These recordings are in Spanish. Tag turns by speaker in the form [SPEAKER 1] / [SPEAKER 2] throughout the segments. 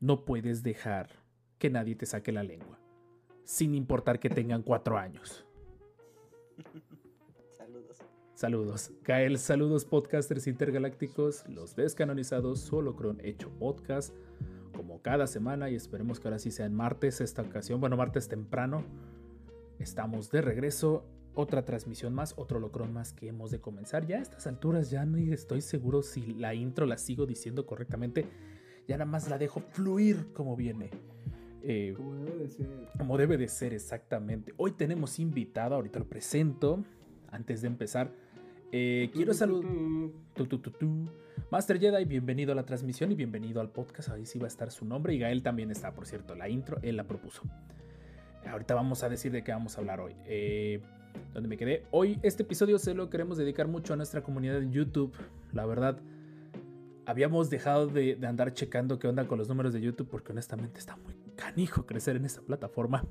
[SPEAKER 1] no puedes dejar que nadie te saque la lengua, sin importar que tengan cuatro años.
[SPEAKER 2] Saludos.
[SPEAKER 1] Saludos. Gael, saludos podcasters intergalácticos, los descanonizados, Solocron hecho podcast, como cada semana y esperemos que ahora sí sea en martes esta ocasión, bueno, martes temprano. Estamos de regreso, otra transmisión más, otro Holocron más que hemos de comenzar. Ya a estas alturas ya no estoy seguro si la intro la sigo diciendo correctamente, ya nada más la dejo fluir como viene. Eh,
[SPEAKER 3] Como debe de ser.
[SPEAKER 1] como debe de ser exactamente. Hoy tenemos invitado, ahorita lo presento. Antes de empezar, eh, quiero saludar. Master Jedi, bienvenido a la transmisión y bienvenido al podcast. Ahí sí va a estar su nombre. Y Gael también está, por cierto. La intro, él la propuso. Ahorita vamos a decir de qué vamos a hablar hoy. Eh, ¿Dónde me quedé? Hoy este episodio se lo queremos dedicar mucho a nuestra comunidad en YouTube. La verdad, habíamos dejado de, de andar checando qué onda con los números de YouTube porque honestamente está muy canijo crecer en esta plataforma.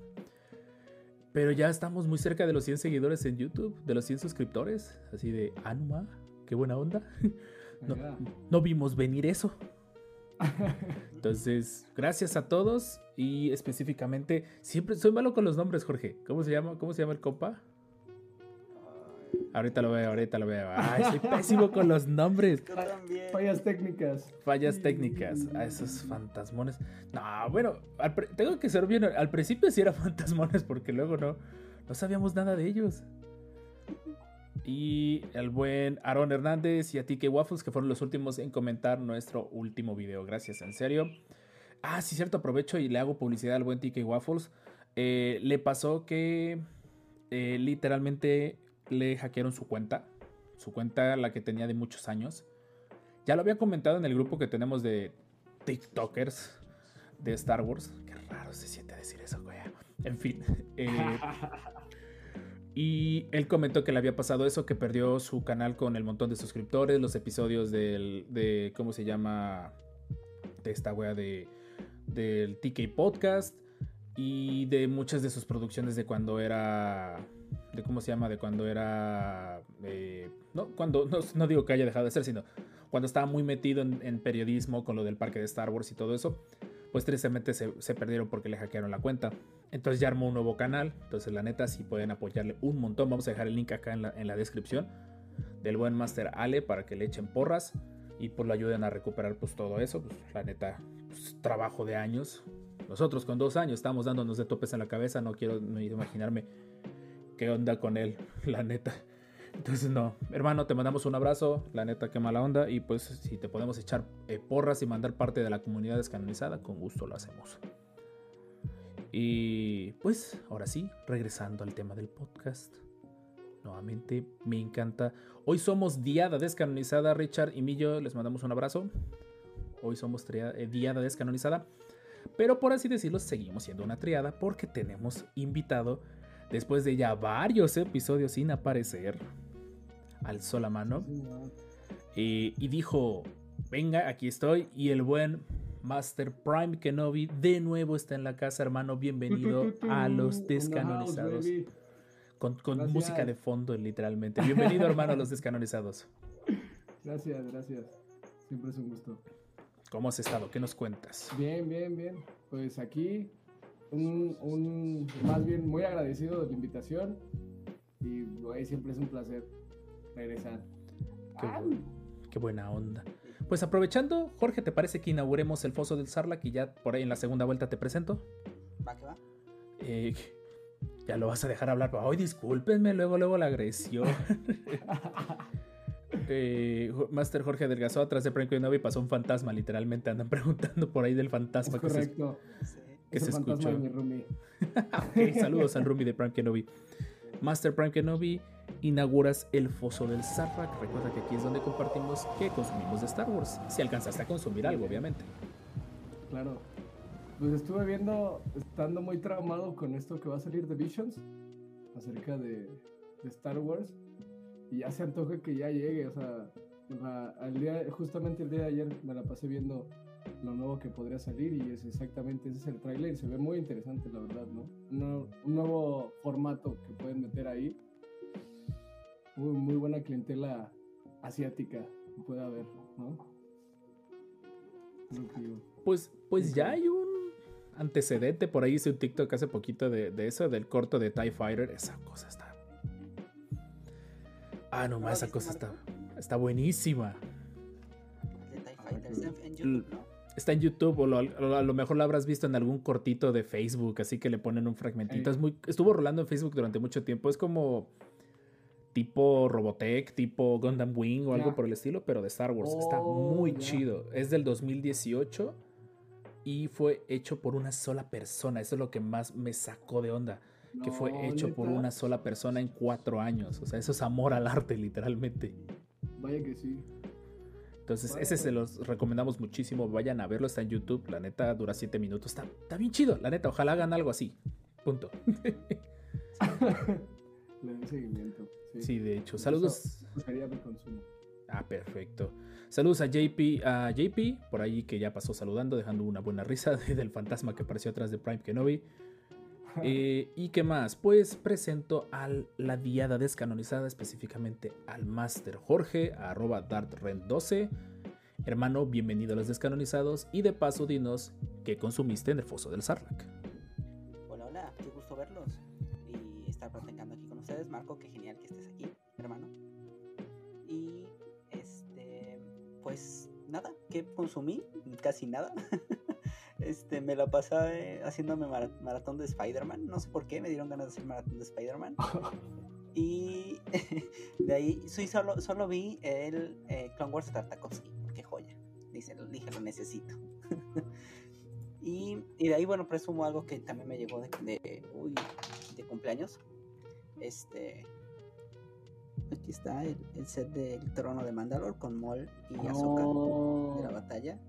[SPEAKER 1] Pero ya estamos muy cerca de los 100 seguidores en YouTube, de los 100 suscriptores. Así de, Anuma, qué buena onda. No, no vimos venir eso. Entonces, gracias a todos y específicamente, siempre soy malo con los nombres, Jorge. ¿Cómo se llama? ¿Cómo se llama el compa? Ahorita lo veo, ahorita lo veo. Ay, soy pésimo con los nombres.
[SPEAKER 2] Yo también.
[SPEAKER 3] Fallas técnicas.
[SPEAKER 1] Fallas técnicas a esos fantasmones. No, bueno, tengo que ser bien. Al principio sí eran fantasmones porque luego no, no sabíamos nada de ellos. Y el buen Aaron Hernández y a TK Waffles que fueron los últimos en comentar nuestro último video. Gracias, en serio. Ah, sí, cierto, aprovecho y le hago publicidad al buen TK Waffles. Eh, le pasó que eh, literalmente le hackearon su cuenta. Su cuenta, la que tenía de muchos años. Ya lo había comentado en el grupo que tenemos de TikTokers de Star Wars. Qué raro se siente decir eso, güey. En fin. eh, y él comentó que le había pasado eso, que perdió su canal con el montón de suscriptores, los episodios del, de, ¿cómo se llama? De esta wea de, del TK Podcast y de muchas de sus producciones de cuando era, de cómo se llama, de cuando era, eh, no, cuando, no, no digo que haya dejado de ser, sino cuando estaba muy metido en, periodismo con lo del parque de Star Wars y todo eso, pues tristemente se, se perdieron porque le hackearon la cuenta. Entonces ya armó un nuevo canal. Entonces la neta si pueden apoyarle un montón. Vamos a dejar el link acá en la, en la descripción del buen Master Ale para que le echen porras y pues lo ayuden a recuperar pues todo eso. Pues la neta, pues, trabajo de años. Nosotros con dos años estamos dándonos de topes en la cabeza. No quiero imaginarme qué onda con él, la neta. Entonces, no, hermano, te mandamos un abrazo, la neta, qué mala onda. Y pues, si te podemos echar eh, porras y mandar parte de la comunidad descanonizada, con gusto lo hacemos. Y pues, ahora sí, regresando al tema del podcast. Nuevamente, me encanta. Hoy somos Diada Descanonizada, Richard y Millo, les mandamos un abrazo. Hoy somos tria- eh, Diada Descanonizada. Pero por así decirlo, seguimos siendo una triada porque tenemos invitado, después de ya varios episodios sin aparecer, al sol a mano. Eh, y dijo, venga, aquí estoy. Y el buen Master Prime Kenobi de nuevo está en la casa, hermano. Bienvenido a los descanonizados. Con, con música de fondo, literalmente. Bienvenido, hermano, a los descanonizados.
[SPEAKER 3] Gracias, gracias. Siempre es un gusto.
[SPEAKER 1] ¿Cómo has estado? ¿Qué nos cuentas?
[SPEAKER 3] Bien, bien, bien. Pues aquí, un, un- más bien muy agradecido de la invitación. Y güey, siempre es un placer regresar.
[SPEAKER 1] Qué,
[SPEAKER 3] Ah,
[SPEAKER 1] bu- qué buena onda. Pues aprovechando, Jorge, ¿te parece que inauguremos el foso del Sarlacc y ya por ahí en la segunda vuelta te presento?
[SPEAKER 2] Va que va.
[SPEAKER 1] Eh, ya lo vas a dejar hablar. Ay, discúlpenme, luego, luego la agresión. Eh, Master Jorge adelgazó atrás de Franco Novi y pasó un fantasma, literalmente. Andan preguntando por ahí del
[SPEAKER 3] es
[SPEAKER 1] fantasma que se,
[SPEAKER 3] correcto.
[SPEAKER 2] Sí.
[SPEAKER 1] Que
[SPEAKER 3] es
[SPEAKER 1] se escuchó.
[SPEAKER 3] de mi roomie.
[SPEAKER 1] Ok, saludos al Rumi de Prime Kenobi. Master Prime Kenobi, inauguras el foso del Sarlacc. Recuerda que aquí es donde compartimos qué consumimos de Star Wars. Si alcanzaste a consumir algo, obviamente.
[SPEAKER 3] claro. Pues estuve viendo, estando muy traumado con esto que va a salir de Visions, acerca de, de Star Wars, y ya se antoja que ya llegue, o sea, la- al día, justamente el día de ayer me la pasé viendo lo nuevo que podría salir y es exactamente, ese es el tráiler y se ve muy interesante, la verdad, ¿no? Un nuevo formato que pueden meter ahí. Muy, muy buena clientela asiática puede haber, ¿no?
[SPEAKER 1] Pues, pues ya hay un antecedente. Por ahí hice un TikTok hace poquito de, de eso, del corto de TIE Fighter. Esa cosa está. Ah, no,
[SPEAKER 4] ¿No
[SPEAKER 1] más, esa cosa está, está buenísima.
[SPEAKER 4] De TIE Fighter. en YouTube, ¿no?
[SPEAKER 1] Está en YouTube o lo- a lo mejor lo habrás visto en algún cortito de Facebook, así que le ponen un fragmentito. Es muy, estuvo rolando en Facebook durante mucho tiempo. Es como tipo Robotech, tipo Gundam Wing o algo por el estilo, pero de Star Wars. Está
[SPEAKER 3] Oh,
[SPEAKER 1] muy chido. Es del 2018 y fue hecho por una sola persona. Eso es lo que más me sacó de onda. Que fue hecho por una sola persona en cuatro años. O sea, eso es amor al arte, literalmente.
[SPEAKER 3] Vaya que sí.
[SPEAKER 1] Entonces, ese se los recomendamos muchísimo. Vayan a verlo, está en YouTube. La neta dura siete minutos. Está, está bien chido, la neta. Ojalá hagan algo así. Punto.
[SPEAKER 3] Le den seguimiento. Sí.
[SPEAKER 1] Sí, de hecho. Saludos.
[SPEAKER 3] eso sería mi consumo.
[SPEAKER 1] Ah, perfecto. Saludos a JP, a JP, por ahí que ya pasó saludando, dejando una buena risa del fantasma que apareció atrás de Prime Kenobi. Eh, ¿Y qué más? Pues presento a la diada descanonizada, específicamente al Master Jorge, arroba dartren12. Hermano, bienvenido a los descanonizados y de paso dinos qué consumiste en el foso del Sarlacc.
[SPEAKER 4] Hola, hola, qué gusto verlos y estar platicando aquí con ustedes. Marco, qué genial que estés aquí, hermano. Y este, pues nada, ¿qué consumí? Casi nada. Este, me la pasé haciéndome mara- maratón de Spider-Man. No sé por qué, me dieron ganas de hacer maratón de Spider-Man. Y de ahí sí, solo, solo vi el eh, Clone Wars de Tartakovsky. Qué joya. Dice, dije, lo necesito. y, y de ahí, bueno, presumo algo que también me llegó de, de, uy, de cumpleaños. Este. Aquí está el, el set del trono de Mandalor con Mol y Ahsoka de la
[SPEAKER 3] No.
[SPEAKER 4] batalla.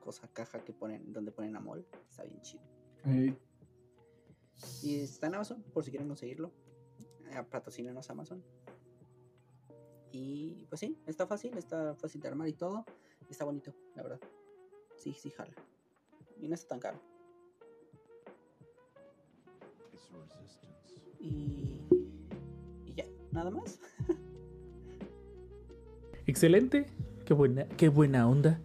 [SPEAKER 4] Cosa caja que ponen donde ponen a Mol. Está bien chido. Y está en Amazon, por si quieren conseguirlo. Eh, patrocínenos Amazon. Y pues sí, está fácil, está fácil de armar y todo. y Está bonito, la verdad. Sí, sí, jala. Y no está tan caro. Y, y ya, nada más.
[SPEAKER 1] Excelente, qué buena, qué buena onda.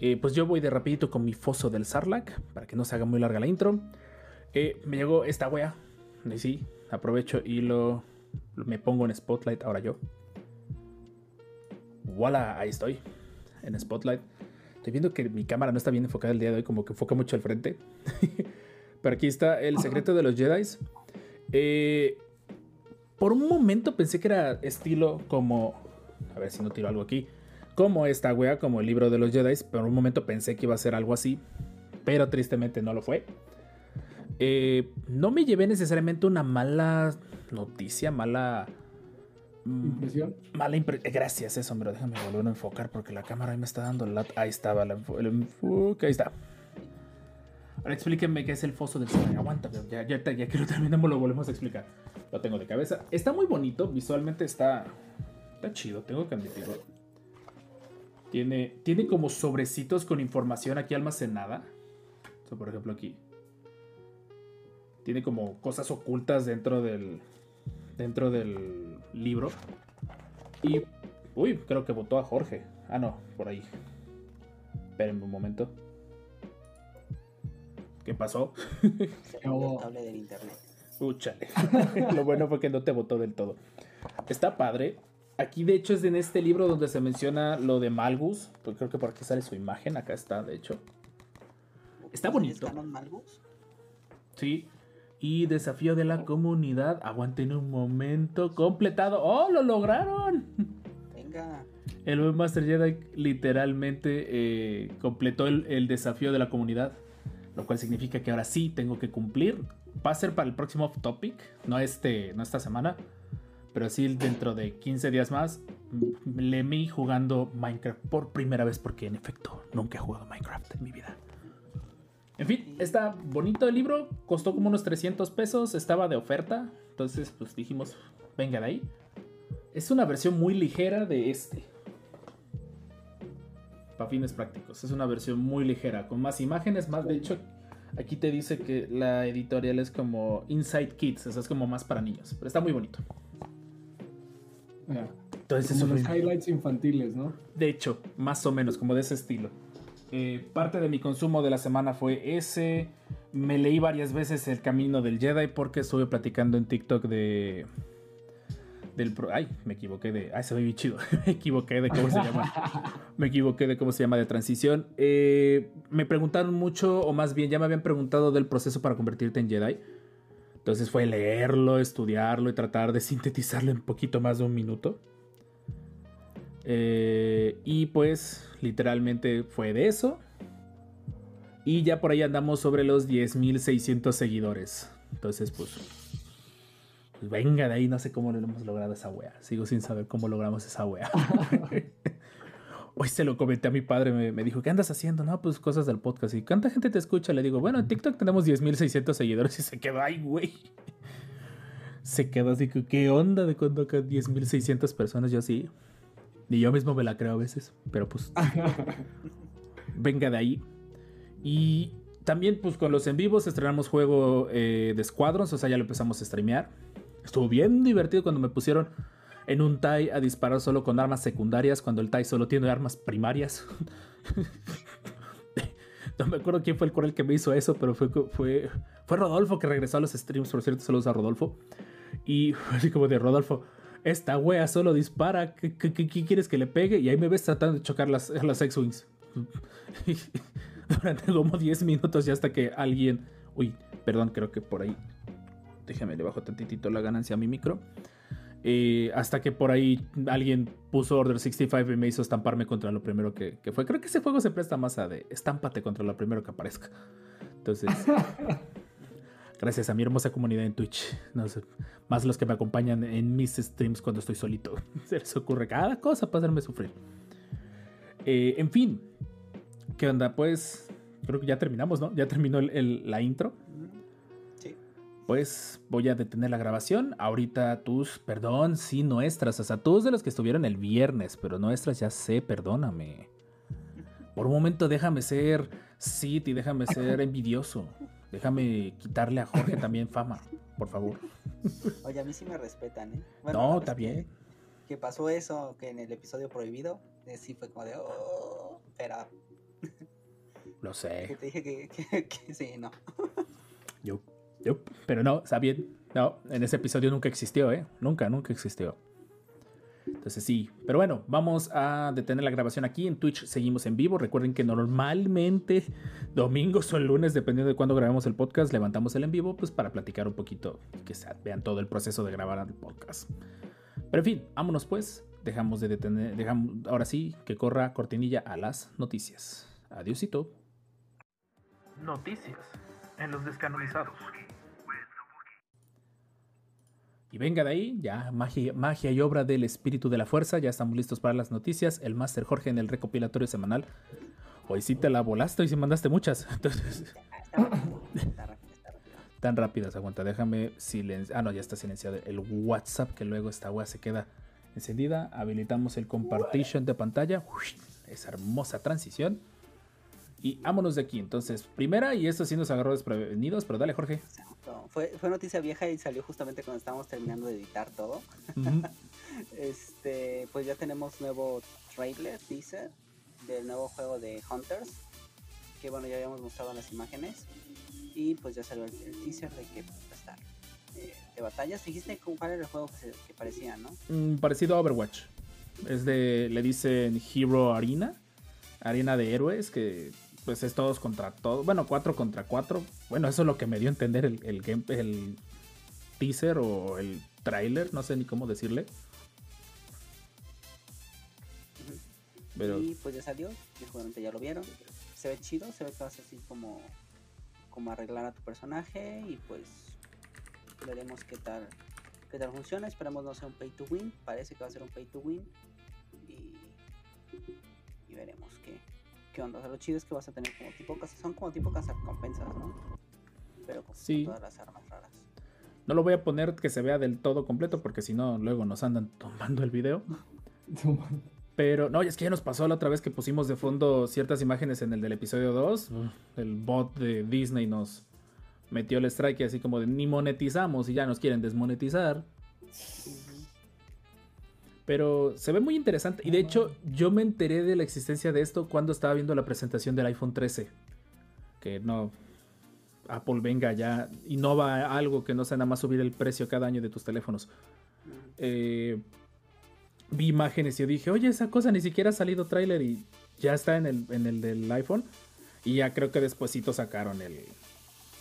[SPEAKER 1] Eh, pues yo voy de rapidito con mi foso del Sarlacc, para que no se haga muy larga la intro. Eh, me llegó esta wea, y sí, aprovecho y lo, me pongo en Spotlight ahora yo. Voila, ahí estoy, en Spotlight. Estoy viendo que mi cámara no está bien enfocada el día de hoy, como que enfoca mucho al frente. Pero aquí está el secreto de los Jedi. Eh, por un momento pensé que era estilo como. A ver si no tiro algo aquí. Como esta wea, como el libro de los Jedi. Por un momento pensé que iba a ser algo así. Pero tristemente no lo fue. Eh, no me llevé necesariamente una mala noticia, mala. mm,
[SPEAKER 3] Impresión.
[SPEAKER 1] Mala impresión. Gracias, eso, hombre. Déjame volver a enfocar porque la cámara ahí me está dando la. Ahí estaba el enfoque. Ahí está. Ahora explíquenme qué es el foso del. Aguanta, ya, ya, ya que lo terminemos lo volvemos a explicar. Lo tengo de cabeza. Está muy bonito, visualmente está. Está chido, tengo que admitirlo. Tiene, tiene como sobrecitos con información aquí almacenada. O sea, por ejemplo, aquí. Tiene como cosas ocultas dentro del. Dentro del libro. Y. Uy, creo que votó a Jorge. Ah, no, por ahí. Espérenme un momento. ¿Qué pasó?
[SPEAKER 4] Se el del internet.
[SPEAKER 1] Úchale. Lo bueno fue que no te votó del todo. Está padre. Aquí, de hecho, es en este libro donde se menciona lo de Malgus. Pues creo que por aquí sale su imagen. Acá está, de hecho. Está
[SPEAKER 4] ¿Es
[SPEAKER 1] bonito.
[SPEAKER 4] Malgus?
[SPEAKER 1] Sí. Y desafío de la comunidad. Aguanten un momento. Completado. ¡Oh, lo lograron!
[SPEAKER 4] Venga.
[SPEAKER 1] El buen Master Jedi literalmente eh, completó el, el desafío de la comunidad. Lo cual significa que ahora sí tengo que cumplir. Va a ser para el próximo off topic. No, este, no esta semana. Pero sí dentro de 15 días más. le vi jugando Minecraft por primera vez porque en efecto nunca he jugado Minecraft en mi vida. En fin, está bonito el libro, costó como unos 300 pesos, estaba de oferta, entonces pues dijimos, venga de ahí. Es una versión muy ligera de este. Para fines prácticos, es una versión muy ligera, con más imágenes, más de hecho aquí te dice que la editorial es como Inside Kids, o sea, es como más para niños, pero está muy bonito.
[SPEAKER 3] Ya.
[SPEAKER 1] Entonces
[SPEAKER 3] Como
[SPEAKER 1] eso
[SPEAKER 3] los
[SPEAKER 1] fue-
[SPEAKER 3] highlights infantiles, ¿no?
[SPEAKER 1] De hecho, más o menos, como de ese estilo. Eh, parte de mi consumo de la semana fue ese. Me leí varias veces El Camino del Jedi porque estuve platicando en TikTok de. Del pro- ay, me equivoqué de. Ay, se ve bien chido. me equivoqué de cómo se llama. me equivoqué de cómo se llama de transición. Eh, me preguntaron mucho, o más bien ya me habían preguntado del proceso para convertirte en Jedi. Entonces fue leerlo, estudiarlo y tratar de sintetizarlo en poquito más de un minuto. Eh, y pues literalmente fue de eso. Y ya por ahí andamos sobre los 10.600 seguidores. Entonces pues, pues venga de ahí, no sé cómo lo hemos logrado esa wea. Sigo sin saber cómo logramos esa wea. Hoy se lo comenté a mi padre, me, me dijo, ¿qué andas haciendo? No, pues cosas del podcast. ¿Y cuánta gente te escucha? Le digo, bueno, en TikTok tenemos 10.600 seguidores y se quedó, ay, güey. Se quedó así, ¿qué onda de cuando acá 10.600 personas? Yo sí. Y yo mismo me la creo a veces, pero pues venga de ahí. Y también pues con los en vivos estrenamos juego eh, de Squadrons, o sea, ya lo empezamos a streamear. Estuvo bien divertido cuando me pusieron en un TIE a disparar solo con armas secundarias, cuando el TIE solo tiene armas primarias. no me acuerdo quién fue el coronel que me hizo eso, pero fue, fue, fue Rodolfo que regresó a los streams, por cierto, saludos a Rodolfo. Y así como de Rodolfo, esta wea solo dispara, ¿qué, qué- quieres que le pegue? Y ahí me ves tratando de chocar las, las X-Wings. Durante como 10 minutos ya hasta que alguien... Uy, perdón, creo que por ahí... Déjame, le bajo tantitito la ganancia a mi micro. Eh, hasta que por ahí alguien puso Order 65 y me hizo estamparme contra lo primero que, que fue. Creo que ese juego se presta más a de estámpate contra lo primero que aparezca. Entonces, gracias a mi hermosa comunidad en Twitch. No sé, más los que me acompañan en mis streams cuando estoy solito. Se les ocurre cada cosa para hacerme sufrir. Eh, en fin, ¿qué onda? Pues creo que ya terminamos, ¿no? Ya terminó el- el- la intro. Pues voy a detener la grabación. Ahorita tus, perdón, sí, nuestras. O sea, tus de los que estuvieron el viernes, pero nuestras ya sé, perdóname. Por un momento déjame ser Sid y déjame ser envidioso. Déjame quitarle a Jorge también fama, por favor.
[SPEAKER 4] Oye, a mí sí me respetan, ¿eh?
[SPEAKER 1] No,
[SPEAKER 4] la vez
[SPEAKER 1] está
[SPEAKER 4] que-
[SPEAKER 1] bien.
[SPEAKER 4] Que pasó eso, que en el episodio prohibido, eh, sí fue como de, oh, espera,
[SPEAKER 1] Lo
[SPEAKER 4] que
[SPEAKER 1] sé.
[SPEAKER 4] te dije que, que, que sí, no.
[SPEAKER 1] Yo, pero no, está bien. No, en ese episodio nunca existió, ¿eh? Nunca, nunca existió. Entonces sí, pero bueno, vamos a detener la grabación aquí. En Twitch seguimos en vivo. Recuerden que normalmente domingos o el lunes, dependiendo de cuándo grabemos el podcast, levantamos el en vivo, pues para platicar un poquito, que vean todo el proceso de grabar el podcast. Pero en fin, vámonos pues. Dejamos de detener, dejamos, ahora sí, que corra cortinilla a las noticias. Adiósito.
[SPEAKER 2] Noticias en los descanonizados.
[SPEAKER 1] Y venga de ahí, ya magia, magia y obra del espíritu de la fuerza, ya estamos listos para las noticias. El Master Jorge en el recopilatorio semanal. Hoy sí te la volaste y sí mandaste muchas. Tan rápidas, aguanta, déjame silenciar. Ah, no, ya está silenciado el WhatsApp, que luego esta wea se queda encendida. Habilitamos el compartition de pantalla. Esa hermosa transición. Y vámonos de aquí. Entonces, primera, y esto sí nos agarró desprevenidos, pero dale, Jorge.
[SPEAKER 4] Exacto. Fue, fue noticia vieja y salió justamente cuando estábamos terminando de editar todo. Este, pues ya tenemos nuevo trailer, teaser, del nuevo juego de Hunters. Que bueno, ya habíamos mostrado las imágenes. Y pues ya salió el, el teaser de que va a estar eh, de batallas. Dijiste cu- cuál era el juego que, se- que parecía, ¿no?
[SPEAKER 1] Mm, parecido a Overwatch. Es de, le dicen Hero Arena, arena de héroes, que pues es todos contra todos, bueno, cuatro contra cuatro. Bueno, eso es lo que me dio a entender el, el, el teaser o el trailer, no sé ni cómo decirle.
[SPEAKER 4] Y pues ya salió, y seguramente ya lo vieron. Se ve chido, se ve que vas así como, como arreglar a tu personaje y pues veremos qué tal, qué tal funciona. Esperemos no sea un pay to win, parece que va a ser un pay to win. veremos qué, qué onda. O sea, lo chido es que vas a tener como tipo, casa- son como tipo cazarrecompensas, ¿no? Pero con
[SPEAKER 1] Sí.
[SPEAKER 4] todas las armas raras.
[SPEAKER 1] No lo voy a poner que se vea del todo completo porque si no, luego nos andan tomando el video. Pero no, es que ya nos pasó la otra vez que pusimos de fondo ciertas imágenes en el del episodio 2. El bot de Disney nos metió el strike así como de ni monetizamos y ya nos quieren desmonetizar. Pero se ve muy interesante. Y de hecho, yo me enteré de la existencia de esto cuando estaba viendo la presentación del iPhone 13. Que no. Apple venga ya. Innova algo que no sea nada más subir el precio cada año de tus teléfonos. Eh, vi imágenes y dije, oye, esa cosa ni siquiera ha salido tráiler y ya está en el, en el del iPhone. Y ya creo que despuesito sacaron el,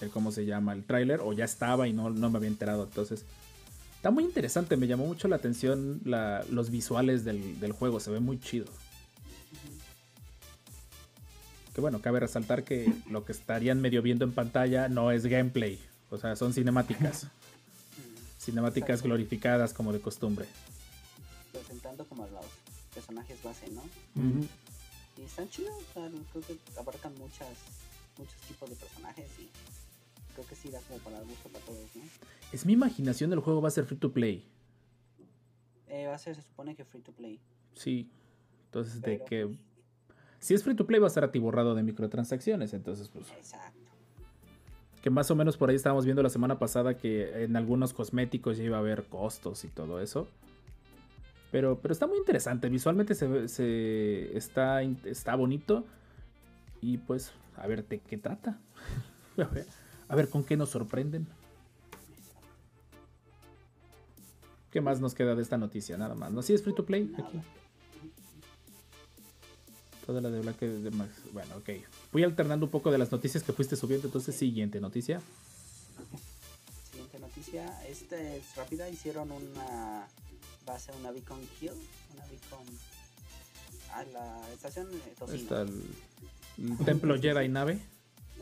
[SPEAKER 1] el ¿cómo se llama? El tráiler. O ya estaba y no, no me había enterado. Entonces, está muy interesante. Me llamó mucho la atención la- los visuales del, del juego. Se ve muy chido. Que bueno, cabe resaltar que lo que estarían medio viendo en pantalla no es gameplay. O sea, son cinemáticas. cinemáticas glorificadas como de costumbre.
[SPEAKER 4] Presentando como a los personajes base, ¿no? Y están chidos, o sea, creo que abarcan muchas, muchos tipos de personajes y creo que sí da como para el gusto para todos, ¿no?
[SPEAKER 1] Es mi imaginación, el juego va a ser free to play.
[SPEAKER 4] Eh, va a ser, se supone que free to play.
[SPEAKER 1] Sí. Entonces, de que.
[SPEAKER 4] pues,
[SPEAKER 1] Si es free to play, va a estar atiborrado de microtransacciones. Entonces, pues.
[SPEAKER 4] exacto.
[SPEAKER 1] Que más o menos por ahí estábamos viendo la semana pasada que en algunos cosméticos ya iba a haber costos y todo eso. Pero, pero está muy interesante. Visualmente se, se está, está bonito. Y pues, a ver de qué trata. a, ver, a ver con qué nos sorprenden. ¿Qué más nos queda de esta noticia? Nada más. ¿No? Sí es free to play aquí. Toda la de Black de Max. Bueno, ok. Voy alternando un poco de las noticias que fuiste subiendo. Entonces, siguiente noticia.
[SPEAKER 4] Siguiente noticia, esta es rápida, hicieron una, ser una Beacon Hill, una Beacon a la estación eh.
[SPEAKER 1] Está el, el templo Jedi nave.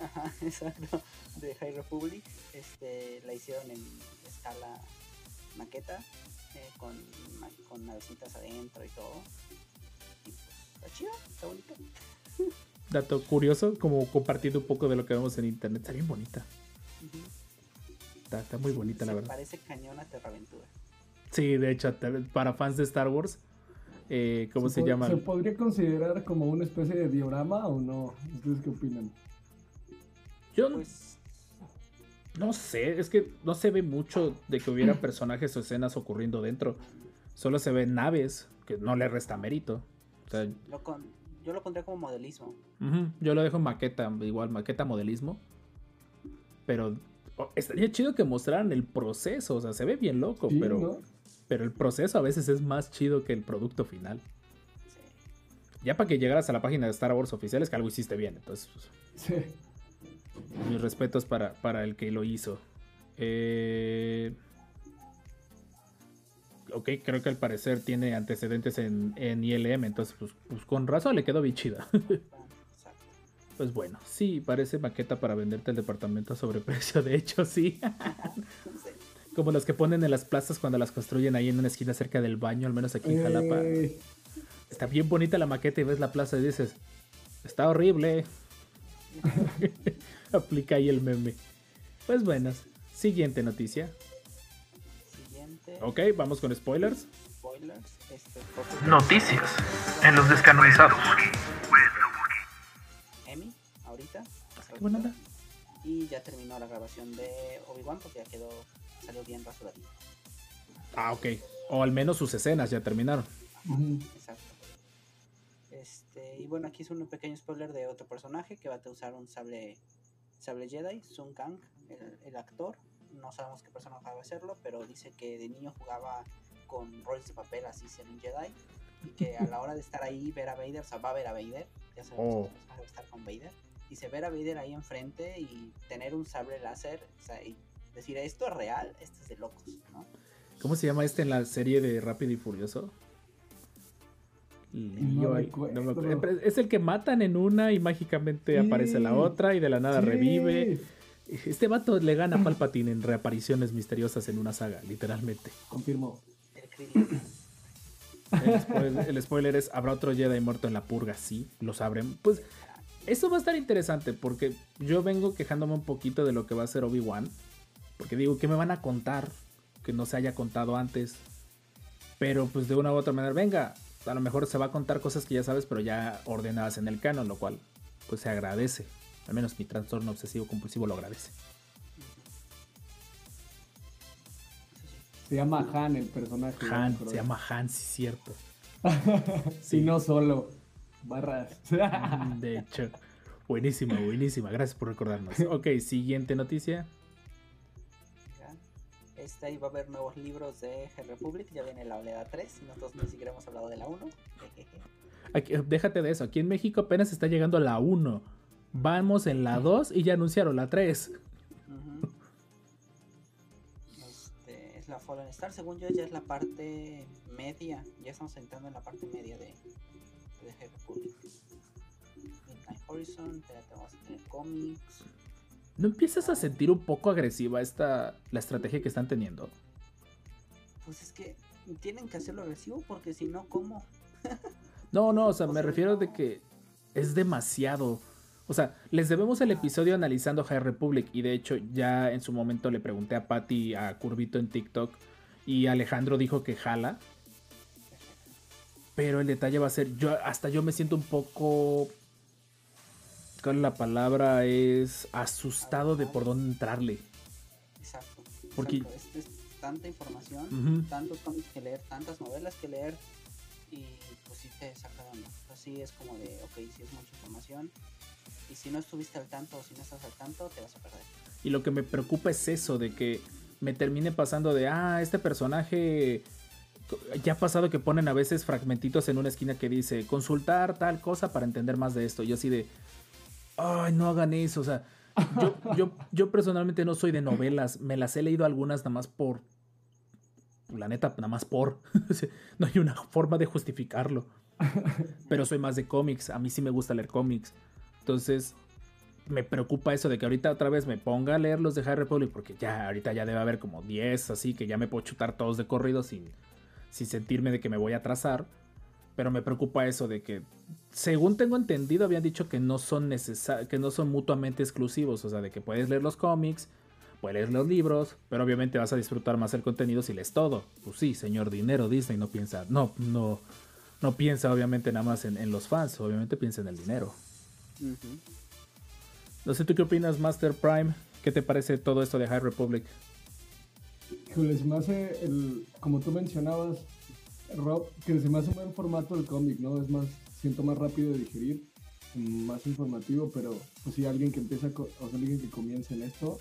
[SPEAKER 4] Ajá, exacto, de High Republic, este, la hicieron en escala maqueta, eh, con, con navecitas adentro y todo. Y pues, está chido, está bonito.
[SPEAKER 1] Dato curioso, como compartiendo un poco de lo que vemos en internet. Está bien bonita. Está, está muy bonita, la
[SPEAKER 4] Se
[SPEAKER 1] verdad.
[SPEAKER 4] Parece cañón a Terraventura.
[SPEAKER 1] Sí, de hecho, para fans de Star Wars, eh, ¿cómo se, llama?
[SPEAKER 3] ¿Se podría considerar como una especie de diorama o no? ¿Ustedes qué opinan?
[SPEAKER 1] Yo
[SPEAKER 4] Pues,
[SPEAKER 1] no sé, es que no se ve mucho de que hubiera personajes o escenas ocurriendo dentro. Solo se ven naves, que no le resta mérito. O sea,
[SPEAKER 4] lo con, yo lo pondría como modelismo.
[SPEAKER 1] Yo lo dejo en maqueta, igual maqueta modelismo. Pero oh, estaría chido que mostraran el proceso, o sea, se ve bien loco,
[SPEAKER 3] Sí,
[SPEAKER 1] pero,
[SPEAKER 3] ¿no?
[SPEAKER 1] pero el proceso a veces es más chido que el producto final.
[SPEAKER 4] Sí.
[SPEAKER 1] Ya para que llegaras a la página de Star Wars oficial es que algo hiciste bien, entonces pues,
[SPEAKER 3] Sí.
[SPEAKER 1] Mis respetos para, para el que lo hizo. Eh, Ok, creo que al parecer tiene antecedentes en, en ILM, entonces pues, pues con razón le quedó bien chida. Pues bueno, sí, parece maqueta para venderte el departamento a sobreprecio. De hecho, sí. Como las que ponen en las plazas cuando las construyen ahí en una esquina cerca del baño, al menos aquí en Jalapa.
[SPEAKER 3] Ey,
[SPEAKER 1] Está bien bonita la maqueta y ves la plaza y dices, está horrible. Aplica ahí el meme. Pues bueno, siguiente noticia.
[SPEAKER 4] Siguiente.
[SPEAKER 1] Ok, vamos con spoilers.
[SPEAKER 4] Spoilers. Este, Pokémon-
[SPEAKER 2] Noticias en los descanonizados.
[SPEAKER 4] Emmy, ahorita. hace
[SPEAKER 1] Qué buena onda.
[SPEAKER 4] Y ya terminó la grabación de Obi-Wan porque ya quedó, salió bien rasuradito.
[SPEAKER 1] Ah, ok. O al menos sus escenas ya terminaron.
[SPEAKER 4] Exacto. Este, y bueno, aquí es un pequeño spoiler de otro personaje que va a usar un sable, sable Jedi, Sun Kang, el, el actor. No sabemos qué personaje va a hacerlo, pero dice que de niño jugaba con roles de papel así ser un Jedi. Y que a la hora de estar ahí, ver a Vader, o sea, va a ver a Vader. Ya sabemos
[SPEAKER 1] Oh.
[SPEAKER 4] que personaje va a estar con Vader. Dice ver a Vader ahí enfrente y tener un sable láser, o sea, y decir esto es real, esto es de locos, ¿no?
[SPEAKER 1] ¿Cómo se llama este en la serie de Rápido y Furioso? No me. Es el que matan en una y mágicamente
[SPEAKER 3] Sí.
[SPEAKER 1] aparece la otra y de la nada
[SPEAKER 3] Sí.
[SPEAKER 1] revive. Este vato le gana a Palpatine en reapariciones misteriosas en una saga, literalmente.
[SPEAKER 3] Confirmo.
[SPEAKER 1] Spoiler, el spoiler es, ¿habrá otro Jedi muerto en la purga? Sí, lo sabremos. Pues eso va a estar interesante porque yo vengo quejándome un poquito de lo que va a ser Obi-Wan. Porque digo, ¿qué me van a contar? Que no se haya contado antes. Pero pues de una u otra manera, venga, a lo mejor se va a contar cosas que ya sabes, pero ya ordenadas en el canon, lo cual pues se agradece. Al menos mi trastorno obsesivo compulsivo lo agradece.
[SPEAKER 3] Se llama Han el personaje.
[SPEAKER 1] Han, se llama Han, sí, cierto.
[SPEAKER 3] Sí, no solo. Barras.
[SPEAKER 1] Mm, De hecho, buenísima, buenísima. Gracias por recordarnos. Ok, siguiente noticia.
[SPEAKER 4] Este, ahí va a haber nuevos libros de Hell Republic, ya viene la oleada 3, y nosotros ni siquiera hemos hablado de la 1. Jejeje.
[SPEAKER 1] Aquí- déjate de eso. Aquí en México apenas está llegando la 1. Vamos en la 2 y ya anunciaron la 3.
[SPEAKER 4] Ujú. Este, es la Fallen Star, según yo ya es la parte media, ya estamos entrando en la parte media de, de Hell Republic. Midnight Horizon, ya te vamos a tener cómics.
[SPEAKER 1] ¿No empiezas a sentir un poco agresiva esta la estrategia que están teniendo?
[SPEAKER 4] Pues es que tienen que hacerlo agresivo porque si no, ¿cómo?
[SPEAKER 1] No, no, o sea,
[SPEAKER 4] O
[SPEAKER 1] me
[SPEAKER 4] sea,
[SPEAKER 1] refiero de
[SPEAKER 4] no.
[SPEAKER 1] que es demasiado. O sea, les debemos el episodio analizando High Republic y de hecho ya en su momento le pregunté a Patty, a Curvito en TikTok y Alejandro dijo que jala. Pero el detalle va a ser, yo hasta yo me siento un poco, ¿cuál es la palabra? Es asustado de por dónde entrarle.
[SPEAKER 4] Exacto.
[SPEAKER 1] Porque-
[SPEAKER 4] Es, es tanta información, tantos cómics que leer, tantas novelas que leer y pues sí te saca de onda. Así es como de, ok, si es mucha información y si no estuviste al tanto o si no estás al tanto, te vas a perder.
[SPEAKER 1] Y lo que me preocupa es eso, de que me termine pasando de, ah, este personaje... Ya ha pasado que ponen a veces fragmentitos en una esquina que dice, consultar tal cosa para entender más de esto. Y yo así de, ay, no hagan eso. O sea, yo, yo, yo personalmente no soy de novelas. Me las he leído algunas nada más por... La neta, nada más por. No hay una forma de justificarlo. Pero soy más de cómics. A mí sí me gusta leer cómics. Entonces, me preocupa eso de que ahorita otra vez me ponga a leer los de High Republic, porque ya ahorita ya debe haber como 10, así que ya me puedo chutar todos de corrido sin, sin sentirme de que me voy a atrasar. Pero me preocupa eso de que, según tengo entendido, habían dicho que no son que no son mutuamente exclusivos. O sea, de que puedes leer los cómics, puedes leer los libros, pero obviamente vas a disfrutar más el contenido si lees todo. Pues sí, señor dinero, Disney no piensa, no, no, no piensa obviamente nada más en, en los fans, obviamente piensa en el dinero. No sé tú qué opinas, Master Prime. ¿Qué te parece todo esto de High Republic?
[SPEAKER 3] Híjole, se me hace, el, como tú mencionabas, Rob, que se me hace un buen formato el cómic, ¿no? Es más, siento más rápido de digerir, más informativo, pero pues si alguien que empieza, o sea, alguien que comienza en esto,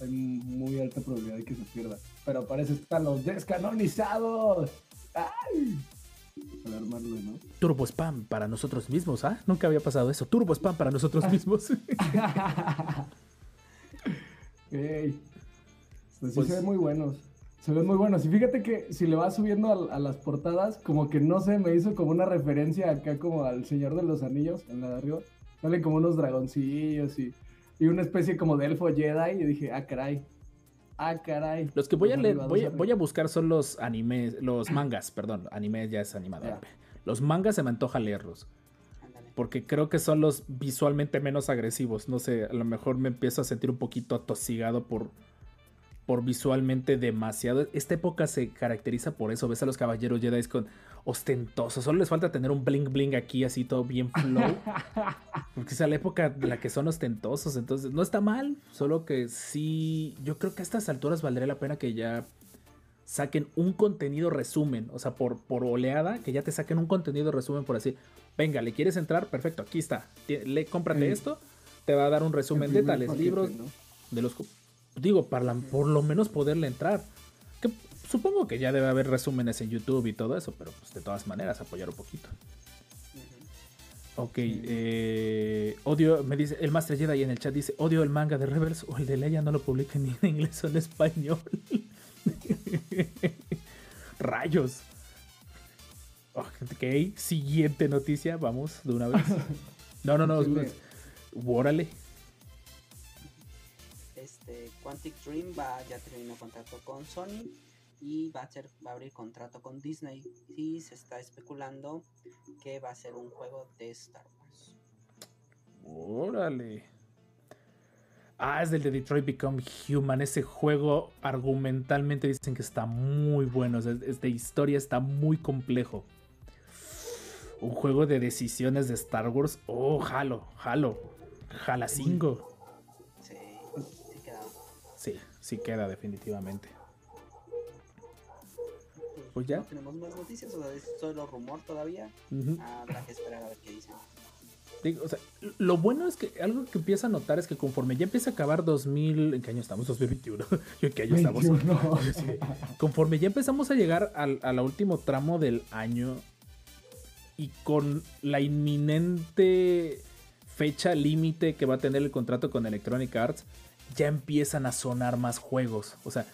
[SPEAKER 3] hay muy alta probabilidad de que se pierda. Pero parece que están los descanonizados. ¡Ay! Para armarlo, ¿no?
[SPEAKER 1] Turbo Spam para nosotros mismos, ¿ah? Nunca había pasado eso. Turbo Spam para nosotros mismos.
[SPEAKER 3] Ey. Pues sí
[SPEAKER 1] Pues-
[SPEAKER 3] se ven muy buenos. Se ven muy buenos. Y fíjate que si le vas subiendo a, a las portadas, como que no sé, me hizo como una referencia acá como al Señor de los Anillos, en la de arriba. Salen como unos dragoncillos y, y una especie como de elfo Jedi. Y dije, ah, caray. Ah, caray.
[SPEAKER 1] Los que voy a leer, voy a, voy buscar son los animes, los mangas, perdón. Anime ya es animado.
[SPEAKER 3] Ya.
[SPEAKER 1] Los mangas se me antoja leerlos. Porque creo que son los visualmente menos agresivos. No sé, a lo mejor me empiezo a sentir un poquito atosigado por, por visualmente demasiado. Esta época se caracteriza por eso. Ves a los caballeros Jedi con ostentosos. Solo les falta tener un bling bling aquí, así todo bien flow. Porque es la época de la que son ostentosos. Entonces, no está mal. Solo que sí. Yo creo que a estas alturas valdría la pena que ya saquen un contenido resumen. O sea, por, por oleada, que ya te saquen un contenido resumen por así. Venga, ¿le quieres entrar? Perfecto, aquí está. Le, cómprate
[SPEAKER 3] Sí.
[SPEAKER 1] esto. Te va a dar un resumen de tales
[SPEAKER 3] paquete,
[SPEAKER 1] libros.
[SPEAKER 3] ¿no?
[SPEAKER 1] De los. Digo, para la- por lo menos poderle entrar. Que supongo que ya debe haber resúmenes en YouTube y todo eso, pero pues de todas maneras apoyar un poquito. Ok, eh, odio, me dice, el Master Jedi en el chat dice, odio el manga de Rebels o el de Leia no lo publican ni en inglés o en español. Rayos. Ok, siguiente noticia, vamos de una vez. No, no, no, órale.
[SPEAKER 4] Quantic Dream va, ya terminó contrato con Sony y va a, ser, va a abrir contrato con Disney y se está especulando que va a ser un juego de Star Wars.
[SPEAKER 1] Órale. Ah, es del de Detroit Become Human. Ese juego argumentalmente dicen que está muy bueno. Es, de historia, está muy complejo. Un juego de decisiones de Star Wars. Oh, jalo, jalo.
[SPEAKER 4] Sí queda.
[SPEAKER 1] Sí, sí queda definitivamente.
[SPEAKER 4] Pues,
[SPEAKER 1] ya.
[SPEAKER 4] No tenemos más noticias, o sea, es solo rumor todavía.
[SPEAKER 1] Ujú.
[SPEAKER 4] Habrá que esperar a ver qué dicen.
[SPEAKER 1] Digo, o sea, lo bueno es que algo que empieza a notar es que conforme ya empieza a acabar 2000, ¿en qué año estamos? 2021. ¿Yo en qué año estamos?
[SPEAKER 3] 21.
[SPEAKER 1] Sí. Conforme ya empezamos a llegar al, al último tramo del año y con la inminente fecha límite que va a tener el contrato con Electronic Arts, ya empiezan a sonar más juegos. O sea,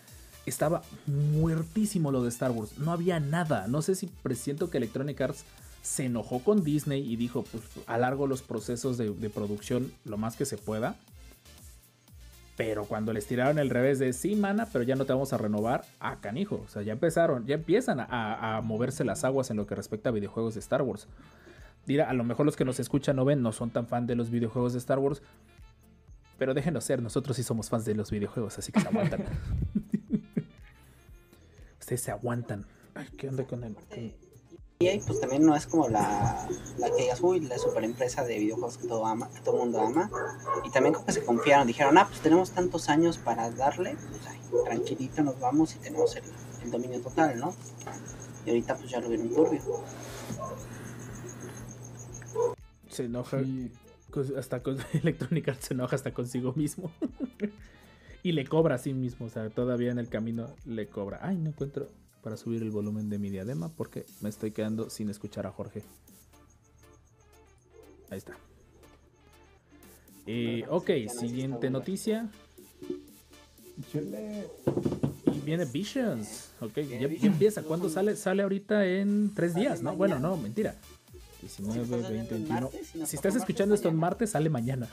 [SPEAKER 1] estaba muertísimo lo de Star Wars. No había nada. No sé si presiento que Electronic Arts se enojó con Disney y dijo, pues alargo los procesos de, producción lo más que se pueda. Pero cuando les tiraron el revés de sí, mana, pero ya no te vamos a renovar, ah, canijo. O sea, ya empezaron, ya empiezan a, a moverse las aguas en lo que respecta a videojuegos de Star Wars. Dirá, a lo mejor los que nos escuchan o ven no son tan fan de los videojuegos de Star Wars. Pero déjenos ser, nosotros sí somos fans de los videojuegos, así que se aguantan. Ustedes se aguantan. Ay, ¿qué onda con el.?
[SPEAKER 4] Aparte, EA pues también no es como la, la que digas, uy, la super empresa de videojuegos que todo ama, que todo mundo ama. Y también como que se confiaron, dijeron, ah, pues tenemos tantos años para darle, pues ay, tranquilito nos vamos y tenemos el, el dominio total, ¿no? Y ahorita pues ya lo vieron turbio.
[SPEAKER 1] Se enoja.
[SPEAKER 3] Sí.
[SPEAKER 1] Hasta con Electronic Arts se enoja hasta consigo mismo. y le cobra a sí mismo. O sea, todavía en el camino le cobra. Ay, no encuentro para subir el volumen de mi diadema porque me estoy quedando sin escuchar a Jorge. Ahí está. Eh, ok, siguiente noticia. Y viene Visions. Ok, ya, ya empieza. ¿Cuándo sale? Sale ahorita en tres días, ¿no? Bueno, no, mentira. 19,
[SPEAKER 4] estás
[SPEAKER 1] 20,
[SPEAKER 4] oyendo en
[SPEAKER 1] 21.
[SPEAKER 4] martes y nos
[SPEAKER 1] Si estás
[SPEAKER 4] martes,
[SPEAKER 1] escuchando esto en martes, sale mañana.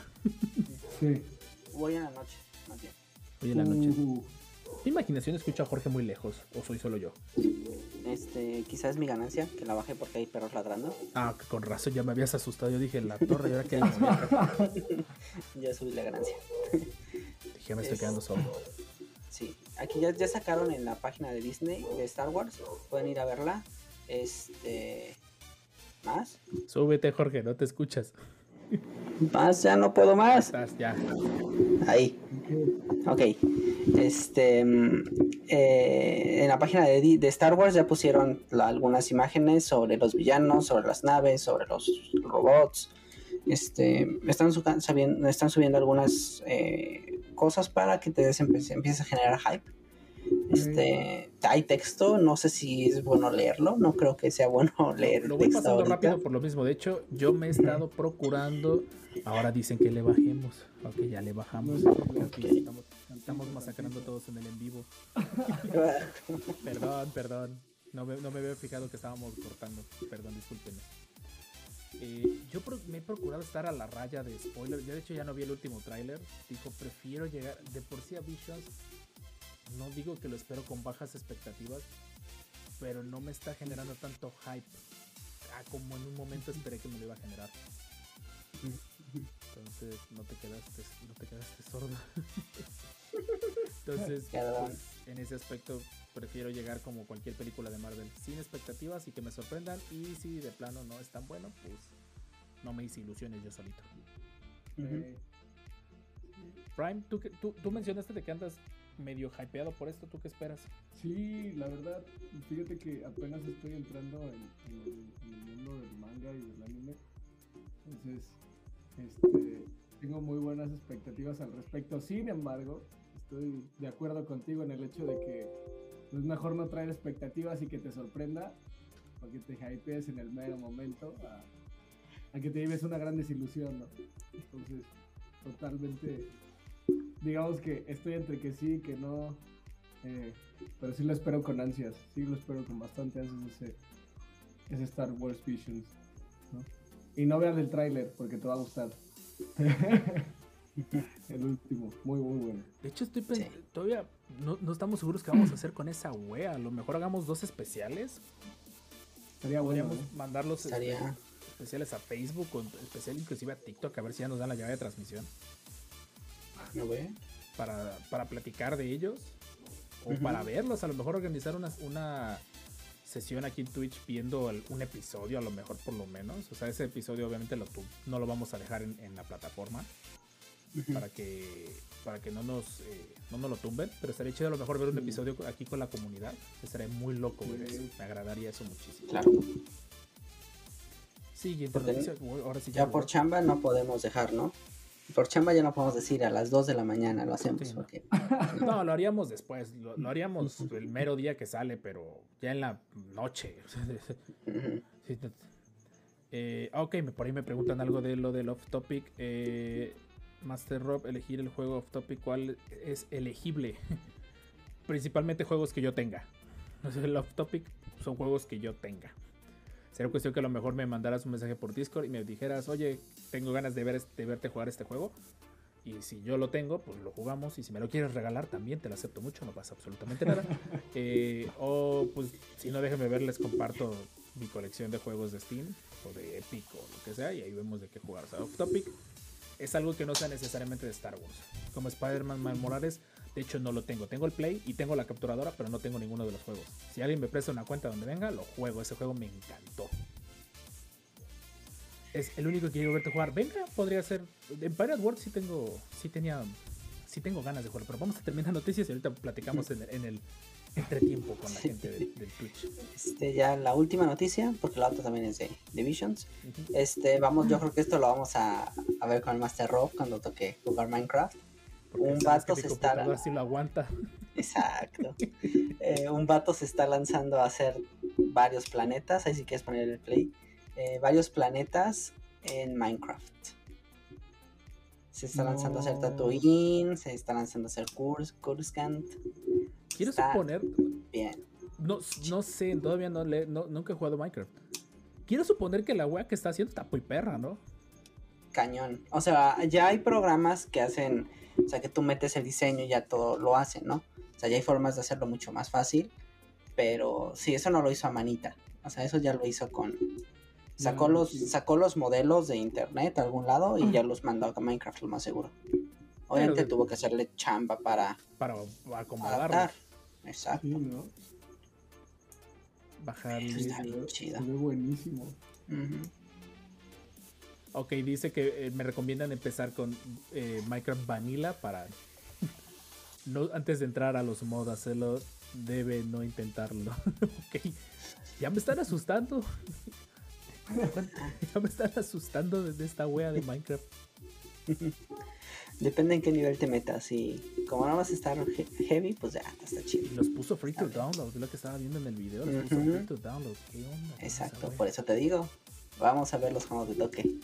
[SPEAKER 3] Sí.
[SPEAKER 4] Hoy en la noche, más bien.
[SPEAKER 1] Hoy en la noche.
[SPEAKER 3] Uh,
[SPEAKER 1] Mi imaginación escucha a Jorge muy lejos, o soy solo yo.
[SPEAKER 4] Este, quizás es mi ganancia, que la bajé porque hay perros ladrando.
[SPEAKER 1] Ah, que con razón ya me habías asustado. Yo dije, la torre, ¿y ahora hago?
[SPEAKER 4] Ya subí la ganancia.
[SPEAKER 1] Dije, me estoy
[SPEAKER 4] Es-
[SPEAKER 1] quedando solo.
[SPEAKER 4] Sí, aquí ya, ya sacaron en la página de Disney de Star Wars. Pueden ir a verla. Este. ¿Más?
[SPEAKER 1] Súbete, Jorge, no te escuchas.
[SPEAKER 4] Más, ya no puedo más.
[SPEAKER 1] Estás ya.
[SPEAKER 4] Ahí. Ok. Este. mm, eh, en la página de, Star Wars ya pusieron la- algunas imágenes sobre los villanos, sobre las naves, sobre los robots. Este. Están, su- sabiendo- están subiendo algunas eh, cosas para que te des- empieces a generar hype. Este, hay texto, no sé si es bueno leerlo, no creo que sea bueno leer
[SPEAKER 1] Lo voy
[SPEAKER 4] texto
[SPEAKER 1] pasando
[SPEAKER 4] ahorita.
[SPEAKER 1] rápido por lo mismo. De hecho, yo me he estado procurando. Ahora dicen que le bajemos. Ok, ya le bajamos. Estamos, estamos masacrando a todos en el en vivo. Perdón, perdón. No me, no me había fijado que estábamos cortando. Perdón, discúlpenme. Eh, yo me he procurado estar a la raya de spoiler. Ya de hecho ya no vi el último tráiler. Dijo, prefiero llegar de por sí a Visions. No digo que lo espero con bajas expectativas, pero no me está generando tanto hype ah, como en un momento esperé que me lo iba a generar. Entonces no te quedaste, no te quedaste sordo. Entonces, pues, en ese aspecto prefiero llegar como cualquier película de Marvel, sin expectativas y que me sorprendan. Y si de plano no es tan bueno, pues no me hice ilusiones yo solito.
[SPEAKER 3] eh,
[SPEAKER 1] Prime, ¿tú, tú, tú mencionaste de que andas medio hypeado por esto, ¿tú qué esperas?
[SPEAKER 3] Sí, la verdad, fíjate que apenas estoy entrando en, el, mundo del manga y del anime. Entonces, este, tengo muy buenas expectativas al respecto. Sin embargo, estoy de acuerdo contigo en el hecho de que es mejor no traer expectativas y que te sorprenda, o que te hypees en el mero momento, a, a que te lleves una gran desilusión, ¿no? Entonces, totalmente, digamos que estoy entre que sí y que no. eh, pero sí lo espero con ansias, sí lo espero con bastante ansias ese, ese Star Wars Visions. ¿no? Y no veas el tráiler porque te va a gustar. El último, muy, muy bueno.
[SPEAKER 1] De hecho, estoy pensando,
[SPEAKER 4] Sí.
[SPEAKER 1] todavía no, no estamos seguros qué vamos a hacer con esa wea. A lo mejor hagamos dos especiales.
[SPEAKER 3] Estaría bueno. ¿eh?
[SPEAKER 1] mandarlos
[SPEAKER 4] Estaría.
[SPEAKER 1] especiales a Facebook o especial inclusive a TikTok a ver si ya nos dan la llave de transmisión
[SPEAKER 4] ¿No ve?
[SPEAKER 1] para, para platicar de ellos o para verlos. A lo mejor organizar una, una sesión aquí en Twitch viendo el- un episodio, a lo mejor por lo menos. O sea, ese episodio obviamente lo no lo vamos a dejar en, en la plataforma para que para que no nos eh, no nos lo tumben. Pero estaría chido a lo mejor ver un episodio aquí con la comunidad. Estaría muy loco ver eso. Me agradaría eso muchísimo.
[SPEAKER 4] Claro.
[SPEAKER 1] Siguiente. Ahora sí
[SPEAKER 4] Ya por chamba no podemos dejar, ¿no? Por chamba ya no podemos decir a las 2 de la mañana lo hacemos.
[SPEAKER 1] Sí,
[SPEAKER 4] porque...
[SPEAKER 1] No, lo haríamos después. Lo, lo haríamos el mero día que sale, pero ya en la noche. Sí, eh, ok, por ahí me preguntan algo de lo del off topic. Eh, Master Rob, elegir el juego off topic, ¿cuál es elegible? Principalmente juegos que yo tenga. El off topic son juegos que yo tenga. Sería cuestión que a lo mejor me mandaras un mensaje por Discord y me dijeras, oye, tengo ganas de, ver, de verte jugar este juego. Y si yo lo tengo, pues lo jugamos. Y si me lo quieres regalar, también te lo acepto mucho, no pasa absolutamente nada. Eh, o pues si no, déjenme ver, les comparto mi colección de juegos de Steam o de Epic o lo que sea. Y ahí vemos de qué jugar. O sea, off topic es algo que no sea necesariamente de Star Wars. Como Spider-Man Miles Morales, de hecho no lo tengo. Tengo el Play y tengo la capturadora, pero no tengo ninguno de los juegos. Si alguien me presta una cuenta donde venga, lo juego. Ese juego me encantó. Es el único que quiero verte jugar. Venga, podría ser. En Pirate World sí tengo. Sí tenía. Sí tengo ganas de jugar. Pero vamos a terminar noticias y ahorita platicamos en el, en el entretiempo con la gente del, del Twitch.
[SPEAKER 4] Este, ya la última noticia, porque la otra también es de Divisions. Este, vamos, yo creo que esto lo vamos a, a ver con el Master Rob cuando toque jugar Minecraft. Un vato se está-
[SPEAKER 1] computadora sí lo aguanta.
[SPEAKER 4] Exacto. Eh, un vato se está lanzando a hacer varios planetas, ahí si quieres poner el play, eh, varios planetas en Minecraft. Se está lanzando a hacer. Tatooine, se está lanzando a hacer Kurs, Coruscant.
[SPEAKER 1] Quiero
[SPEAKER 4] Está
[SPEAKER 1] suponer.
[SPEAKER 4] Bien.
[SPEAKER 1] No, no sé, todavía no le, no- nunca he jugado Minecraft. Quiero suponer que la wea que está haciendo está muy perra, ¿no?
[SPEAKER 4] cañón. O sea, ya hay programas que hacen, o sea, que tú metes el diseño y ya todo lo hacen, ¿no? O sea, ya hay formas de hacerlo mucho más fácil, pero sí, eso no lo hizo a manita. O sea, eso ya lo hizo con... Sacó,
[SPEAKER 3] Ya,
[SPEAKER 4] los, sacó los modelos de internet a algún lado y ya los mandó a Minecraft, lo más seguro. Obviamente tuvo que hacerle chamba para
[SPEAKER 1] Para acomodarlo.
[SPEAKER 4] adaptar. Exacto.
[SPEAKER 3] Sí, ¿no?
[SPEAKER 1] Bajarle.
[SPEAKER 4] Eso está bien chido.
[SPEAKER 3] buenísimo.
[SPEAKER 1] Ok, dice que eh, me recomiendan empezar con eh, Minecraft Vanilla para. no, antes de entrar a los mods, hacerlo. Debe no intentarlo. ok. Ya me están asustando. ya me están asustando desde esta wea de Minecraft.
[SPEAKER 4] Depende en qué nivel te metas. Y como no vas a estar he- heavy, pues ya está chido.
[SPEAKER 1] Y los puso free to download. Es lo que estaba viendo en el video. Los puso
[SPEAKER 4] Ujú.
[SPEAKER 1] free to download. ¿Qué onda? con esa
[SPEAKER 4] Exacto, por eso te digo. Vamos a verlos cuando te toque.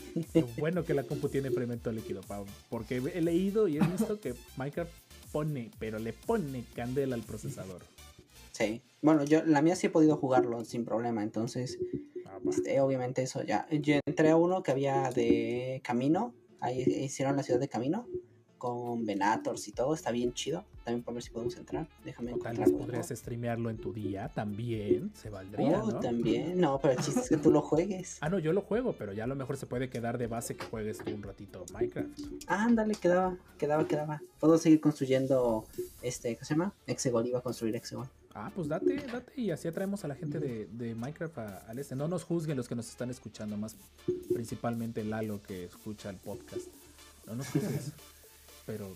[SPEAKER 1] Bueno que la compu tiene fermento líquido, porque he leído y he visto que Minecraft pone, pero le pone candela al procesador.
[SPEAKER 4] Sí. Bueno, yo la mía sí he podido jugarlo sin problema, entonces
[SPEAKER 1] Ah,
[SPEAKER 4] este, obviamente eso ya. Yo entré a uno que había de Camino, ahí hicieron la ciudad de Camino con Venators y todo, está bien chido. También por ver si podemos entrar. Déjame
[SPEAKER 1] O tal vez podrías streamearlo en tu día también, se valdría,
[SPEAKER 4] Oh,
[SPEAKER 1] ¿no?
[SPEAKER 4] también. No, pero el chiste es que tú lo juegues.
[SPEAKER 1] Ah, no, yo lo juego, pero ya a lo mejor se puede quedar de base que juegues tú un ratito Minecraft.
[SPEAKER 4] Ándale, quedaba, quedaba, quedaba. Puedo seguir construyendo este, ¿cómo se llama? Exegol, iba a construir Exegol.
[SPEAKER 1] Ah, pues date, date y así atraemos a la gente de, de Minecraft al este. No nos juzguen los que nos están escuchando, más principalmente Lalo que escucha el podcast. No nos juzgues. Pero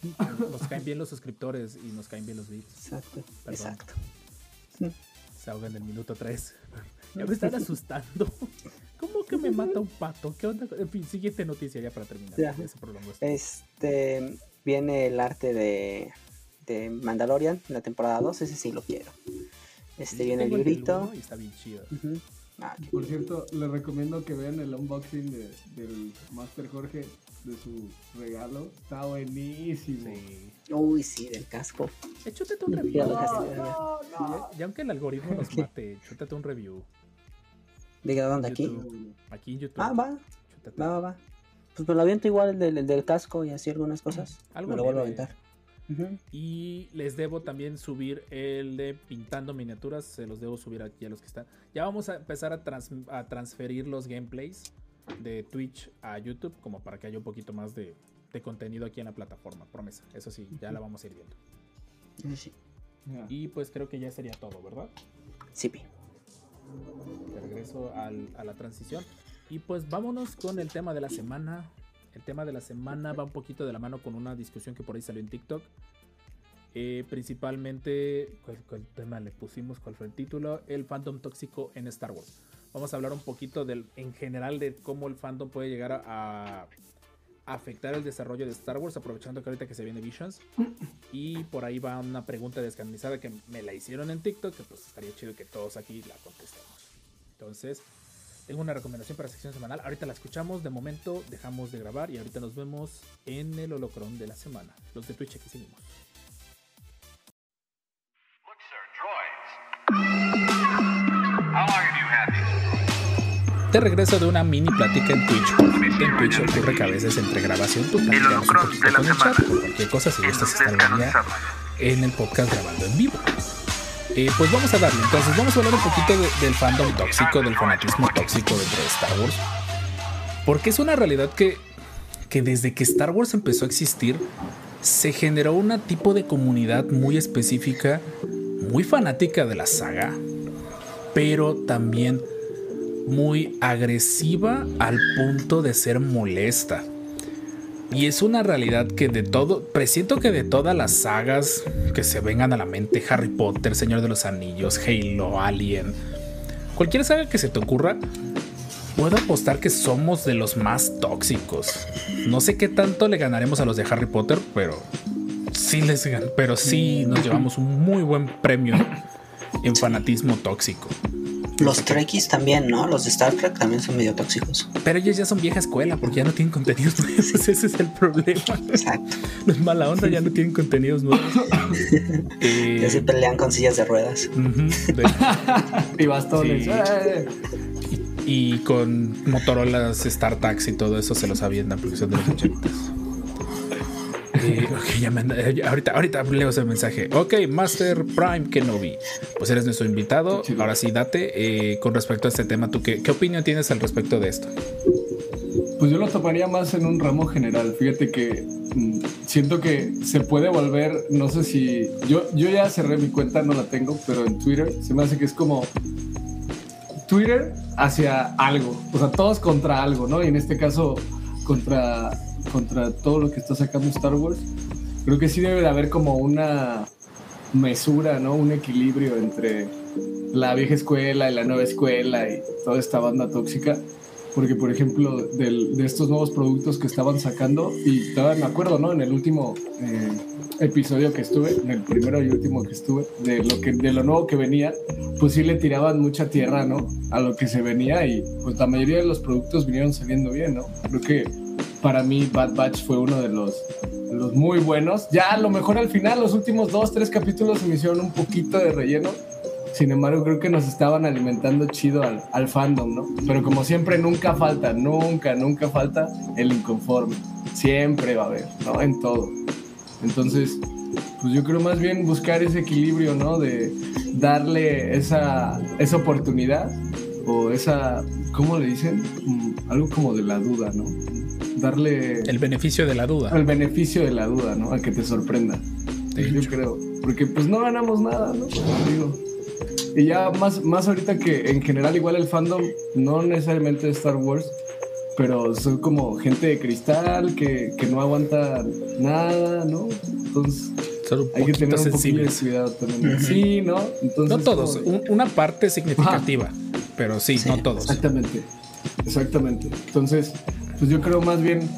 [SPEAKER 1] nos caen bien los suscriptores y nos caen bien los beats.
[SPEAKER 4] Exacto,
[SPEAKER 1] Perdón.
[SPEAKER 4] exacto.
[SPEAKER 1] Se ahoga en el minuto 3. Ya me están asustando. ¿Cómo que me mata un pato? ¿Qué onda? En fin, siguiente noticia ya para terminar.
[SPEAKER 4] Ya. Este viene el arte de, de Mandalorian, la temporada 2, ese sí lo quiero. Este
[SPEAKER 1] Sí,
[SPEAKER 4] viene el librito.
[SPEAKER 1] Y está bien chido.
[SPEAKER 4] Ah,
[SPEAKER 3] Por
[SPEAKER 4] bien.
[SPEAKER 3] cierto, les recomiendo que vean el unboxing de- del Master Jorge de su regalo. Está buenísimo.
[SPEAKER 1] Sí.
[SPEAKER 4] Uy, sí, del casco.
[SPEAKER 1] Eh, chútate un review.
[SPEAKER 3] No,
[SPEAKER 4] de
[SPEAKER 3] no,
[SPEAKER 1] ya, ya aunque el algoritmo nos mate, chútate un review.
[SPEAKER 4] Diga dónde aquí.
[SPEAKER 1] YouTube. Aquí en YouTube.
[SPEAKER 4] Ah, va,
[SPEAKER 1] Chútate.
[SPEAKER 4] va, va, va. Pues me lo aviento igual el del, el del casco y así algunas cosas.
[SPEAKER 1] Algo
[SPEAKER 4] me lo vuelvo a aventar.
[SPEAKER 1] Y les debo también subir el de pintando miniaturas. Se los debo subir aquí a los que están. Ya vamos a empezar a, trans- a transferir los gameplays de Twitch a YouTube. Como para que haya un poquito más de, de contenido aquí en la plataforma. Promesa. Eso sí, ya la vamos a ir viendo.
[SPEAKER 4] Sí.
[SPEAKER 1] Y pues creo que ya sería todo, ¿verdad?
[SPEAKER 4] Sí, pi.
[SPEAKER 1] De regreso al- a la transición. Y pues vámonos con el tema de la semana. El tema de la semana va un poquito de la mano con una discusión que por ahí salió en TikTok. Eh, principalmente, ¿cuál, cuál tema le pusimos? ¿Cuál fue el título? El fandom tóxico en Star Wars. Vamos a hablar un poquito del, en general de cómo el fandom puede llegar a, a afectar el desarrollo de Star Wars, aprovechando que ahorita que se viene Visions. Y por ahí va una pregunta descanonizada que me la hicieron en TikTok, que pues estaría chido que todos aquí la contestemos. Entonces, tengo una recomendación para sección semanal. Ahorita la escuchamos, de momento dejamos de grabar y ahorita nos vemos en el holocron de la semana. Los de Twitch aquí seguimos.
[SPEAKER 2] Look, sir, droids. How long have you had these?
[SPEAKER 1] De regreso de una mini plática en Twitch. En Twitch ocurre que a veces entre grabación pues platicamos un poquito con el chat. Por cualquier cosa, si gustas estar en el podcast grabando en vivo. Eh, pues vamos a darle. Entonces vamos a hablar un poquito de- del fandom tóxico, del fanatismo tóxico dentro de Star Wars. Porque es una realidad que, que desde que Star Wars empezó a existir, se generó un tipo de comunidad muy específica, muy fanática de la saga, pero también muy agresiva al punto de ser molesta. Y es una realidad que de todo, presiento que de todas las sagas que se vengan a la mente, Harry Potter, Señor de los Anillos, Halo, Alien, cualquier saga que se te ocurra, puedo apostar que somos de los más tóxicos. No sé qué tanto le ganaremos a los de Harry Potter, pero sí les pero sí nos llevamos un muy buen premio en fanatismo tóxico.
[SPEAKER 4] Los Trekkies también, ¿no? Los de Star Trek también son medio tóxicos.
[SPEAKER 1] Pero ellos ya son vieja escuela porque ya no tienen contenidos nuevos. Ese es el problema.
[SPEAKER 4] Exacto.
[SPEAKER 1] Los mala onda ya no tienen contenidos nuevos. Eh,
[SPEAKER 4] Ya se pelean con sillas de ruedas.
[SPEAKER 1] de-
[SPEAKER 3] Y bastones.
[SPEAKER 1] Sí.
[SPEAKER 3] ¡eh!
[SPEAKER 1] y con Motorolas, StarTax y todo eso se los aviendan porque son de los 80. Ya me anda- eh, ahorita, ahorita leo ese mensaje. Ok, Master Prime Kenobi. Pues eres nuestro invitado. Ahora sí, date. eh, con respecto a este tema, ¿tú qué, qué opinión tienes al respecto de esto?
[SPEAKER 3] Pues yo lo tomaría más en un ramo general. Fíjate que mm, siento que se puede volver, no sé si. Yo, yo ya cerré mi cuenta, no la tengo, pero en Twitter se me hace que es como Twitter hacia algo. O sea, todos contra algo, ¿no? Y en este caso, contra, contra todo lo que está sacando Star Wars. Creo que sí debe de haber como una mesura, ¿no? Un equilibrio entre la vieja escuela y la nueva escuela y toda esta banda tóxica. Porque, por ejemplo, del- de estos nuevos productos que estaban sacando, y me acuerdo, ¿no? En el último eh, episodio que estuve, en el primero y último que estuve, de lo, que, de lo nuevo que venía, pues sí le tiraban mucha tierra, ¿no? A lo que se venía y pues la mayoría de los productos vinieron saliendo bien, ¿no? Creo que para mí Bad Batch fue uno de los, muy buenos. Ya a lo mejor al final, los últimos dos, tres capítulos se me hicieron un poquito de relleno. Sin embargo, creo que nos estaban alimentando chido al, al fandom, ¿no? Pero como siempre, nunca falta, nunca, nunca falta el inconforme. Siempre va a haber, ¿no? En todo. Entonces, pues yo creo más bien buscar ese equilibrio, ¿no? De darle esa, esa oportunidad o esa, ¿cómo le dicen? Mm, algo como de la duda, ¿no? Darle
[SPEAKER 1] El beneficio de la duda.
[SPEAKER 3] el beneficio de la duda, ¿no? A que te sorprenda.
[SPEAKER 1] De
[SPEAKER 3] yo
[SPEAKER 1] hecho.
[SPEAKER 3] creo. Porque pues no ganamos nada, ¿no? Digo. Y ya más, más ahorita que en general igual el fandom, no necesariamente de Star Wars, pero son como gente de cristal que, que no aguanta nada, ¿no? Entonces
[SPEAKER 1] un
[SPEAKER 3] hay que tener
[SPEAKER 1] poquito
[SPEAKER 3] un poquillo de
[SPEAKER 1] sensibles.
[SPEAKER 3] cuidado también. Sí, ¿no? Entonces,
[SPEAKER 1] No todos, un- una parte significativa, pero sí,
[SPEAKER 4] Sí,
[SPEAKER 1] no todos.
[SPEAKER 3] Exactamente, exactamente. Entonces, pues yo creo más bien,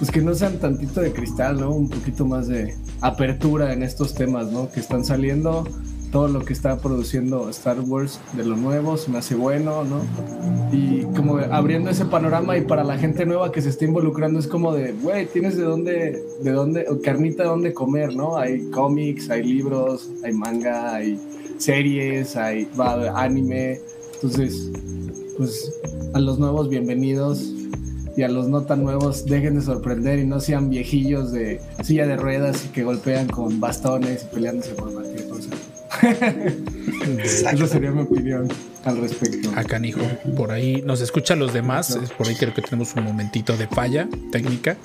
[SPEAKER 3] pues que no sean tantito de cristal, ¿no? Un poquito más de apertura en estos temas, ¿no? Que están saliendo, todo lo que está produciendo Star Wars de lo nuevo, se me hace bueno, ¿no? Y como abriendo ese panorama y para la gente nueva que se está involucrando es como de, güey, tienes de dónde, de dónde, carnita de dónde comer, ¿no? Hay cómics, hay libros, hay manga, hay series, hay va, anime. Entonces, pues a los nuevos bienvenidos. y a los no tan nuevos dejen de sorprender y no sean viejillos de silla de ruedas y que golpean con bastones y peleándose por cualquier cosa. Esa sería mi opinión al respecto.
[SPEAKER 1] Acá, hijo. Por ahí nos escuchan los demás. es Por ahí creo que tenemos un momentito de falla técnica.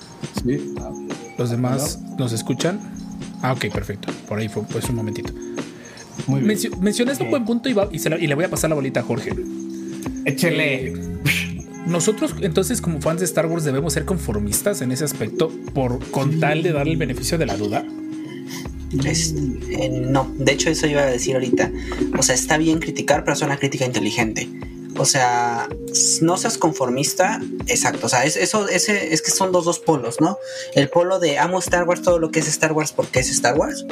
[SPEAKER 3] Sí. ah,
[SPEAKER 1] Los demás nos escuchan. Ah, ok, perfecto. Por ahí fue pues un momentito.
[SPEAKER 3] Muy bien.
[SPEAKER 1] Mencio- mencionaste un buen punto y, va- y se la- y le voy a pasar la bolita a Jorge.
[SPEAKER 3] Échele.
[SPEAKER 1] Eh, nosotros, entonces, como fans de Star Wars, debemos ser conformistas en ese aspecto por con tal de darle el beneficio de la duda.
[SPEAKER 4] Es- eh, no, de hecho eso iba a decir ahorita. O sea, está bien criticar, pero es una crítica inteligente. O sea, no seas conformista, exacto. O sea, es, eso, ese, es que son dos, dos polos, ¿no? El polo de amo Star Wars, todo lo que es Star Wars porque es Star Wars.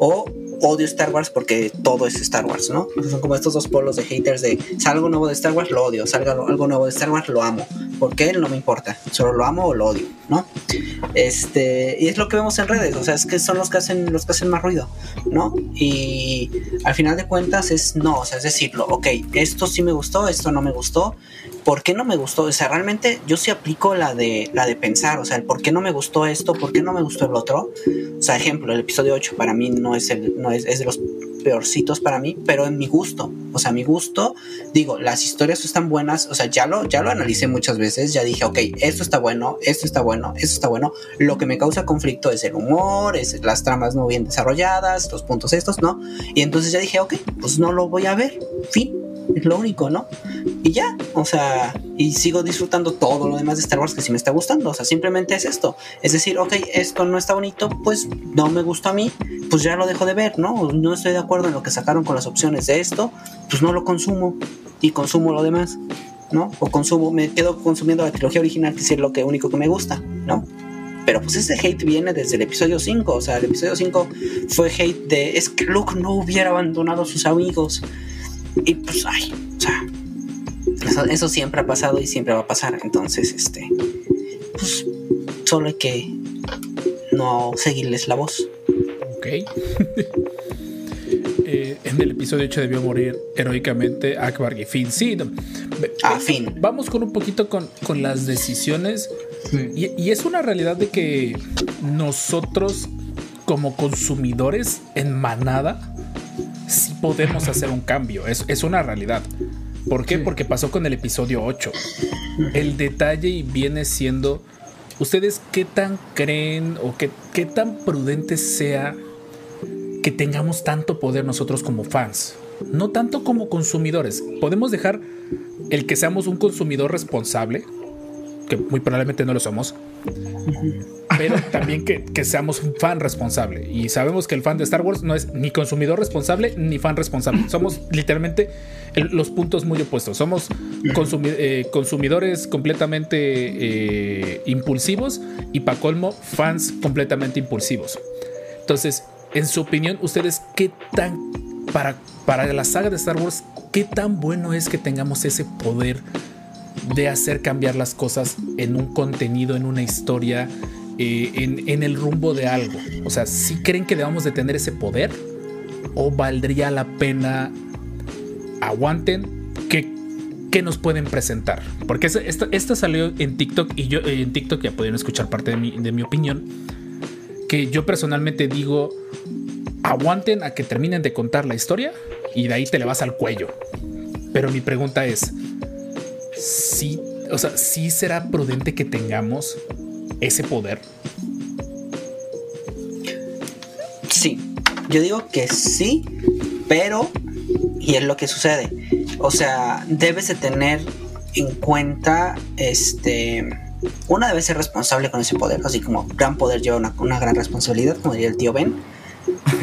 [SPEAKER 4] O odio Star Wars porque todo es Star Wars, ¿no? Son como estos dos polos de haters de salga algo nuevo de Star Wars, lo odio. Salga algo nuevo de Star Wars, lo amo. ¿Por qué? No me importa. Solo lo amo o lo odio, ¿no? Este, y es lo que vemos en redes, o sea, es que son los que hacen, los que hacen más ruido, ¿no? Y al final de cuentas es no, o sea, es decirlo, ok, esto sí me gustó, esto no me gustó, ¿por qué no me gustó? O sea, realmente yo sí aplico la de, la de pensar, o sea, el por qué no me gustó esto, por qué no me gustó el otro. O sea, ejemplo, el episodio 8 para mí no es, el, es, es de los peorcitos para mí, pero en mi gusto, o sea, mi gusto, digo, las historias están buenas, o sea, ya lo, ya lo analicé muchas veces, ya dije, ok, esto está bueno, esto está bueno, esto está bueno, lo que me causa conflicto es el humor, es las tramas no bien desarrolladas, los puntos estos, ¿no? Y entonces ya dije, ok, pues no lo voy a ver, fin, es lo único, ¿no? Y ya, o sea, y sigo disfrutando todo lo demás de Star Wars que sí me está gustando, o sea, simplemente es esto, es decir, ok, esto no está bonito, pues no me gustó a mí, pues ya lo dejo de ver, ¿no? No estoy de acuerdo en lo que sacaron con las opciones de esto, pues no lo consumo y consumo lo demás, ¿no? O consumo, me quedo consumiendo la trilogía original, que sí es lo que único que me gusta, ¿no? Pero pues ese hate viene desde el episodio 5, o sea, el episodio 5 fue hate de, es que Luke no hubiera abandonado a sus amigos. Y pues, ay, o sea, eso, eso siempre ha pasado y siempre va a pasar, entonces, este, pues, solo hay que no seguirles la voz.
[SPEAKER 1] Ok. Eh, en el episodio 8 debió morir heroicamente Akbar y Finn. Sí, no, ve-
[SPEAKER 4] Ah, fin.
[SPEAKER 1] vamos con un poquito con, con las decisiones.
[SPEAKER 3] Sí.
[SPEAKER 1] Y, y es una realidad de que nosotros, como consumidores en manada, sí podemos hacer un cambio. Es, es una realidad. ¿Por qué?
[SPEAKER 3] Sí.
[SPEAKER 1] Porque pasó con el episodio 8. El detalle viene siendo, ¿ustedes qué tan creen o qué, qué tan prudente sea que tengamos tanto poder nosotros como fans? No tanto como consumidores. Podemos dejar el que seamos un consumidor responsable, que muy probablemente no lo somos, pero también que, seamos un fan responsable. Y sabemos que el fan de Star Wars no es ni consumidor responsable ni fan responsable. Somos literalmente los puntos muy opuestos. Somos eh, consumidores completamente eh, impulsivos y para colmo, fans completamente impulsivos. Entonces, en su opinión, ¿ustedes qué tan, para, para la saga de Star Wars, qué tan bueno es que tengamos ese poder de hacer cambiar las cosas en un contenido, en una historia, eh, en, en el rumbo de algo? O sea, ¿sí creen que debamos de tener ese poder? ¿O valdría la pena aguanten? ¿Qué, qué nos pueden presentar? Porque esta, esta, esta salió en TikTok y yo eh, en TikTok ya pudieron escuchar parte de mi, de mi opinión. Que yo personalmente digo, aguanten a que terminen de contar la historia y de ahí te le vas al cuello. Pero mi pregunta es, ¿sí, o sea, ¿sí será prudente que tengamos ese poder?
[SPEAKER 4] Sí, yo digo que sí, pero, y es lo que sucede, o sea, debes de tener en cuenta, este, una debe ser responsable con ese poder, así como gran poder lleva una, una gran responsabilidad, como diría el tío Ben,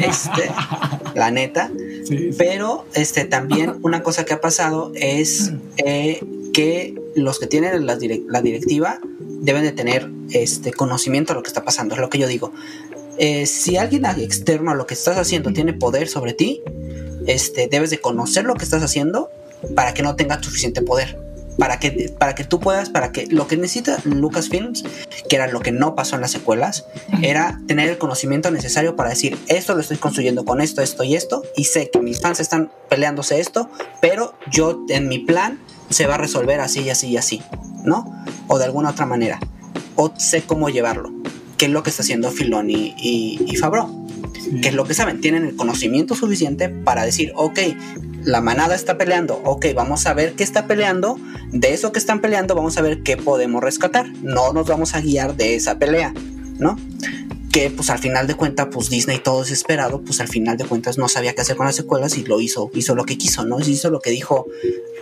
[SPEAKER 4] este, la neta,
[SPEAKER 3] Sí, sí.
[SPEAKER 4] pero este también una cosa que ha pasado es eh, que los que tienen la, direc- la directiva deben de tener este conocimiento de lo que está pasando, es lo que yo digo. Eh, si alguien externo a lo que estás haciendo tiene poder sobre ti, este, debes de conocer lo que estás haciendo para que no tenga suficiente poder. Para que, para que tú puedas, para que lo que necesita Lucasfilms, que era lo que no pasó en las secuelas, era tener el conocimiento necesario para decir, esto lo estoy construyendo con esto, esto y esto, y sé que mis fans están peleándose esto, pero yo en mi plan se va a resolver así y así y así, ¿no? O de alguna otra manera. O sé cómo llevarlo. ¿Qué es lo que está haciendo Filoni y, y Favreau?
[SPEAKER 3] Sí.
[SPEAKER 4] ¿Qué es lo que saben? Tienen el conocimiento suficiente para decir, ok, la manada está peleando, ok, vamos a ver qué está peleando, de eso que están peleando vamos a ver qué podemos rescatar, no nos vamos a guiar de esa pelea, ¿no? Que pues al final de cuentas, pues Disney todo desesperado, pues al final de cuentas no sabía qué hacer con las secuelas y lo hizo, hizo lo que quiso, ¿no? Hizo lo que dijo,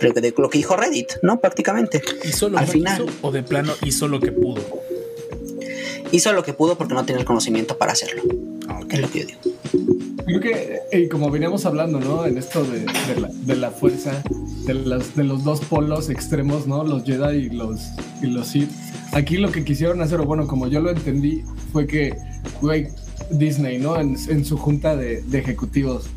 [SPEAKER 4] lo que, lo que dijo Reddit, ¿no? Prácticamente.
[SPEAKER 1] ¿Hizo lo
[SPEAKER 4] Al
[SPEAKER 1] que
[SPEAKER 4] final.
[SPEAKER 1] quiso o de plano hizo lo que pudo?
[SPEAKER 4] Hizo lo que pudo porque no tiene el conocimiento para hacerlo,
[SPEAKER 1] Ah, ok.
[SPEAKER 4] es lo que yo digo.
[SPEAKER 3] Creo que, y como veníamos hablando, ¿no? En esto de, de la, de la fuerza, de, las, de los dos polos extremos, ¿no? Los Jedi y los, y los Sith. Aquí lo que quisieron hacer, o bueno, como yo lo entendí, fue que, güey, Disney, ¿no? En, en su junta de, de ejecutivos.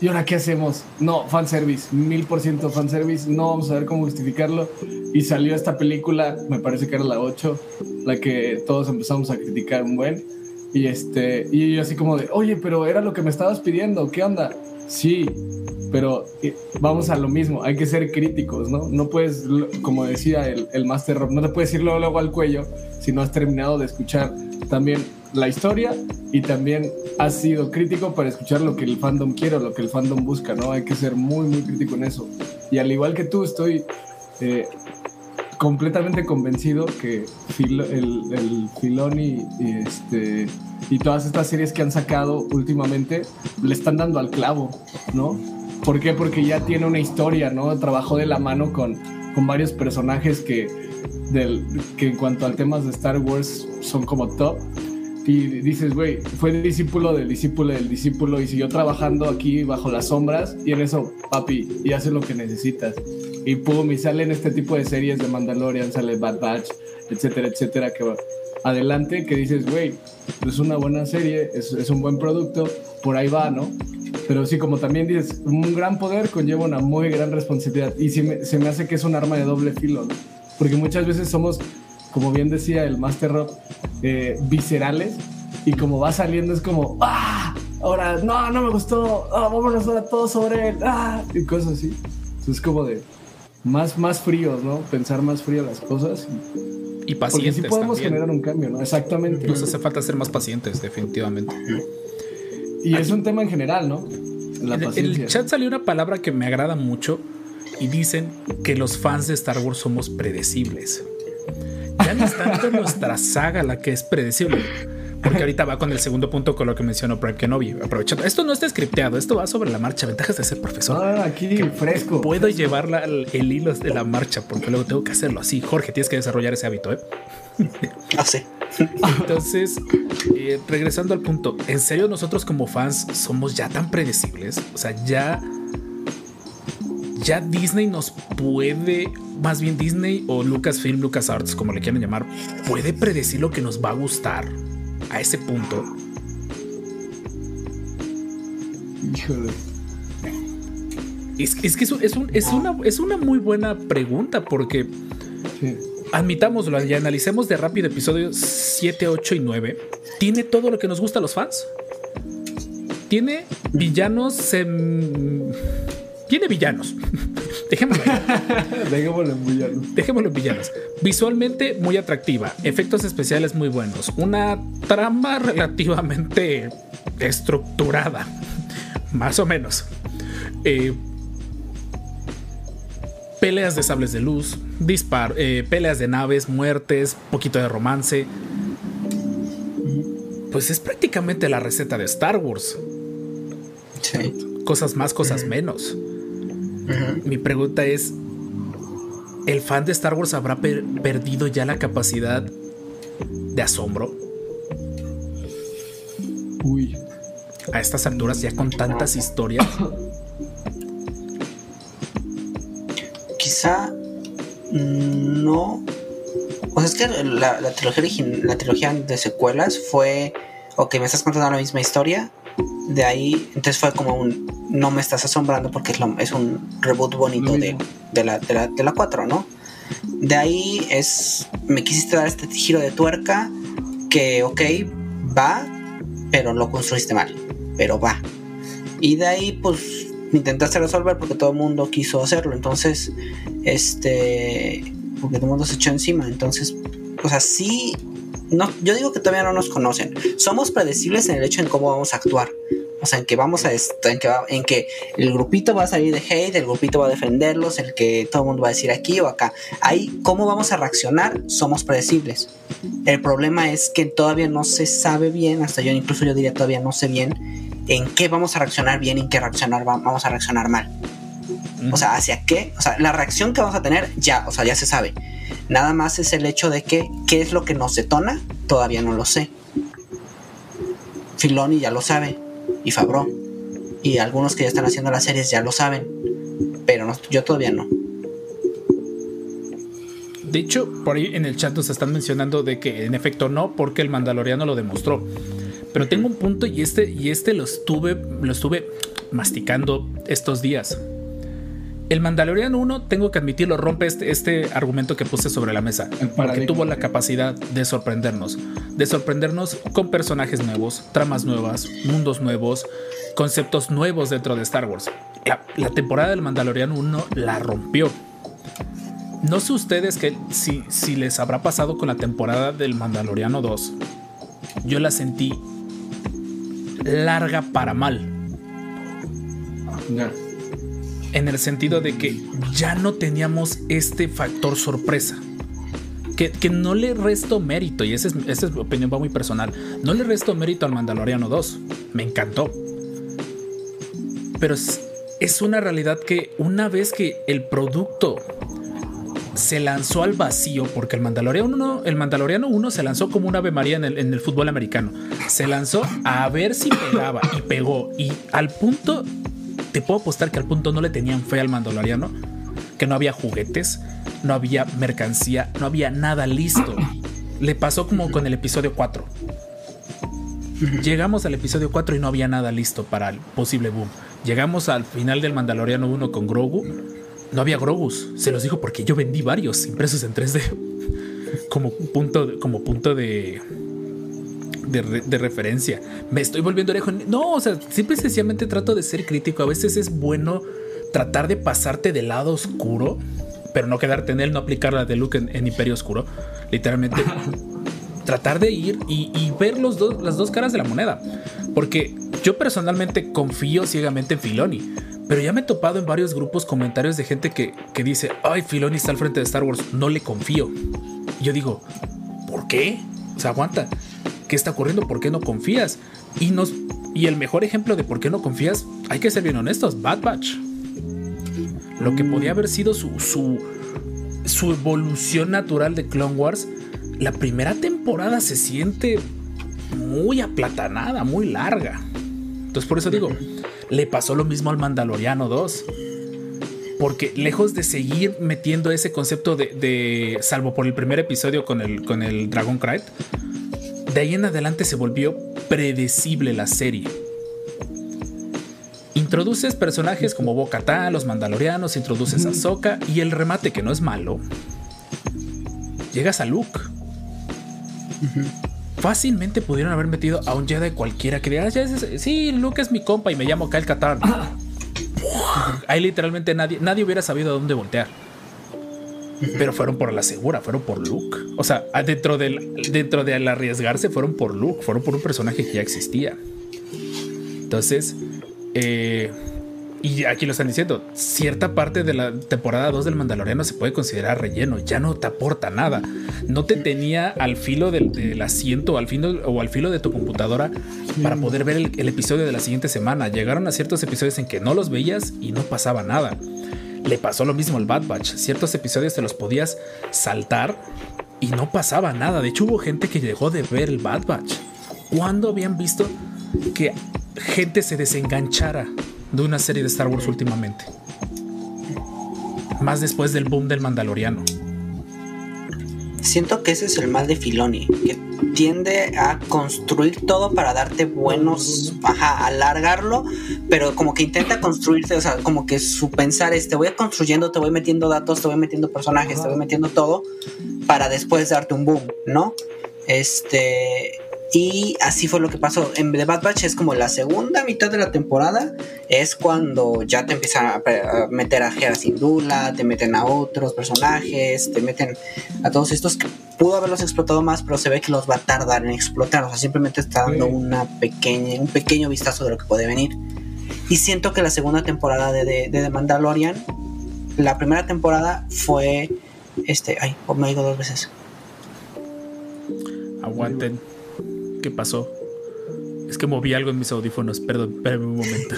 [SPEAKER 3] ¿Y ahora qué hacemos? No, fanservice, mil por ciento fanservice, no vamos a ver cómo justificarlo. Y salió esta película, me parece que era la 8, la que todos empezamos a criticar un buen. Y este, y yo así como de, oye, pero era lo que me estabas pidiendo, ¿qué onda? Sí, pero eh, vamos a lo mismo, hay que ser críticos, ¿no? No puedes, como decía el, el Master Rob, no te puedes ir luego, luego al cuello si no has terminado de escuchar también la historia y también has sido crítico para escuchar lo que el fandom quiere o lo que el fandom busca, ¿no? Hay que ser muy, muy crítico en eso. Y al igual que tú, estoy eh, completamente convencido que el, el Filoni y, este, y todas estas series que han sacado últimamente le están dando al clavo, ¿no? ¿Por qué? Porque ya tiene una historia, ¿no? Trabajó de la mano con, con varios personajes que, del, que en cuanto al temas de Star Wars son como top. Y dices, güey, fue discípulo del discípulo del discípulo y siguió trabajando aquí bajo las sombras y en eso, papi, y hace lo que necesitas. Y pum, y salen este tipo de series de Mandalorian, sale Bad Batch, etcétera, etcétera, que va adelante, que dices, güey, es una buena serie, es, un buen producto, por ahí va, ¿no? Pero sí, como también dices, un gran poder conlleva una muy gran responsabilidad y sí me- se me hace que es un arma de doble filo, ¿no? Porque muchas veces somos, como bien decía el Master Rob, eh, viscerales y como va saliendo es como, ¡ah! Ahora, no, no me gustó, ah, vámonos ahora todo sobre él, ¡ah! Y cosas así. Entonces, como de más, más fríos, ¿no? Pensar más frío las cosas. y-
[SPEAKER 1] Y
[SPEAKER 3] porque
[SPEAKER 1] pacientes
[SPEAKER 3] sí podemos
[SPEAKER 1] también.
[SPEAKER 3] generar un cambio, ¿no? Exactamente.
[SPEAKER 1] Nos hace falta ser más pacientes, definitivamente.
[SPEAKER 3] Y es un tema en general, ¿no? La
[SPEAKER 1] En el chat salió una palabra que me agrada mucho y dicen que los fans de Star Wars somos predecibles. Ya no es tanto nuestra saga la que es predecible. Porque ahorita va con el segundo punto con lo que mencionó Prime Kenobi. Aprovechando. Esto no está scripteado, esto va sobre la marcha. Ventajas de ser profesor.
[SPEAKER 3] Ah, aquí, fresco.
[SPEAKER 1] Puedo llevar el, el hilo de la marcha porque luego tengo que hacerlo así. Jorge, tienes que desarrollar ese hábito, ¿eh?
[SPEAKER 4] No sé.
[SPEAKER 1] Entonces, eh, regresando al punto, ¿en serio nosotros como fans somos ya tan predecibles? O sea, ya. Ya Disney nos puede, más bien Disney o Lucasfilm, LucasArts, como le quieran llamar, puede predecir lo que nos va a gustar a ese punto.
[SPEAKER 3] Híjole.
[SPEAKER 1] Es, es que es, un- es un- es una, es una muy buena pregunta porque
[SPEAKER 3] Sí.
[SPEAKER 1] admitámoslo y analicemos de rápido episodios 7, 8 y 9. Tiene todo lo que nos gusta a los fans. Tiene villanos. tiene villanos. Dejémoslo
[SPEAKER 3] en villano.
[SPEAKER 1] Dejémoslo en villanos. Visualmente muy atractiva. Efectos especiales muy buenos. Una trama relativamente estructurada. Más o menos. Eh, peleas de sables de luz, dispar, eh, peleas de naves, muertes, poquito de romance. Pues es prácticamente la receta de Star Wars.
[SPEAKER 4] Sí.
[SPEAKER 1] Cosas más, cosas menos. Mi pregunta es, ¿el fan de Star Wars habrá per- perdido ya la capacidad de asombro
[SPEAKER 3] Uy.
[SPEAKER 1] a estas alturas ya con tantas historias?
[SPEAKER 4] Quizá no. O sea, es que la, la trilogía la trilogía de secuelas fue. Ok, me estás contando la misma historia. De ahí, entonces fue como un. No me estás asombrando porque es, lo- es un reboot bonito de, de, la, de, la, de la 4, ¿no? De ahí es. Me quisiste dar este giro de tuerca que, ok, va, pero lo construiste mal. Pero va. Y de ahí, pues, intentaste resolver porque todo el mundo quiso hacerlo. Entonces, este, porque todo el mundo se echó encima. Entonces, o sea, sí, no, yo digo que todavía no nos conocen. Somos predecibles en el hecho en cómo vamos a actuar. O sea, en que vamos a en que, va- en que el grupito va a salir de hate, el grupito va a defenderlos, el que todo el mundo va a decir aquí o acá. Ahí, cómo vamos a reaccionar, somos predecibles. El problema es que todavía no se sabe bien, hasta yo incluso yo diría todavía no sé bien en qué vamos a reaccionar bien y en qué reaccionar va- vamos a reaccionar mal. O sea, hacia qué, o sea, la reacción que vamos a tener ya, o sea, ya se sabe. Nada más es el hecho de que qué es lo que nos detona, todavía no lo sé. Filoni ya lo sabe y Fabro y algunos que ya están haciendo las series ya lo saben, pero yo todavía no.
[SPEAKER 1] De hecho, por ahí en el chat nos están mencionando de que en efecto no, porque el Mandaloriano lo demostró. Pero tengo un punto y este, y este lo estuve, lo estuve masticando estos días. El Mandaloriano 1, tengo que admitirlo, rompe este, este argumento que puse sobre la mesa. Porque tuvo la capacidad de sorprendernos. De sorprendernos con personajes nuevos, tramas nuevas, mundos nuevos, conceptos nuevos dentro de Star Wars. La, la temporada del Mandaloriano 1 la rompió. No sé ustedes que si, si les habrá pasado con la temporada del Mandaloriano 2. Yo la sentí larga para mal. En el sentido de que ya no teníamos este factor sorpresa. Que, que no le resto mérito, y esa es, esa es mi opinión va muy personal. No le resto mérito al Mandaloriano 2. Me encantó. Pero es, es una realidad que una vez que el producto se lanzó al vacío, porque el Mandaloriano 1, el Mandaloriano 1 se lanzó como un ave maría en el, en el fútbol americano. Se lanzó a ver si pegaba y pegó. Y al punto, te puedo apostar que al punto no le tenían fe al Mandaloriano, que no había juguetes, no había mercancía, no había nada listo. Le pasó como con el episodio 4. Llegamos al episodio 4 y no había nada listo para el posible boom. Llegamos al final del Mandaloriano 1 con Grogu. No había Grogus. Se los dijo porque yo vendí varios impresos en 3D. Como punto, como punto de, de, re- de referencia. Me estoy volviendo orejo. No, o sea, simple y sencillamente trato de ser crítico. A veces es bueno tratar de pasarte del lado oscuro, pero no quedarte en él, no aplicar la de Luke en, en Imperio Oscuro. Literalmente tratar de ir y, y ver los dos, las dos caras de la moneda. Porque yo personalmente confío ciegamente en Filoni. Pero ya me he topado en varios grupos comentarios de gente que, que dice, ay, Filoni está al frente de Star Wars, no le confío. Y yo digo, ¿por qué? O sea, aguanta. ¿Qué está ocurriendo? ¿Por qué no confías? Y, nos, y el mejor ejemplo de por qué no confías, hay que ser bien honestos, Bad Batch. Lo que podía haber sido su, su, su evolución natural de Clone Wars, la primera temporada se siente muy aplatanada, muy larga. Entonces por eso digo, le pasó lo mismo al Mandaloriano 2. Porque lejos de seguir metiendo ese concepto de, de- salvo por el primer episodio con el, con el Dragon Knight, de ahí en adelante se volvió predecible la serie. Introduces personajes como Bo-Katan, los Mandalorianos, introduces a Ahsoka y el remate que no es malo. Llegas a Luke. Fácilmente pudieron haber metido a un Jedi cualquiera que diga, "Ah, ya ese- sí, Luke es mi compa y me llamo Kyle Katarn. Ahí literalmente nadie, nadie hubiera sabido a dónde voltear. Pero fueron por la segura, fueron por Luke. O sea, a- dentro del, dentro del arriesgarse, fueron por Luke, fueron por un personaje que ya existía. Entonces, eh, y aquí lo están diciendo, cierta parte de la temporada 2 del Mandaloriano se puede considerar relleno, ya no te aporta nada. No te tenía al filo del, asiento al filo, o al filo de tu computadora para poder ver el episodio de la siguiente semana. Llegaron a ciertos episodios en que no los veías y no pasaba nada. Le pasó lo mismo al Bad Batch. Ciertos episodios te los podías saltar y no pasaba nada. De hecho, hubo gente que llegó de ver el Bad Batch. ¿Cuándo habían visto que gente se desenganchara de una serie de Star Wars últimamente? Más después del boom del Mandaloriano.
[SPEAKER 4] Siento que ese es el mal de Filoni, que tiende a construir todo para darte buenos, ajá, alargarlo, pero como que intenta construirte, o sea, como que su pensar es, te voy construyendo, te voy metiendo datos, te voy metiendo personajes, te voy metiendo todo, para después darte un boom, ¿no? Este, Y así fue lo que pasó. En The Bad Batch es como la segunda mitad de la temporada. Es cuando ya te empiezan a, meter a Hera Syndulla, te meten a otros personajes, te meten a todos estos que pudo haberlos explotado más, pero se ve que los va a tardar en explotar. O sea, simplemente está dando una pequeña, un pequeño vistazo de lo que puede venir. Y siento que la segunda temporada de, de, de The Mandalorian, la primera temporada fue. Este, ay, me digo dos veces.
[SPEAKER 1] Aguanten. ¿Qué pasó? Es que moví algo en mis audífonos. Perdón, espérenme un momento.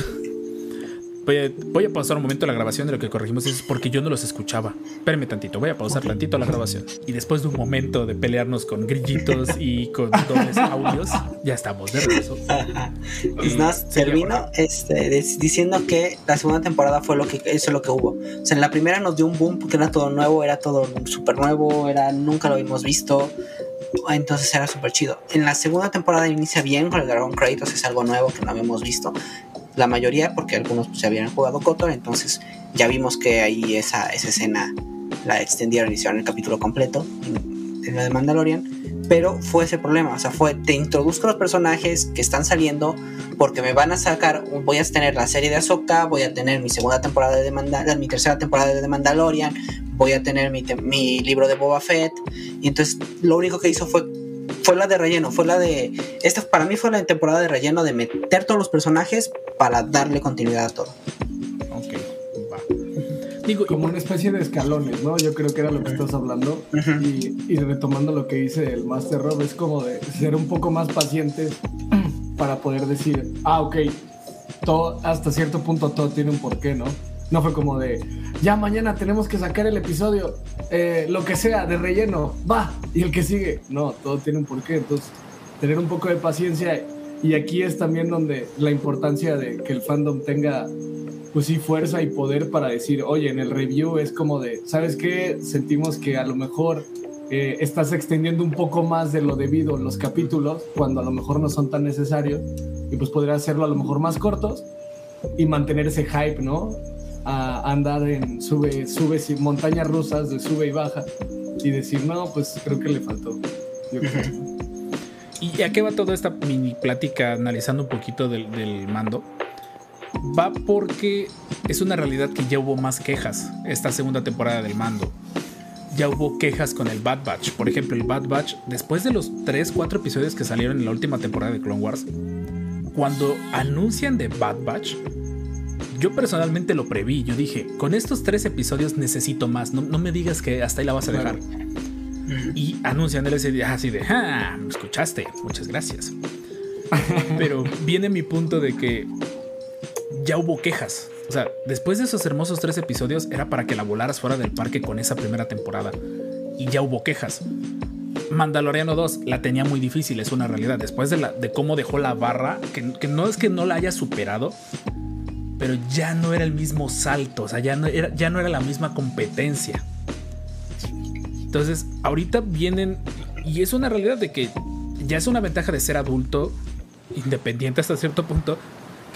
[SPEAKER 1] Voy a, voy a pausar un momento la grabación de lo que corregimos. Es porque yo no los escuchaba. Espérenme tantito. Voy a pausar tantito la grabación. Y después de un momento de pelearnos con grillitos y con dobles audios, ya estamos de regreso.
[SPEAKER 4] Pues
[SPEAKER 1] sigue,
[SPEAKER 4] termino este, diciendo que la segunda temporada fue lo que eso es lo que hubo. O sea, en la primera nos dio un boom porque era todo nuevo, era todo súper nuevo, era nunca lo habíamos visto. Entonces era súper chido. En la segunda temporada inicia bien con el Dragon Kratos, es algo nuevo que no habíamos visto. La mayoría, porque algunos pues, se habían jugado Kotor, entonces ya vimos que ahí esa, esa escena la extendieron, hicieron el capítulo completo en la de Mandalorian. Pero fue ese problema, o sea, fue te introduzco los personajes que están saliendo porque me van a sacar, voy a tener la serie de Ahsoka, voy a tener mi segunda temporada de Mandalorian, mi tercera temporada de The Mandalorian, voy a tener mi, mi libro de Boba Fett, y entonces lo único que hizo fue fue la de relleno, fue la de esta para mí fue la temporada de relleno de meter todos los personajes para darle continuidad a todo.
[SPEAKER 1] Ok, va. Digo,
[SPEAKER 3] Como una especie de escalones, ¿no? Yo creo que era lo que estás hablando. Y, y retomando lo que dice el Master Rob, es como de ser un poco más paciente para poder decir, ah, ok, todo, hasta cierto punto todo tiene un porqué, ¿no? No fue como de, ya mañana tenemos que sacar el episodio, eh, lo que sea, de relleno, va, y el que sigue. No, todo tiene un porqué, entonces tener un poco de paciencia. Y aquí es también donde la importancia de que el fandom tenga, pues sí, fuerza y poder para decir, oye, en el review es como de, ¿sabes qué? Sentimos que a lo mejor eh, estás extendiendo un poco más de lo debido los capítulos, cuando a lo mejor no son tan necesarios, y pues podría hacerlo a lo mejor más cortos y mantener ese hype, ¿no? A andar en sube, sube, montañas rusas de sube y baja y decir, no, pues creo que le faltó. Yo creo.
[SPEAKER 1] ¿Y a qué va toda esta mini plática analizando un poquito del, del mando? Va porque es una realidad que ya hubo más quejas esta segunda temporada del mando. Ya hubo quejas con el Bad Batch. Por ejemplo, el Bad Batch, después de los 3, 4 episodios que salieron en la última temporada de Clone Wars, cuando anuncian de Bad Batch, yo personalmente lo preví. Yo dije, con estos 3 episodios necesito más. No, no me digas que hasta ahí la vas a dejar. Y anuncian ese día así de, ah, me escuchaste, muchas gracias. Pero viene mi punto de que ya hubo quejas. O sea, después de esos hermosos tres episodios era para que la volaras fuera del parque con esa primera temporada. Y ya hubo quejas. Mandaloriano 2 la tenía muy difícil, es una realidad. Después de, la, cómo dejó la barra, que, que no es que no la haya superado, pero ya no era el mismo salto, o sea, ya no era, ya no era la misma competencia. Entonces, ahorita vienen, y es una realidad de que ya es una ventaja de ser adulto, independiente hasta cierto punto,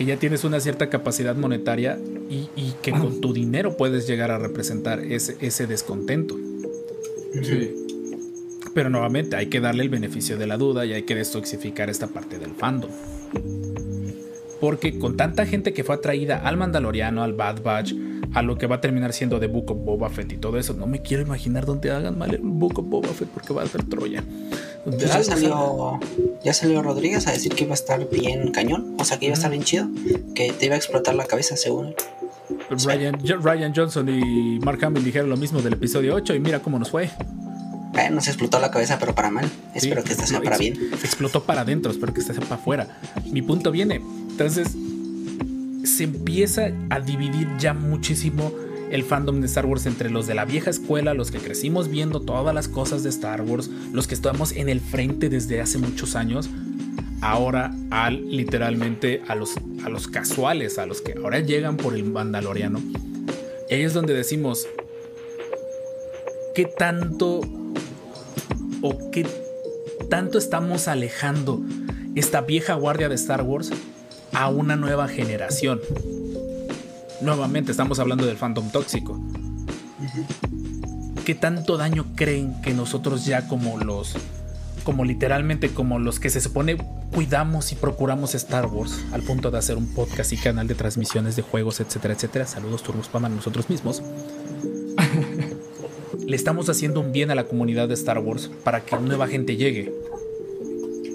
[SPEAKER 1] que ya tienes una cierta capacidad monetaria y, y que con tu dinero puedes llegar a representar ese, ese descontento.
[SPEAKER 3] Sí.
[SPEAKER 1] Pero nuevamente hay que darle el beneficio de la duda y hay que destoxificar esta parte del fandom. Porque con tanta gente que fue atraída al Mandaloriano, al Bad Batch, a lo que va a terminar siendo The Book of Boba Fett y todo eso, no me quiero imaginar dónde hagan mal el Book of Boba Fett porque va a ser Troya.
[SPEAKER 4] Pues ya salió, ya salió Rodríguez a decir que iba a estar bien cañón, o sea que iba a estar bien chido, que te iba a explotar la cabeza según él.
[SPEAKER 1] Ryan, Ryan Johnson y Mark Hamill dijeron lo mismo del episodio 8 y mira cómo nos fue.
[SPEAKER 4] Eh, nos explotó la cabeza, pero para mal.
[SPEAKER 1] Sí,
[SPEAKER 4] Espero que esta sea
[SPEAKER 1] no,
[SPEAKER 4] para bien.
[SPEAKER 1] Explotó para adentro, espero que esté para afuera. Mi punto viene. Entonces, se empieza a dividir ya muchísimo el fandom de Star Wars entre los de la vieja escuela, los que crecimos viendo todas las cosas de Star Wars, los que estamos en el frente desde hace muchos años, ahora al literalmente a los, a los casuales, a los que ahora llegan por el Mandaloriano. Ahí es donde decimos, ¿qué tanto o qué tanto estamos alejando esta vieja guardia de Star Wars a una nueva generación? Nuevamente estamos hablando del fandom tóxico. ¿Qué tanto daño creen que nosotros ya como los como literalmente como los que se supone cuidamos y procuramos Star Wars al punto de hacer un podcast y canal de transmisiones de juegos, etcétera, etcétera. Saludos Turbos Pama a nosotros mismos. Le estamos haciendo un bien a la comunidad de Star Wars para que nueva gente llegue.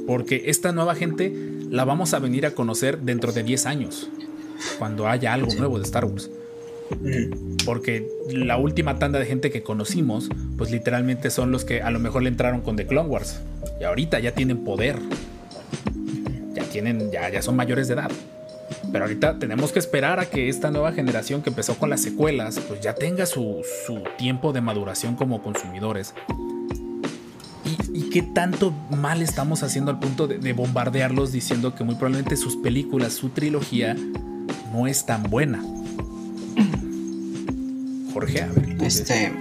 [SPEAKER 1] Porque esta nueva gente la vamos a venir a conocer dentro de 10 años, cuando haya algo nuevo de Star Wars. Porque la última tanda de gente que conocimos, pues literalmente son los que a lo mejor le entraron con The Clone Wars. Y ahorita ya tienen poder. Ya tienen, ya, ya son mayores de edad. Pero ahorita tenemos que esperar a que esta nueva generación que empezó con las secuelas, pues ya tenga su, su tiempo de maduración como consumidores. ¿Y, y qué tanto mal estamos haciendo al punto de, de bombardearlos diciendo que muy probablemente sus películas, su trilogía, no es tan buena? Jorge, a ver. ¿tú
[SPEAKER 4] Este,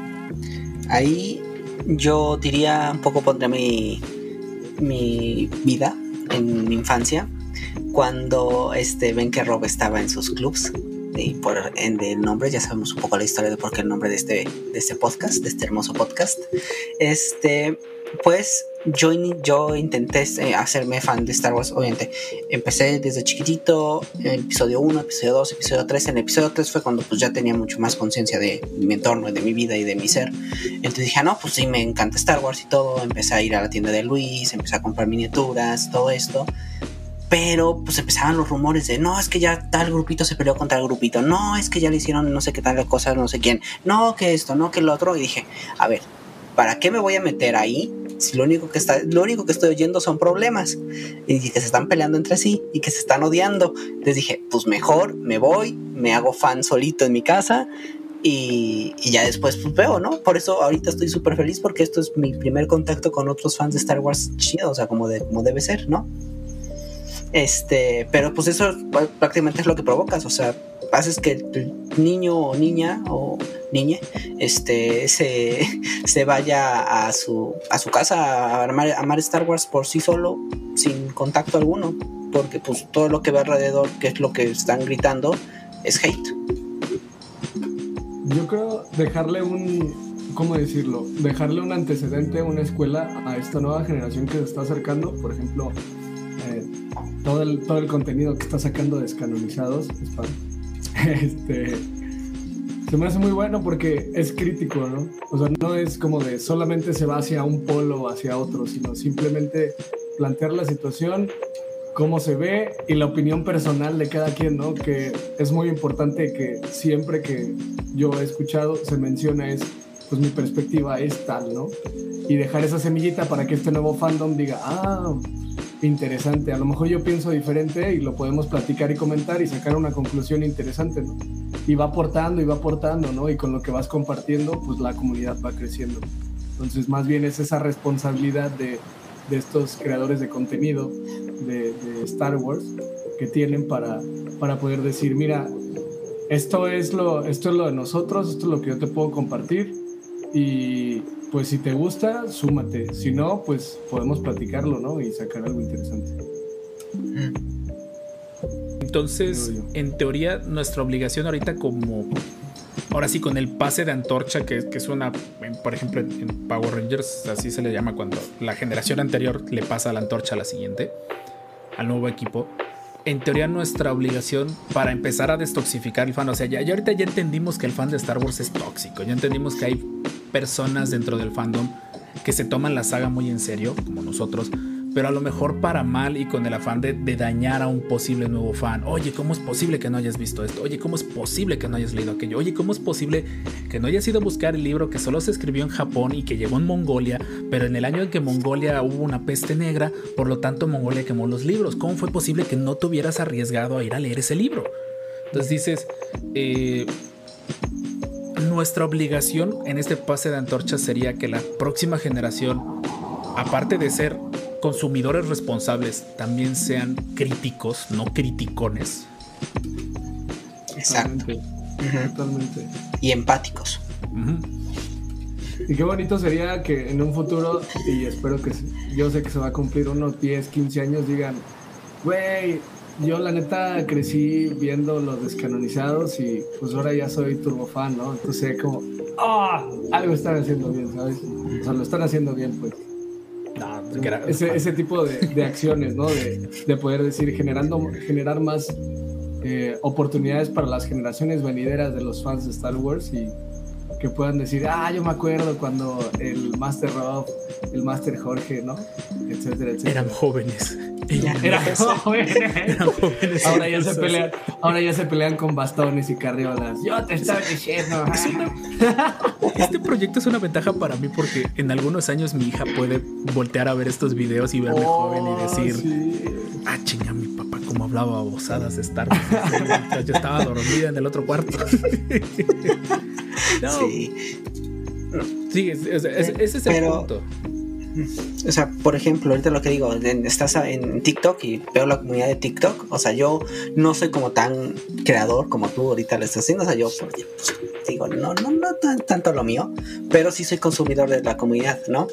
[SPEAKER 4] ahí yo diría un poco pondré mi, mi vida en mi infancia cuando este ven que Rob estaba en sus clubs y por en el nombre ya sabemos un poco la historia de por qué el nombre de este de este podcast de este hermoso podcast este pues yo, in- yo intenté eh, hacerme fan de Star Wars, obviamente. Empecé desde chiquitito, en episodio 1, episodio 2, episodio 3. En el episodio 3 fue cuando pues ya tenía mucho más conciencia de mi entorno, de mi vida y de mi ser. Entonces dije, ah, no, pues sí, me encanta Star Wars y todo. Empecé a ir a la tienda de Luis, empecé a comprar miniaturas, todo esto. Pero pues empezaban los rumores de, no, es que ya tal grupito se peleó contra el grupito. No, es que ya le hicieron no sé qué tal cosa, no sé quién. No, que esto, no, que lo otro. Y dije, a ver, ¿para qué me voy a meter ahí si lo único que está lo único que estoy oyendo son problemas y que se están peleando entre sí y que se están odiando. Entonces dije pues mejor me voy me hago fan solito en mi casa y, ya después pues veo no por eso ahorita estoy súper feliz porque esto es mi primer contacto con otros fans de Star Wars chido o sea como de como debe ser no este pero pues eso pr- prácticamente es lo que provocas o sea haces que el niño o niña o niña este se, se vaya a su a su casa a amar, a amar Star Wars por sí solo sin contacto alguno porque pues todo lo que ve alrededor que es lo que están gritando es hate
[SPEAKER 3] Yo creo dejarle un, ¿cómo decirlo? Dejarle un antecedente, una escuela a esta nueva generación que se está acercando. Por ejemplo, eh, todo, el, todo el contenido que está sacando descanonizados. spam, Este, se me hace muy bueno porque es crítico, ¿no? O sea, no es como de solamente se va hacia un polo o hacia otro, sino simplemente plantear la situación, cómo se ve y la opinión personal de cada quien, ¿no? Que es muy importante que siempre que yo he escuchado se menciona es, pues mi perspectiva es tal, ¿no? Y dejar esa semillita para que este nuevo fandom diga, ah, interesante, a lo mejor yo pienso diferente y lo podemos platicar y comentar y sacar una conclusión interesante, ¿no? Y va aportando y va aportando, ¿no? Y con lo que vas compartiendo, pues la comunidad va creciendo. Entonces, más bien es esa responsabilidad de, de estos creadores de contenido de, de Star Wars que tienen para, para poder decir, mira, esto es, lo, esto es lo de nosotros, esto es lo que yo te puedo compartir y pues si te gusta, súmate, si no, pues podemos platicarlo, ¿no? Y sacar algo interesante.
[SPEAKER 1] Entonces, en teoría, nuestra obligación ahorita como... Ahora sí, con el pase de antorcha, que, que es una, por ejemplo, en, en Power Rangers, así se le llama cuando la generación anterior le pasa la antorcha a la siguiente, al nuevo equipo. En teoría, nuestra obligación para empezar a destoxificar el fan, o sea, ya, ya ahorita ya entendimos que el fan de Star Wars es tóxico, ya entendimos que hay personas dentro del fandom que se toman la saga muy en serio, como nosotros, pero a lo mejor para mal y con el afán de, dañar a un posible nuevo fan. Oye, ¿cómo es posible que no hayas visto esto? Oye, ¿cómo es posible que no hayas leído aquello? Oye, ¿cómo es posible que no hayas ido a buscar el libro que solo se escribió en Japón y que llegó en Mongolia, pero en el año en que Mongolia hubo una peste negra, por lo tanto Mongolia quemó los libros? ¿Cómo fue posible que no te hubieras arriesgado a ir a leer ese libro? Entonces dices, eh, nuestra obligación en este pase de antorcha sería que la próxima generación, aparte de ser consumidores responsables, también sean críticos, no criticones.
[SPEAKER 4] exacto.
[SPEAKER 3] Totalmente,
[SPEAKER 4] y empáticos.
[SPEAKER 3] Y qué bonito sería que en un futuro, y espero que yo sé que se va a cumplir unos 10, 15 años, digan, güey, yo la neta crecí viendo los descanonizados y pues ahora ya soy turbofan, ¿no? Entonces como, ah, algo están haciendo bien, ¿sabes? O sea, lo están haciendo bien, pues.
[SPEAKER 1] No,
[SPEAKER 3] ese, ese tipo de, de acciones, ¿no? De, de poder decir, generando, generar más eh, oportunidades para las generaciones venideras de los fans de Star Wars y que puedan decir, ah, yo me acuerdo cuando el Master Rob, el Master Jorge, ¿no? Etcétera, etcétera.
[SPEAKER 1] eran jóvenes.
[SPEAKER 4] Ya.
[SPEAKER 3] Era joven.
[SPEAKER 1] Eran jóvenes.
[SPEAKER 3] Ahora ya se pelean, ahora ya se pelean con bastones y carriolas. Yo te estoy diciendo.
[SPEAKER 1] Es una- Este proyecto es una ventaja para mí porque en algunos años mi hija puede voltear a ver estos videos y verme joven y decir,
[SPEAKER 3] Oh, sí.
[SPEAKER 1] ah, chinga, mi papá cómo hablaba bozadas de Star Wars yo estaba dormida en el otro cuarto. no, sí,
[SPEAKER 4] Sí.
[SPEAKER 1] es- es- es- ese es el
[SPEAKER 4] Pero-
[SPEAKER 1] punto.
[SPEAKER 4] O sea, por ejemplo, ahorita lo que digo, en- estás en TikTok y veo la comunidad de TikTok. O sea, yo no soy como tan creador como tú ahorita lo estás haciendo. O sea, yo pues, digo, no, no, no tan, tanto lo mío, pero sí soy consumidor de la comunidad, ¿no?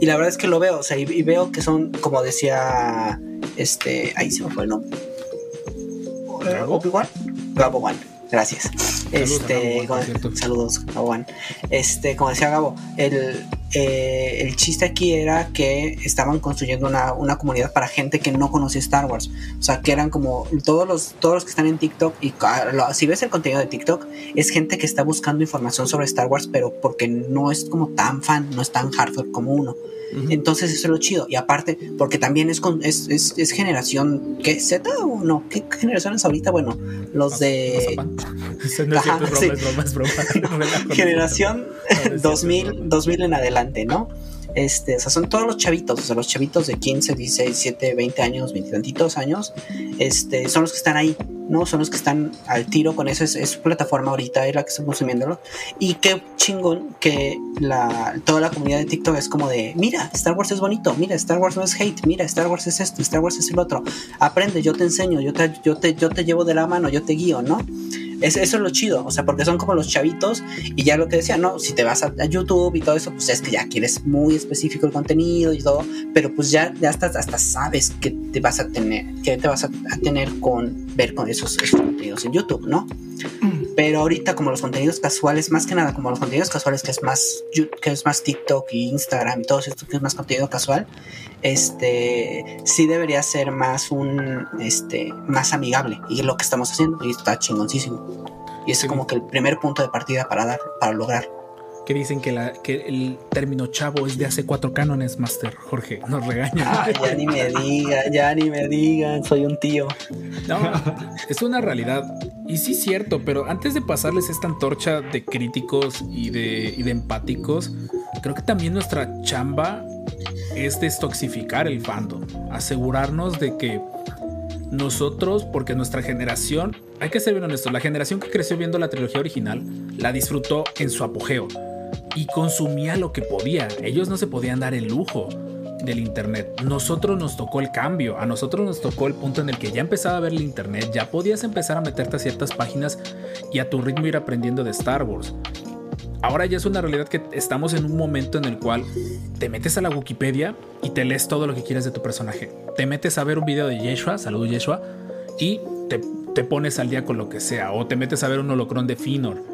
[SPEAKER 4] Y la verdad es que lo veo, o sea, y, y veo que son, como decía, este, ahí se me fue el nombre. Eh. ¿Obi-Wan? Wan, gracias.
[SPEAKER 1] a
[SPEAKER 4] este,
[SPEAKER 1] Gabo
[SPEAKER 4] como-
[SPEAKER 1] cierto.
[SPEAKER 4] saludos, Gabo. Este, como decía Gabo, el, eh, el chiste aquí era que estaban construyendo una, una comunidad para gente que no conocía Star Wars. O sea, que eran como todos los, todos los que están en TikTok. Y si ves el contenido de TikTok, es gente que está buscando información sobre Star Wars, pero porque no es como tan fan, no es tan hardcore como uno. Entonces eso es lo chido. Y aparte, porque también es con, es, es, es generación, ¿qué? ¿Z o no? ¿Qué generación es ahorita? Bueno, los de generación
[SPEAKER 1] No, no es cierto, es
[SPEAKER 4] 2000,
[SPEAKER 1] broma.
[SPEAKER 4] 2000 en adelante, ¿no? Este, o sea, son todos los chavitos, o sea, los chavitos de 15, 16, 17, 20 años, 20 y tantitos años, este, son los que están ahí, ¿no? Son los que están al tiro con esa es, es su plataforma ahorita, es la que están consumiéndolo. Y qué chingón que la, toda la comunidad de TikTok es como de, mira, Star Wars es bonito, mira, Star Wars no es hate, mira, Star Wars es esto, Star Wars es el otro. Aprende, yo te enseño, yo te, yo te, yo te llevo de la mano, yo te guío, ¿no? Es, eso es lo chido, o sea, porque son como los chavitos y ya lo que decía, ¿no? Si te vas a, YouTube y todo eso, pues es que ya quieres muy específico el contenido y todo, pero pues ya, ya hasta, hasta sabes que te vas a tener, que te vas a, a tener con ver con esos, esos contenidos en YouTube, ¿no? Pero ahorita como los contenidos casuales, más que nada como los contenidos casuales que es más que es más TikTok y Instagram y todo esto que es más contenido casual, este sí debería ser más un este más amigable y es lo que estamos haciendo y está chingoncísimo. Y es
[SPEAKER 1] Sí.
[SPEAKER 4] como que el primer punto de partida para dar para lograr.
[SPEAKER 1] Que dicen que, la, que el término chavo es de hace cuatro cánones, Master Jorge. Nos regañan.
[SPEAKER 4] Ay, ya ni me digan, ya ni me digan, soy un tío.
[SPEAKER 1] No, es una realidad. Y sí cierto, pero antes de pasarles esta antorcha de críticos y de, y de empáticos, creo que también nuestra chamba es destoxificar el fandom. Asegurarnos de que nosotros, porque nuestra generación, hay que ser bien honestos, la generación que creció viendo la trilogía original, la disfrutó en su apogeo y consumía lo que podía. Ellos no se podían dar el lujo del internet. Nosotros nos tocó el cambio, a nosotros nos tocó el punto en el que ya empezaba a ver el internet, ya podías empezar a meterte a ciertas páginas y a tu ritmo ir aprendiendo de Star Wars. Ahora ya es una realidad que estamos en un momento en el cual te metes a la Wikipedia y te lees todo lo que quieres de tu personaje. Te metes a ver un video de Yeshua, saludos Yeshua, y te, te pones al día con lo que sea. O te metes a ver un holocrón de Finor.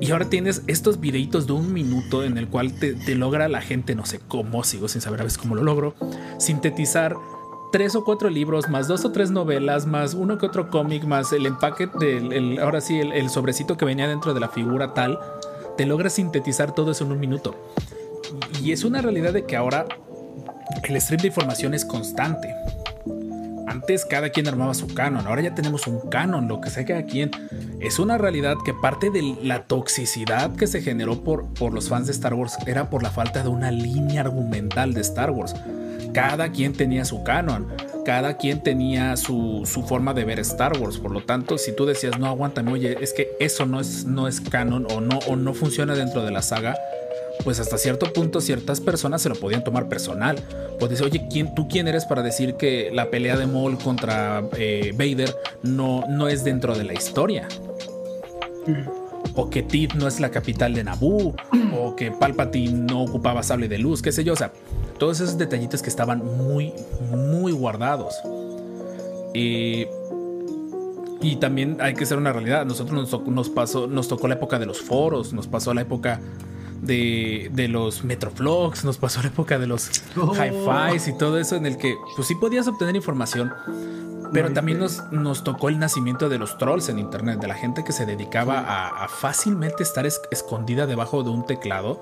[SPEAKER 1] Y ahora tienes estos videitos de un minuto en el cual te, te logra la gente, no sé cómo, sigo sin saber a veces cómo lo logro, sintetizar tres o cuatro libros, más dos o tres novelas, más uno que otro cómic, más el empaque del, el- ahora sí, el, el sobrecito que venía dentro de la figura tal, te logra sintetizar todo eso en un minuto. Y es una realidad de que ahora el stream de información es constante. Antes cada quien armaba su canon, ahora ya tenemos un canon, lo que sea cada quien. Es una realidad que parte de la toxicidad que se generó por, por los fans de Star Wars era por la falta de una línea argumental de Star Wars. Cada quien tenía su canon, cada quien tenía su, su forma de ver Star Wars. Por lo tanto, si tú decías, no, aguántame, oye, es que eso no es, no es canon o no, o no funciona dentro de la saga, pues hasta cierto punto ciertas personas se lo podían tomar personal. Pues decir, oye, ¿quién, ¿tú quién eres para decir que la pelea de Maul contra eh, Vader no, no es dentro de la historia? O que Tid no es la capital de Naboo, o que Palpatine no ocupaba sable de luz, qué sé yo, o sea, todos esos detallitos que estaban muy, muy guardados. Eh, y también hay que ser una realidad. Nosotros nos, tocó- nos pasó, nos tocó la época de los foros, nos pasó la época de, de los Metrovlogs, nos pasó la época de los
[SPEAKER 3] Oh.
[SPEAKER 1] hi-fis y todo eso en el que pues sí podías obtener información, pero también nos, nos tocó el nacimiento de los trolls en internet, de la gente que se dedicaba a, a fácilmente estar es- escondida debajo de un teclado,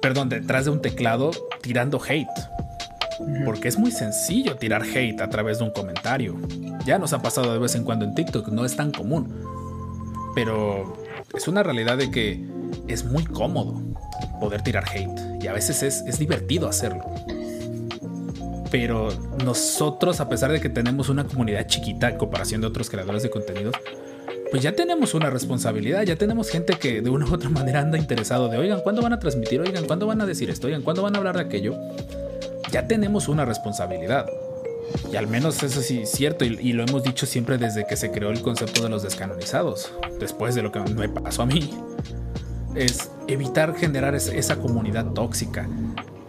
[SPEAKER 1] perdón, detrás de un teclado tirando hate. Porque es muy sencillo tirar hate a través de un comentario. Ya nos ha pasado de vez en cuando en TikTok, no es tan común. Pero es una realidad de que es muy cómodo poder tirar hate. Y a veces es, es divertido hacerlo. Pero nosotros, a pesar de que tenemos una comunidad chiquita en comparación de otros creadores de contenidos, pues ya tenemos una responsabilidad, ya tenemos gente que de una u otra manera anda interesado de, oigan, ¿cuándo van a transmitir? Oigan, ¿cuándo van a decir esto? Oigan, ¿cuándo van a hablar de aquello? Ya tenemos una responsabilidad. Y al menos eso sí es cierto, y, y lo hemos dicho siempre desde que se creó el concepto de los descanonizados, después de lo que me pasó a mí, es evitar generar es- esa comunidad tóxica.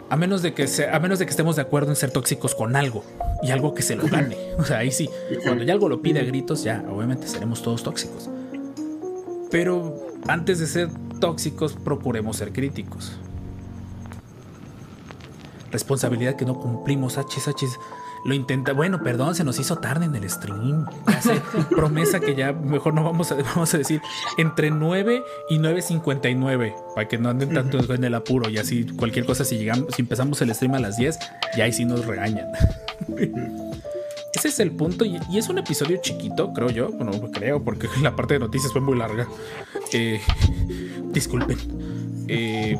[SPEAKER 1] A menos, de que se- a menos de que estemos de acuerdo en ser tóxicos con algo y algo que se lo gane. O sea, ahí sí, cuando ya algo lo pide a gritos, ya obviamente seremos todos tóxicos. Pero antes de ser tóxicos, procuremos ser críticos. Responsabilidad que no cumplimos, achis, achis. Lo intenta, bueno, perdón, se nos hizo tarde en el stream. Sé, promesa que ya mejor no vamos a, vamos a decir entre 9 y 9.59 para que no anden tanto en el apuro y así cualquier cosa si llegamos, si empezamos el stream a las 10, ya ahí sí nos regañan. Ese es el punto y, y es un episodio chiquito, creo yo. Bueno, creo, porque la parte de noticias fue muy larga. Eh, disculpen. Eh,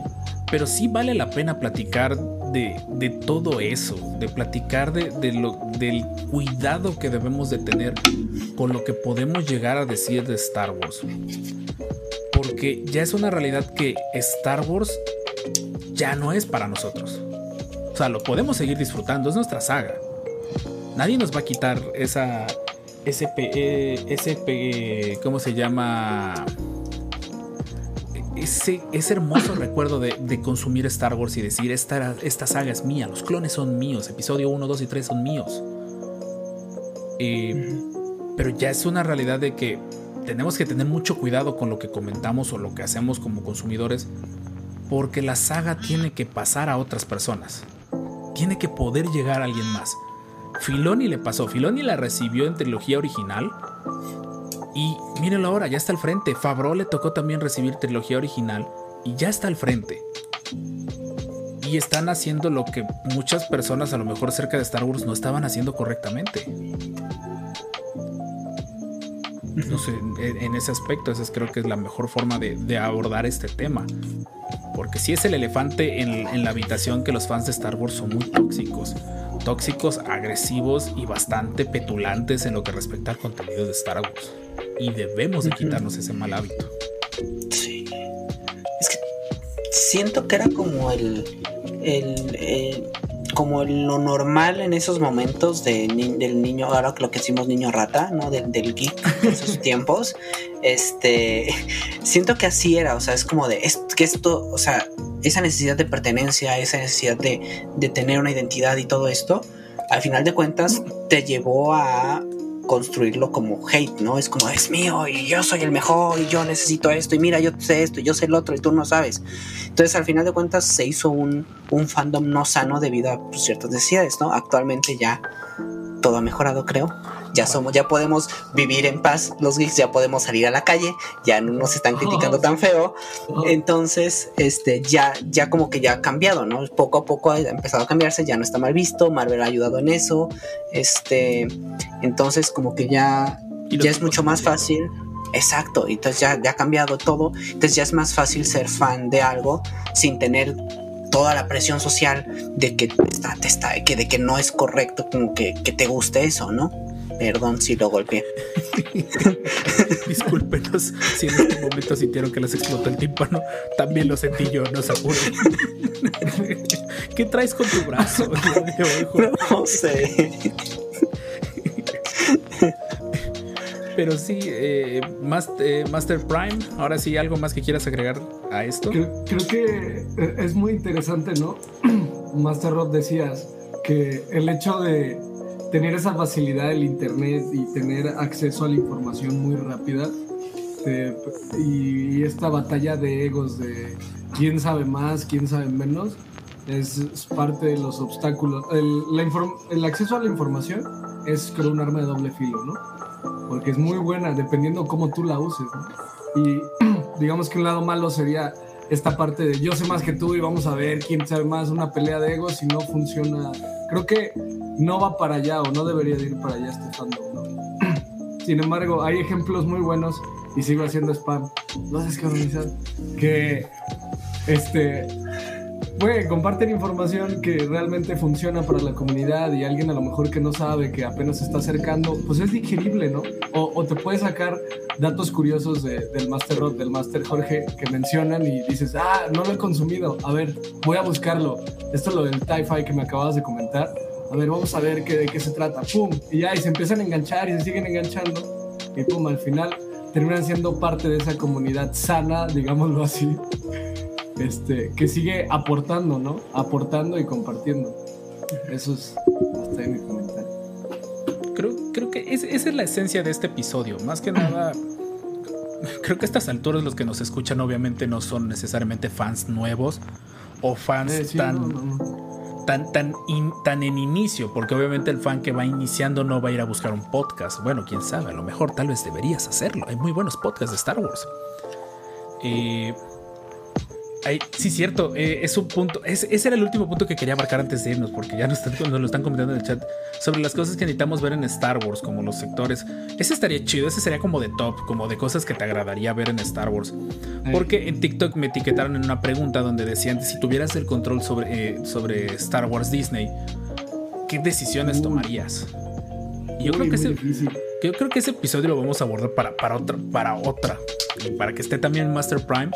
[SPEAKER 1] pero sí vale la pena platicar de, todo eso, de platicar de, del cuidado que debemos de tener con lo que podemos llegar a decir de Star Wars. Porque ya es una realidad que Star Wars ya no es para nosotros. O sea, lo podemos seguir disfrutando, es nuestra saga. Nadie nos va a quitar esa. Ese, eh, ese ¿cómo se llama? Ese, ese hermoso recuerdo de, de consumir Star Wars y decir, esta, saga es mía, los clones son míos, episodio 1, 2 y 3 son míos. Eh, pero ya es una realidad de que tenemos que tener mucho cuidado con lo que comentamos o lo que hacemos como consumidores, porque la saga tiene que pasar a otras personas. Tiene que poder llegar a alguien más. Filoni le pasó, Filoni la recibió en trilogía original. Y mírenlo ahora, ya está al frente. Favreau le tocó también recibir trilogía original y ya está al frente. Y están haciendo lo que muchas personas a lo mejor cerca de Star Wars no estaban haciendo correctamente. No sé, en, ese aspecto, esa es- creo que es la mejor forma de, abordar este tema. Porque si es el elefante en la habitación que los fans de Star Wars son muy tóxicos. Tóxicos, agresivos y bastante petulantes en lo que respecta al contenido de Star Wars. Y debemos de quitarnos ese mal hábito.
[SPEAKER 4] Sí. Es que siento que era como el, el, el- como lo normal en esos momentos de ni- del niño, ahora lo que decimos niño rata, ¿no? Del, del geek de esos tiempos. Este, siento que así era, o sea, es como de, es que esto, o sea, esa necesidad de pertenencia, esa necesidad de, de tener una identidad y todo esto, al final de cuentas te llevó a construirlo como hate, ¿no? Es como, es mío y yo soy el mejor y yo necesito esto y mira, yo sé esto y yo sé el otro y tú no sabes. Entonces, al final de cuentas, se hizo un, un fandom no sano debido a pues, ciertas necesidades, ¿no? Actualmente ya todo ha mejorado, creo. Ya somos, ya podemos vivir en paz, los geeks ya podemos salir a la calle, ya no nos están criticando tan feo. Entonces, este, ya, ya como que ya ha cambiado, ¿no? Poco a poco ha empezado a cambiarse, ya no está mal visto, Marvel ha ayudado en eso, este, entonces como que ya, ya es mucho más fácil. Exacto, entonces ya, ya ha cambiado todo, entonces ya es más fácil ser fan de algo sin tener toda la presión social de que está, te está, que de que no es correcto como que, que te guste eso, ¿no? Perdón si lo golpeé.
[SPEAKER 1] Discúlpenos si en este momento sintieron que les explotó el tímpano. También lo sentí yo, no se apuren. ¿Qué traes con tu brazo?
[SPEAKER 4] No sé.
[SPEAKER 1] Pero sí, eh, Mas- eh, Master Prime, ahora sí, algo más que quieras agregar a esto.
[SPEAKER 3] Creo, creo que eh, es muy interesante, ¿no? Master Rob decías que el hecho de tener esa facilidad del internet y tener acceso a la información muy rápida este, y, y esta batalla de egos de quién sabe más, quién sabe menos, es, es parte de los obstáculos. El, la el acceso a la información es creo un arma de doble filo, ¿no? Porque es muy buena dependiendo cómo tú la uses, ¿no? Y digamos que un lado malo sería esta parte de yo sé más que tú y vamos a ver quién sabe más, una pelea de egos y no funciona. Creo que no va para allá o no debería de ir para allá este fandom. Sin embargo, hay ejemplos muy buenos y sigo haciendo spam. No haces canonizar. Que este güey, comparten información que realmente funciona para la comunidad y alguien a lo mejor que no sabe, que apenas se está acercando, pues es digerible, ¿no? O, o te puede sacar datos curiosos de- del Master Rod, del Master Jorge, que mencionan y dices, ah, no lo he consumido, a ver, voy a buscarlo. Esto es lo del TIE que me acabas de comentar. A ver, vamos a ver qué, de qué se trata. ¡Pum! Y ya, y se empiezan a enganchar y se siguen enganchando. Y pum, al final terminan siendo parte de esa comunidad sana, digámoslo así, este, que sigue aportando, ¿no? Aportando y compartiendo. Eso es hasta ahí mi comentario.
[SPEAKER 1] Creo, creo que es- esa es la esencia de este episodio. Más que nada, creo que a estas alturas los que nos escuchan obviamente no son necesariamente fans nuevos o fans
[SPEAKER 3] Eh, sí,
[SPEAKER 1] tan,
[SPEAKER 3] no, no,
[SPEAKER 1] tan, tan, in- tan en inicio, porque obviamente el fan que va iniciando no va a ir a buscar un podcast. Bueno, quién sabe, a lo mejor tal vez deberías hacerlo. Hay muy buenos podcasts de Star Wars. Eh, sí, cierto, eh, es un punto. es- ese era el último punto que quería marcar antes de irnos, porque ya nos, están, nos lo están comentando en el chat sobre las cosas que necesitamos ver en Star Wars, como los sectores. Ese estaría chido, ese sería como de top, como de cosas que te agradaría ver en Star Wars. Porque en TikTok me etiquetaron en una pregunta donde decían, si tuvieras el control sobre, eh, sobre Star Wars Disney, ¿qué decisiones tomarías? Y yo creo, que ese,
[SPEAKER 3] difícil.
[SPEAKER 1] que yo creo que ese episodio lo vamos a abordar para, para otra, para otra. Para que esté también Master Prime.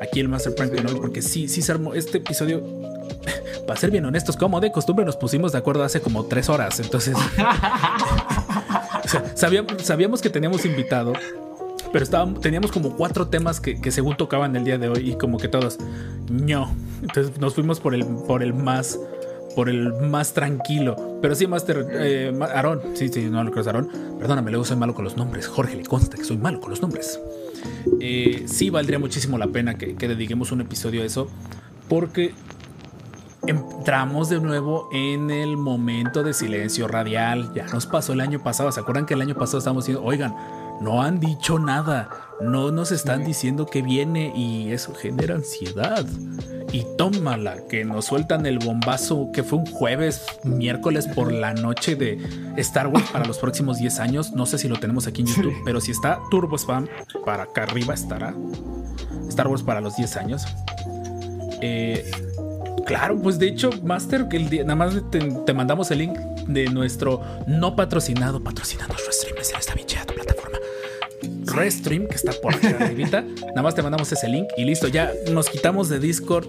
[SPEAKER 1] Aquí el Master Prime que no, porque sí, sí se armó este episodio. Para ser bien honestos, como de costumbre nos pusimos de acuerdo hace como tres horas. Entonces, sabíamos, que teníamos invitado, pero estábamos, teníamos como cuatro temas que, según tocaban el día de hoy y como que todos, no. Entonces nos fuimos por el, por el más, por el más tranquilo. Pero sí, Master, eh, Aarón, sí, sí, no lo creo, Aarón. Perdóname, luego soy malo con los nombres. Jorge, le consta que soy malo con los nombres. Eh, sí, valdría muchísimo la pena que, que dediquemos un episodio a eso, porque entramos de nuevo en el momento de silencio radial. Ya nos pasó el año pasado. ¿Se acuerdan que el año pasado estábamos diciendo, oigan, no han dicho nada, no nos están diciendo que viene y eso genera ansiedad? Y tómala, que nos sueltan el bombazo que fue un jueves, miércoles por la noche de Star Wars para los próximos 10 años. No sé si lo tenemos aquí en YouTube, pero si está Turbo Spam, para acá arriba estará. Star Wars para los 10 años. Eh, Claro, pues de hecho, Master, que el día- nada más te, te mandamos el link de nuestro no patrocinado, patrocinando Restream, es en esta bichera tu plataforma. Restream, que está por acá arribita. Nada más te mandamos ese link y listo, ya nos quitamos de Discord.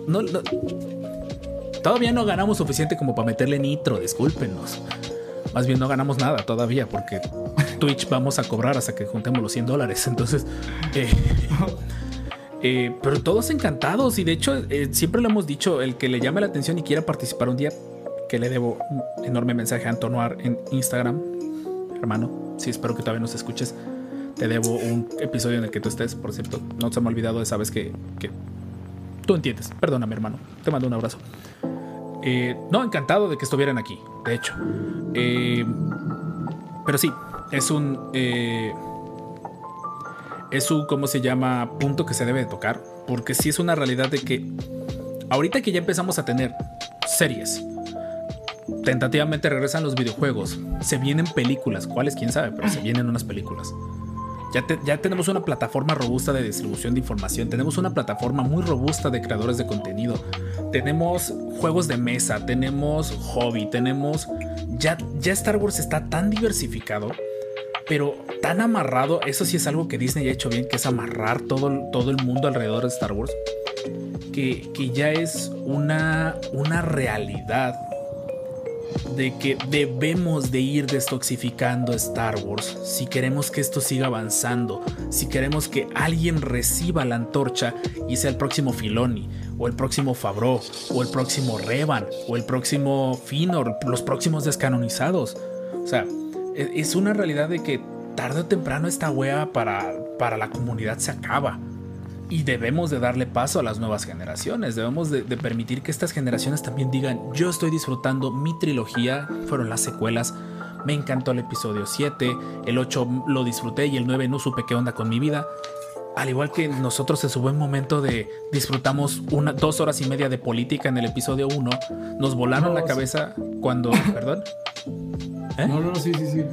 [SPEAKER 1] Todavía no ganamos suficiente como para meterle nitro, discúlpenos. Más bien no ganamos nada todavía porque Twitch vamos a cobrar hasta que juntemos los 100 dólares. Entonces, eh, eh, pero todos encantados y de hecho eh, siempre lo hemos dicho, el que le llame la atención y quiera participar un día, que le debo un enorme mensaje a Antonoir en Instagram, hermano, sí espero que todavía nos escuches, te debo un episodio en el que tú estés, por cierto, no se me ha olvidado esa vez que, que tú entiendes, perdóname hermano, te mando un abrazo. Eh, no, encantado de que estuvieran aquí, de hecho. Eh, pero sí, es un... eh, es un, ¿cómo se llama? Punto que se debe de tocar. Porque sí es una realidad de que ahorita que ya empezamos a tener series, tentativamente regresan los videojuegos, se vienen películas, cuáles quién sabe, pero se vienen unas películas. Ya, te- ya tenemos una plataforma robusta de distribución de información, tenemos una plataforma muy robusta de creadores de contenido, tenemos juegos de mesa, tenemos hobby, tenemos... Ya, ya Star Wars está tan diversificado pero tan amarrado, eso sí es algo que Disney ha hecho bien, que es amarrar todo, todo el mundo alrededor de Star Wars, que, que ya es una, una realidad de que debemos de ir destoxificando Star Wars si queremos que esto siga avanzando, si queremos que alguien reciba la antorcha y sea el próximo Filoni, o el próximo Favreau, o el próximo Revan, o el próximo Finor, los próximos descanonizados. O sea, e- es una realidad de que tarde o temprano esta wea para, para la comunidad se acaba. Y debemos de darle paso a las nuevas generaciones. Debemos de, de permitir que estas generaciones también digan, yo estoy disfrutando mi trilogía, fueron las secuelas. Me encantó el episodio 7, el 8 lo disfruté y el 9 no supe qué onda con mi vida. Al igual que nosotros en su buen momento de disfrutamos una, dos horas y media de política en el episodio 1, nos volaron
[SPEAKER 3] No,
[SPEAKER 1] la
[SPEAKER 3] sí.
[SPEAKER 1] cabeza cuando... ¿Perdón? ¿Eh?
[SPEAKER 3] No, no, sí, sí, sí.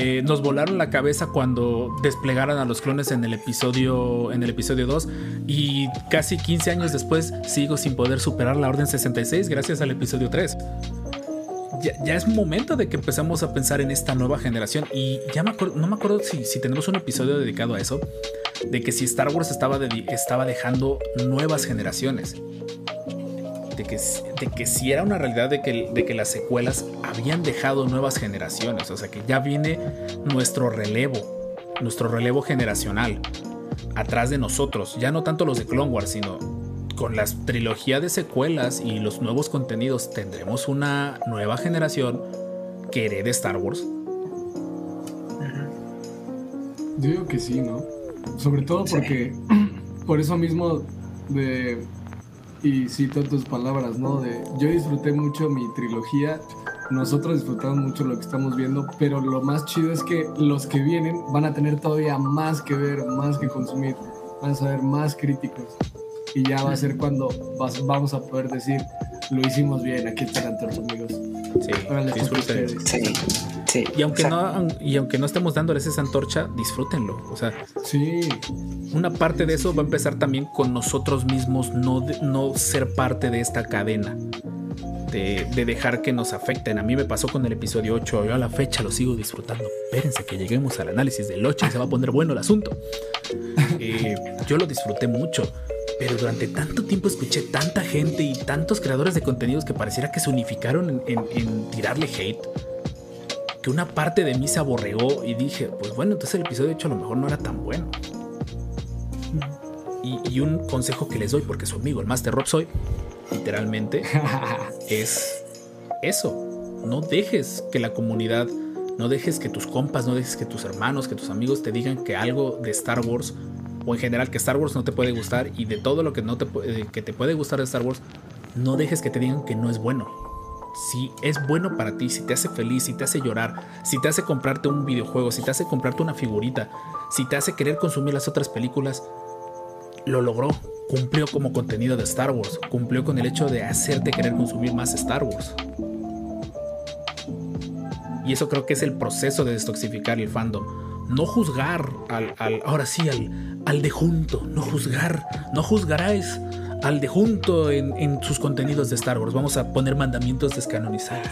[SPEAKER 1] Eh, nos volaron la cabeza cuando desplegaron a los clones en el episodio en el episodio 2 y casi 15 años después sigo sin poder superar la orden 66 gracias al episodio 3. Ya, es momento de que empezamos a pensar en esta nueva generación y ya no me acuerdo si, tenemos un episodio dedicado a eso, de que si Star Wars estaba dejando nuevas generaciones. De que, de que si era una realidad de que, de que las secuelas habían dejado nuevas generaciones. O sea que ya viene nuestro relevo, nuestro relevo generacional atrás de nosotros. Ya no tanto los de Clone Wars, sino con la trilogía de secuelas y los nuevos contenidos tendremos una nueva generación que herede Star Wars.
[SPEAKER 3] Yo digo que sí, ¿no? Sobre todo
[SPEAKER 4] Sí.
[SPEAKER 3] porque por eso mismo de y cito tus palabras, ¿no? De yo disfruté mucho mi trilogía, nosotros disfrutamos mucho lo que estamos viendo, pero lo más chido es que los que vienen van a tener todavía más que ver, más que consumir, van a ser más críticos. Y ya va a ser cuando vas- vamos a poder decir, lo hicimos bien, aquí están ante amigos.
[SPEAKER 1] Sí,
[SPEAKER 3] Órale,
[SPEAKER 1] disfruten.
[SPEAKER 3] ustedes.
[SPEAKER 4] Sí, sí.
[SPEAKER 1] Y aunque, no, y aunque no estemos dándoles esa antorcha, disfrútenlo. O sea,
[SPEAKER 3] Sí,
[SPEAKER 1] una parte de eso va a empezar también con nosotros mismos, no, no ser parte de esta cadena. De, de dejar que nos afecten. A mí me pasó con el episodio 8. Yo a la fecha lo sigo disfrutando. Espérense que lleguemos al análisis del 8 y se va a poner bueno el asunto. Eh, yo lo disfruté mucho. Pero durante tanto tiempo escuché tanta gente y tantos creadores de contenidos que pareciera que se unificaron en, en- en tirarle hate. Que una parte de mí se aborregó y dije, pues bueno, entonces el episodio 8 a lo mejor no era tan bueno. Y, y un consejo que les doy, porque su amigo, el Master Rob soy, literalmente, es eso. No dejes que la comunidad, no dejes que tus compas, no dejes que tus hermanos, que tus amigos te digan que algo de Star Wars, o en general que Star Wars no te puede gustar, y de todo lo que, no te, eh, que te puede gustar de Star Wars, no dejes que te digan que no es bueno. Si es bueno para ti, si te hace feliz, si te hace llorar, si te hace comprarte un videojuego, si te hace comprarte una figurita, si te hace querer consumir las otras películas, lo logró. Cumplió como contenido de Star Wars. Cumplió con el hecho de hacerte querer consumir más Star Wars. Y eso creo que es el proceso de destoxificar el fandom. No juzgar al, ahora sí, al, al de junto. No juzgar. No juzgaráis al de junto en, en sus contenidos de Star Wars. Vamos a poner mandamientos descanonizados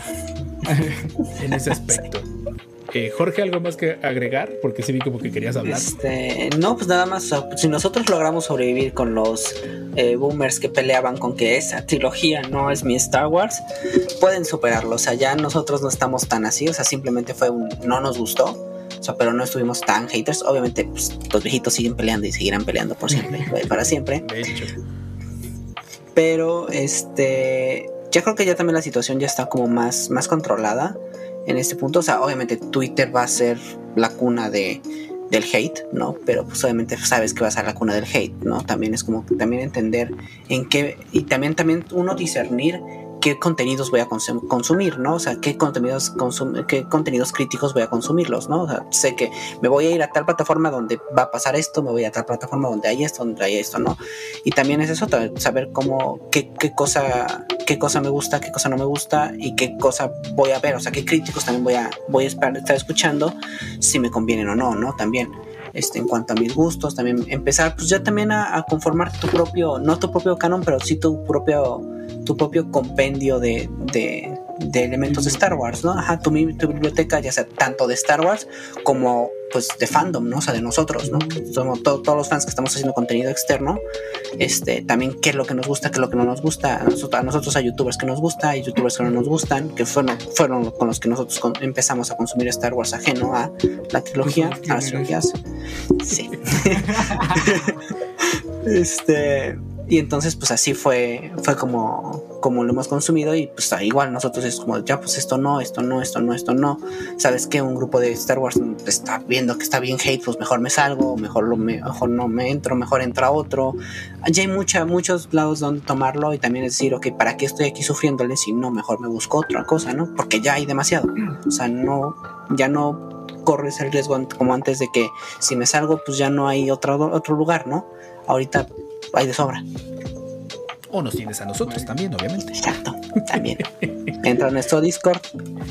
[SPEAKER 1] en ese aspecto. Eh, Jorge, ¿algo más que agregar? Porque sí vi como que querías hablar.
[SPEAKER 4] Este, no, pues nada más, si nosotros logramos sobrevivir con los eh, boomers que peleaban con que esa trilogía no es mi Star Wars, pueden superarlo. O sea, ya nosotros no estamos tan así, o sea, simplemente fue un no nos gustó. O sea, pero no estuvimos tan haters. Obviamente, pues, los viejitos siguen peleando y seguirán peleando por siempre, para siempre.
[SPEAKER 1] De hecho.
[SPEAKER 4] Pero este, ya creo que ya también la situación ya está como más, más controlada en este punto. O sea, obviamente Twitter va a ser la cuna de, del hate, ¿no? Pero pues obviamente sabes que va a ser la cuna del hate, ¿no? También es como también entender en qué, y también, también uno discernir qué contenidos voy a consum- consumir, ¿no? O sea, qué contenidos, qué contenidos críticos voy a consumirlos, ¿no? O sea, sé que me voy a ir a tal plataforma donde va a pasar esto, me voy a tal plataforma donde hay esto, donde hay esto, ¿no? Y también es eso, saber cómo, qué, qué cosa, qué cosa me gusta, qué cosa no me gusta y qué cosa voy a ver, o sea, qué críticos también voy a, voy a estar escuchando, si me convienen o no, ¿no? También. Este, en cuanto a mis gustos, también empezar pues ya también a, conformar tu propio, no tu propio canon, pero sí tu propio, tu propio compendio de, de elementos de Star Wars, ¿no? Ajá, tu, biblioteca, ya sea tanto de Star Wars como pues de fandom, ¿no? O sea, de nosotros, ¿no? Somos to- todos los fans que estamos haciendo contenido externo, este, también qué es lo que nos gusta, qué es lo que no nos gusta, a nosotros, a nosotros hay youtubers que nos gusta, hay youtubers que no nos gustan, que fueron, fueron con los que nosotros empezamos a consumir Star Wars ajeno a la trilogía, a las trilogías. Sí. este, Y entonces, pues así fue, fue como, como lo hemos consumido. Y pues igual nosotros es como, ya, pues esto no, esto no, esto no, esto no. Sabes que un grupo de Star Wars está viendo que está bien hate, pues mejor me salgo, mejor, lo, mejor no me entro, mejor entra otro. Ya hay mucha, muchos lados donde tomarlo y también decir, ok, ¿para qué estoy aquí sufriéndole si no, mejor me busco otra cosa, ¿no? Porque ya hay demasiado. O sea, no, ya no corres el riesgo como antes de que si me salgo, pues ya no hay otro, otro lugar, ¿no? Ahorita hay de sobra.
[SPEAKER 1] O nos tienes a nosotros también, obviamente.
[SPEAKER 4] Exacto, también. Entra a nuestro Discord,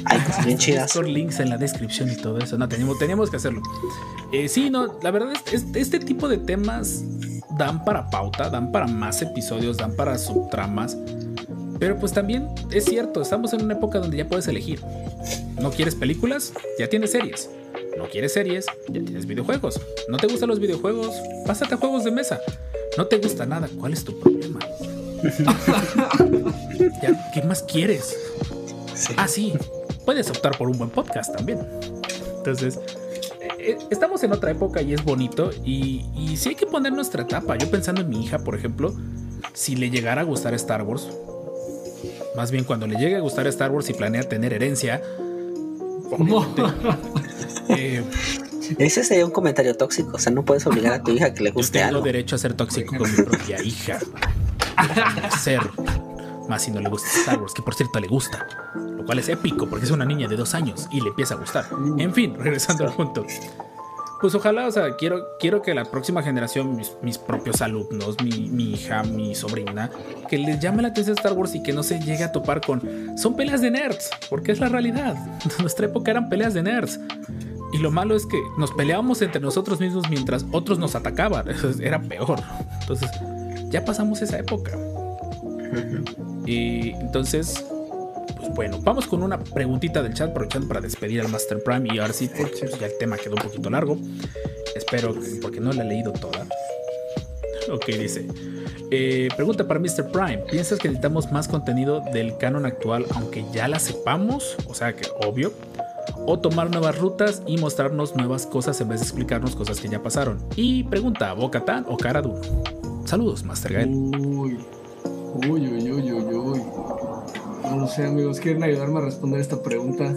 [SPEAKER 4] hay cosas bien chidas.
[SPEAKER 1] Discord links en la descripción y todo eso. No, teníamos, teníamos que hacerlo. Eh, sí, no, la verdad es, es, este tipo de temas dan para pauta, dan para más episodios, dan para subtramas. Pero pues también es cierto, estamos en una época donde ya puedes elegir. ¿No quieres películas? Ya tienes series. ¿No quieres series? Ya tienes videojuegos. ¿No te gustan los videojuegos? Pásate a juegos de mesa. ¿No te gusta nada? ¿Cuál es tu problema? ¿Ya? ¿Qué más quieres?
[SPEAKER 4] Sí.
[SPEAKER 1] Ah, sí. Puedes optar por un buen podcast también. Entonces, eh, estamos en otra época y es bonito. Y, y sí hay que poner nuestra etapa. Yo pensando en mi hija, por ejemplo, si le llegara a gustar Star Wars, más bien cuando le llegue a gustar Star Wars y planea tener herencia, eh,
[SPEAKER 4] Ese sería un comentario tóxico. O sea, no puedes obligar a tu hija a que le
[SPEAKER 1] yo
[SPEAKER 4] guste
[SPEAKER 1] tengo
[SPEAKER 4] algo.
[SPEAKER 1] derecho a ser tóxico con mi propia hija. Ser. Más si no le gusta Star Wars, que por cierto le gusta. Lo cual es épico porque es una niña de dos años y le empieza a gustar. En fin, regresando al punto. Pues ojalá, o sea, quiero, quiero que la próxima generación, mis, mis propios alumnos, mi, mi hija, mi sobrina, que les llame la atención Star Wars y que no se llegue a topar con. Son peleas de nerds, porque es la realidad. En nuestra época eran peleas de nerds. Y lo malo es que nos peleábamos entre nosotros mismos mientras otros nos atacaban. Eso era peor. Entonces, ya pasamos esa época. Y entonces, pues bueno, vamos con una preguntita del chat, aprovechando para despedir al Master Prime. Y ahora sí, porque ya el tema quedó un poquito largo. Espero, que- porque no la he leído toda. Ok, dice. eh, pregunta para Mr. Prime. ¿Piensas que necesitamos más contenido del canon actual, aunque ya la sepamos? O sea que obvio. O tomar nuevas rutas y mostrarnos nuevas cosas en vez de explicarnos cosas que ya pasaron. Y pregunta, ¿Bocatán o Cara? Saludos, Master Gael.
[SPEAKER 3] Uy, uy, uy, uy, uy, uy. No lo sé, amigos. ¿Quieren ayudarme a responder esta pregunta?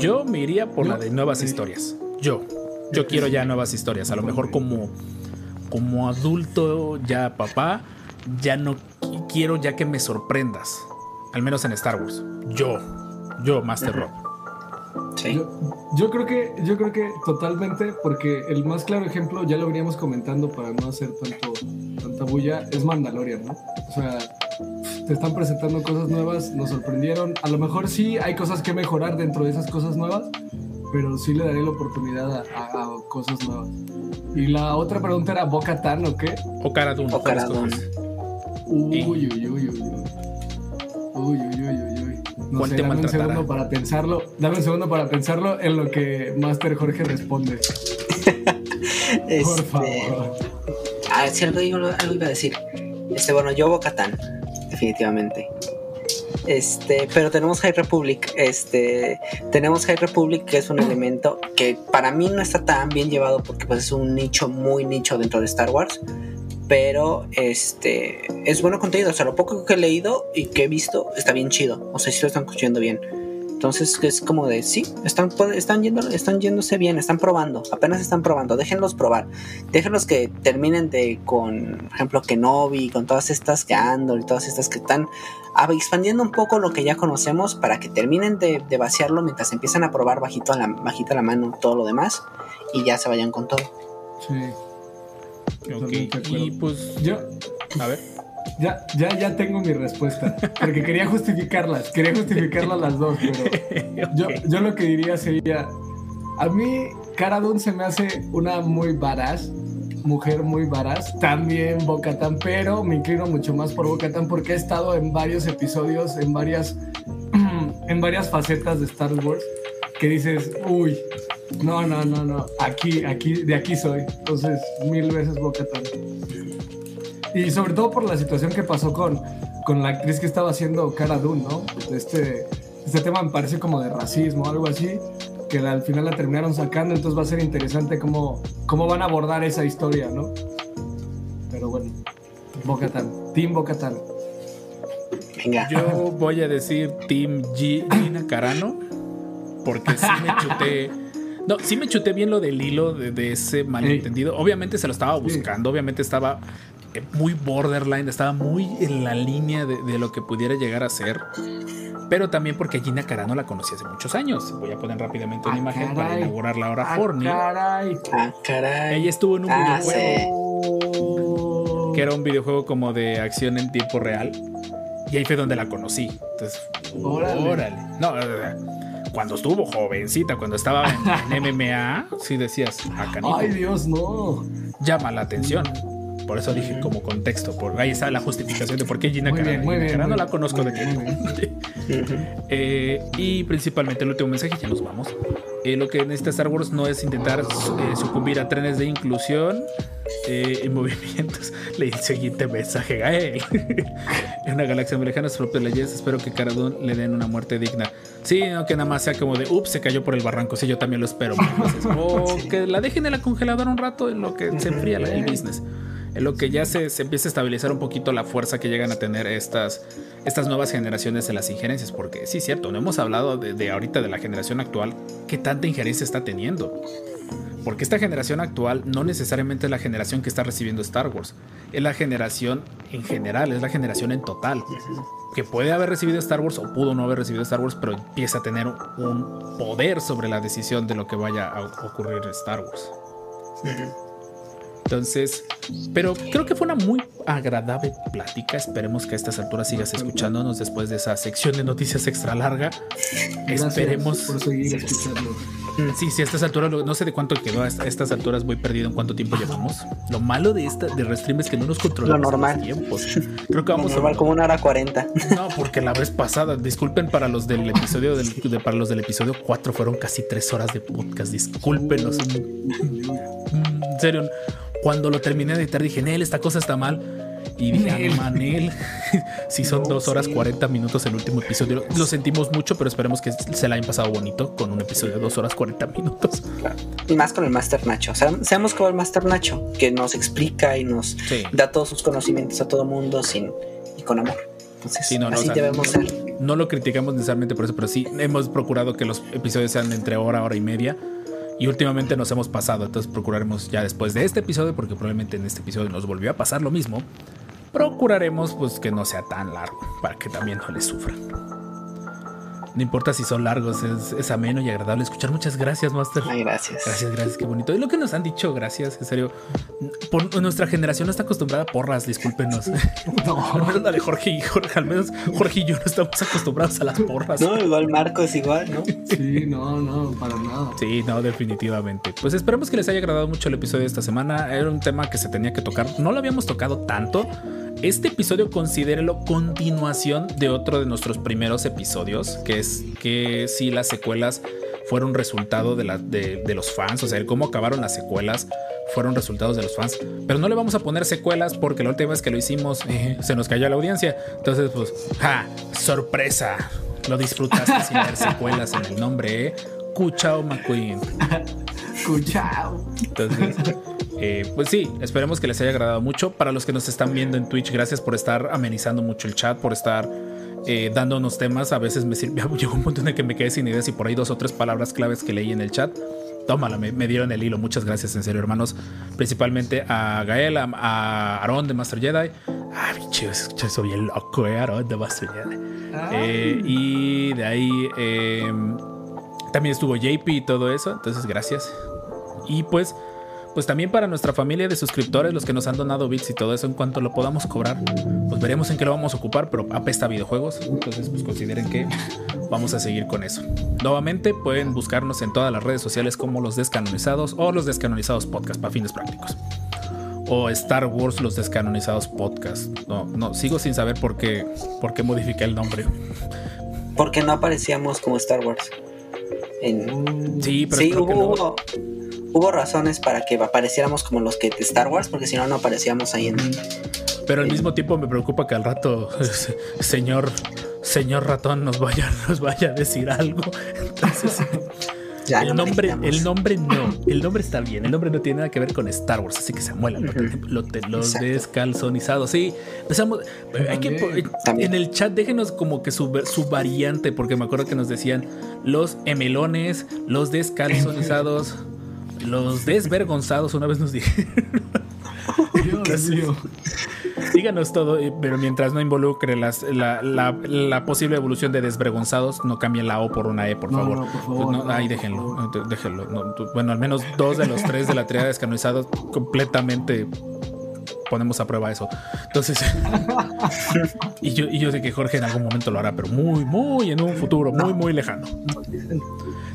[SPEAKER 1] Yo me iría por
[SPEAKER 3] Yo-
[SPEAKER 1] la de nuevas
[SPEAKER 3] sí.
[SPEAKER 1] historias. Yo. Yo quiero ya nuevas historias. A lo mejor como, como adulto, ya papá, ya no qui- quiero ya que me sorprendas. Al menos en Star Wars. Yo. Yo, Master Rob.
[SPEAKER 4] Sí.
[SPEAKER 3] Yo, yo creo que, yo creo que totalmente, porque el más claro ejemplo, ya lo veníamos comentando para no hacer tanto, tanta bulla, es Mandalorian, ¿no? O sea, te están presentando cosas nuevas, nos sorprendieron. A lo mejor sí hay cosas que mejorar dentro de esas cosas nuevas, pero sí le daré la oportunidad a, a- a cosas nuevas. Y la otra pregunta era Boca Tan o qué?
[SPEAKER 1] O Cara Dune.
[SPEAKER 4] O Cara
[SPEAKER 1] ¿cuál
[SPEAKER 4] Dune.
[SPEAKER 1] escoges?
[SPEAKER 3] Uy, uy, uy, uy, uy. Uy, uy, uy, uy, uy. No
[SPEAKER 1] ¿Cuál
[SPEAKER 3] sé, dame un segundo para pensarlo. Dame un segundo para pensarlo en lo que Master Jorge responde. Por
[SPEAKER 4] Este,
[SPEAKER 3] favor.
[SPEAKER 4] A ver si algo, iba- algo iba a decir. Este, bueno, yo Bocatán, definitivamente. Este, pero tenemos High Republic. Este, tenemos High Republic, que es un elemento que para mí no está tan bien llevado porque pues es un nicho muy nicho dentro de Star Wars. Pero este es bueno contenido. O sea, lo poco que he leído y que he visto está bien chido. O sea, sí lo están construyendo bien. Entonces es como de sí, están, están, yendo, están yéndose bien, están probando, apenas están probando, déjenlos probar, déjenlos que terminen de con, por ejemplo, Kenobi, con todas estas que Andor y todas estas que están expandiendo un poco lo que ya conocemos para que terminen de, de vaciarlo mientras empiezan a probar bajito a la, bajito a la mano todo lo demás y ya se vayan con todo.
[SPEAKER 3] Sí.
[SPEAKER 1] Ok. Y pues,
[SPEAKER 3] Yo
[SPEAKER 1] a ver.
[SPEAKER 3] Ya, ya, ya tengo mi respuesta. Porque quería justificarlas. Quería justificarlas las dos, pero yo, yo lo que diría sería. A mí, Cara Dune se me hace una muy varaz. Mujer muy varaz. También Bocatan, pero me inclino mucho más por Bocatan porque he estado en varios episodios, en varias, en varias facetas de Star Wars que dices, uy, no, no, no, no, aquí, aquí, de aquí soy. Entonces, mil veces Bocatan. Y sobre todo por la situación que pasó con, con la actriz que estaba haciendo Cara Dune, ¿no? Este, este tema me parece como de racismo, algo así, que la- al final la terminaron sacando, entonces va a ser interesante cómo, cómo van a abordar esa historia, ¿no? Pero bueno, Bocatán. Team Bocatán.
[SPEAKER 4] Venga.
[SPEAKER 1] Yo voy a decir Team G- Gina Carano, porque sí me chuté. No, sí me chuté bien lo del hilo de, de ese malentendido. Obviamente se lo estaba buscando, obviamente estaba muy borderline, estaba muy en la línea de, de lo que pudiera llegar a ser. Pero también porque Gina Carano la conocí hace muchos años. Voy a poner rápidamente una
[SPEAKER 3] Ah,
[SPEAKER 1] imagen para
[SPEAKER 3] caray.
[SPEAKER 1] inaugurarla ahora
[SPEAKER 3] Ah, caray.
[SPEAKER 4] Ah, caray.
[SPEAKER 1] Ella estuvo en un
[SPEAKER 4] Ah,
[SPEAKER 1] videojuego que era un videojuego como de acción en tiempo real. Y ahí fue donde la conocí. Entonces,
[SPEAKER 3] Órale.
[SPEAKER 1] órale. No, cuando estuvo jovencita, cuando estaba en, en MMA, sí decías, acá
[SPEAKER 3] Ay, Dios, no.
[SPEAKER 1] llama la atención. Por eso dije como contexto. Por ahí está la justificación de por qué Gina
[SPEAKER 3] Muy
[SPEAKER 1] Carano.
[SPEAKER 3] bien, muy
[SPEAKER 1] Gina
[SPEAKER 3] bien,
[SPEAKER 1] Carano
[SPEAKER 3] muy
[SPEAKER 1] la conozco de tiempo. Eh, y principalmente el último mensaje, ya nos vamos. Eh, lo que necesita Star Wars no es intentar eh, sucumbir a trenes de inclusión eh, y movimientos. Leí el siguiente mensaje, Gael. en una galaxia muy lejana, sus propias leyes. Espero que Cara Dune le den una muerte digna. Sí, no que nada más sea como de, ups, se cayó por el barranco. Sí, yo también lo espero. O que la dejen en la congeladora un rato en lo que se enfría el business. En lo que ya se, se empieza a estabilizar un poquito la fuerza que llegan a tener estas, estas nuevas generaciones de las injerencias. Porque sí, cierto, no hemos hablado de, de ahorita de la generación actual, qué tanta injerencia está teniendo. Porque esta generación actual no necesariamente es la generación que está recibiendo Star Wars. Es la generación en general, es la generación en total. Que puede haber recibido Star Wars o pudo no haber recibido Star Wars, pero empieza a tener un poder sobre la decisión de lo que vaya a ocurrir en Star Wars. Entonces, pero creo que fue una muy agradable plática. Esperemos que a estas alturas sigas escuchándonos después de esa sección de noticias extra larga.
[SPEAKER 3] Gracias
[SPEAKER 1] Esperemos.
[SPEAKER 3] por seguir escuchando.
[SPEAKER 1] Sí, sí, a estas alturas, lo- no sé de cuánto quedó, a est- a estas alturas voy perdido en cuánto tiempo llevamos. Lo malo de esta de Restream es que no nos controlamos
[SPEAKER 4] Lo normal.
[SPEAKER 1] los tiempos. Creo que vamos
[SPEAKER 4] Normal,
[SPEAKER 1] a...
[SPEAKER 4] como una hora cuarenta.
[SPEAKER 1] No, porque la vez pasada, disculpen para los del episodio del, de- para los del episodio 4 fueron casi tres horas de podcast. Discúlpenos. En serio, cuando lo terminé de editar dije, Nel, esta cosa está mal. Y dije,
[SPEAKER 3] Nel.
[SPEAKER 1] ah, Manel, si son dos horas 40 minutos el último episodio. Lo sentimos mucho, pero esperemos que se la hayan pasado bonito con un episodio de dos horas 40 minutos.
[SPEAKER 4] Y más con el Master Nacho. O sea, seamos como el Master Nacho, que nos explica y nos
[SPEAKER 1] Sí.
[SPEAKER 4] da todos sus conocimientos a todo mundo sin y con amor. Entonces,
[SPEAKER 1] Sí, no, no,
[SPEAKER 4] así
[SPEAKER 1] o sea,
[SPEAKER 4] debemos ser.
[SPEAKER 1] No lo criticamos necesariamente por eso, pero sí hemos procurado que los episodios sean entre hora, hora y media. Y últimamente nos hemos pasado, entonces procuraremos ya después de este episodio, porque probablemente en este episodio nos volvió a pasar lo mismo. Procuraremos pues que no sea tan largo, para que también no les sufran. No importa si son largos, es, es ameno y agradable escuchar. Muchas gracias, Master.
[SPEAKER 4] Ay, gracias.
[SPEAKER 1] Gracias, gracias, qué bonito. Y lo que nos han dicho, gracias, en serio. Por, nuestra generación no está acostumbrada a porras, discúlpenos. al menos la de Jorge y Jorge, al menos Jorge y yo no estamos acostumbrados a las porras.
[SPEAKER 4] No, igual Marco es igual, ¿no?
[SPEAKER 3] Sí, no, no, para nada.
[SPEAKER 1] Sí, no, definitivamente. Pues esperemos que les haya agradado mucho el episodio de esta semana. Era un tema que se tenía que tocar. No lo habíamos tocado tanto. Este episodio considérelo continuación de otro de nuestros primeros episodios, que es que si las secuelas fueron resultado de, la, de, de los fans, o sea, el cómo acabaron las secuelas fueron resultados de los fans. Pero no le vamos a poner secuelas porque la última vez que lo hicimos eh, se nos cayó la audiencia. Entonces, pues, ¡ja! ¡Sorpresa! Lo disfrutaste sin ver secuelas en el nombre, ¿eh? Cuchao McQueen.
[SPEAKER 3] Cuchao.
[SPEAKER 1] Entonces, eh, pues sí, esperemos que les haya agradado mucho. Para los que nos están viendo en Twitch, gracias por estar amenizando mucho el chat, por estar eh, dándonos temas. A veces me sirvió, llegó un punto en el que me quedé sin ideas y por ahí dos o tres palabras claves que leí en el chat. Tómala, me, me dieron el hilo. Muchas gracias, en serio, hermanos. Principalmente a Gael, a, a Aaron de Master Jedi. Ah, bicho, soy bien loco, eh, Aaron de Master Jedi. Eh, y de ahí eh, también estuvo JP y todo eso. Entonces, gracias. Y pues, pues también para nuestra familia de suscriptores, los que nos han donado bits y todo eso, en cuanto lo podamos cobrar, pues veremos en qué lo vamos a ocupar, pero apesta videojuegos. Entonces, pues consideren que vamos a seguir con eso. Nuevamente, pueden buscarnos en todas las redes sociales como los descanonizados o los descanonizados podcast para fines prácticos. O Star Wars, los descanonizados podcast. No, no, sigo sin saber por qué, por qué modifiqué el nombre.
[SPEAKER 4] Porque no aparecíamos como Star Wars. En-
[SPEAKER 1] Sí, pero
[SPEAKER 4] Sí,
[SPEAKER 1] creo que
[SPEAKER 4] hubo,
[SPEAKER 1] no.
[SPEAKER 4] Hubo, razones para que apareciéramos como los que de Star Wars, porque si no, no aparecíamos ahí en.
[SPEAKER 1] Pero al mismo tiempo me preocupa que al rato, señor, señor ratón, nos vaya, nos vaya a decir algo. Entonces,
[SPEAKER 4] Ya,
[SPEAKER 1] el
[SPEAKER 4] no
[SPEAKER 1] nombre, el nombre no, el nombre está bien, el nombre no tiene nada que ver con Star Wars, así que se muelan los
[SPEAKER 4] Exacto.
[SPEAKER 1] descalzonizados. Sí, empezamos. Hay que.
[SPEAKER 3] También.
[SPEAKER 1] en el chat déjenos como que su, su variante, porque me acuerdo que nos decían los emelones, los descalzonizados, los desvergonzados. Una vez nos dijeron.
[SPEAKER 3] Dios mío.
[SPEAKER 1] Díganos todo, eh, pero mientras no involucre las, la, la- la posible evolución de desvergonzados, no cambien la O por una E, por
[SPEAKER 3] No,
[SPEAKER 1] favor.
[SPEAKER 3] no, por
[SPEAKER 1] Pues
[SPEAKER 3] favor,
[SPEAKER 1] no,
[SPEAKER 3] no,
[SPEAKER 1] ahí déjenlo, déjenlo. bueno, al menos dos de los tres de la triada descanonizados completamente ponemos a prueba eso. Entonces, y yo, y yo sé que Jorge en algún momento lo hará, pero muy, muy en un futuro, muy, muy lejano.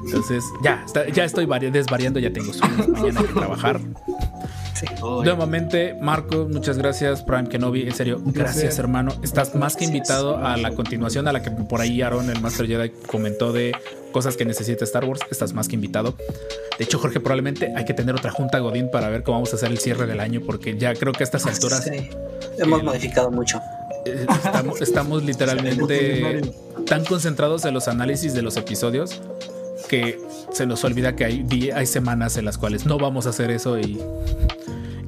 [SPEAKER 1] Entonces, ya, está- ya estoy vari- desvariando, ya tengo sueño, mañana hay que trabajar.
[SPEAKER 3] Ay,
[SPEAKER 1] Nuevamente, Marco, muchas gracias. Prime Kenobi, en serio,
[SPEAKER 3] placer.
[SPEAKER 1] gracias, hermano. Estás más que
[SPEAKER 4] Gracias.
[SPEAKER 1] invitado a la continuación a la que por ahí Aaron, el Master Jedi, comentó de cosas que necesita Star Wars. Estás más que invitado. De hecho, Jorge, probablemente hay que tener otra junta Godín para ver cómo vamos a hacer el cierre del año, porque ya creo que a estas alturas
[SPEAKER 4] Sí. Hemos
[SPEAKER 1] eh,
[SPEAKER 4] modificado mucho.
[SPEAKER 1] eh, estamos, estamos literalmente tan concentrados en los análisis de los episodios que se nos olvida que hay, di- hay semanas en las cuales no vamos a hacer eso y,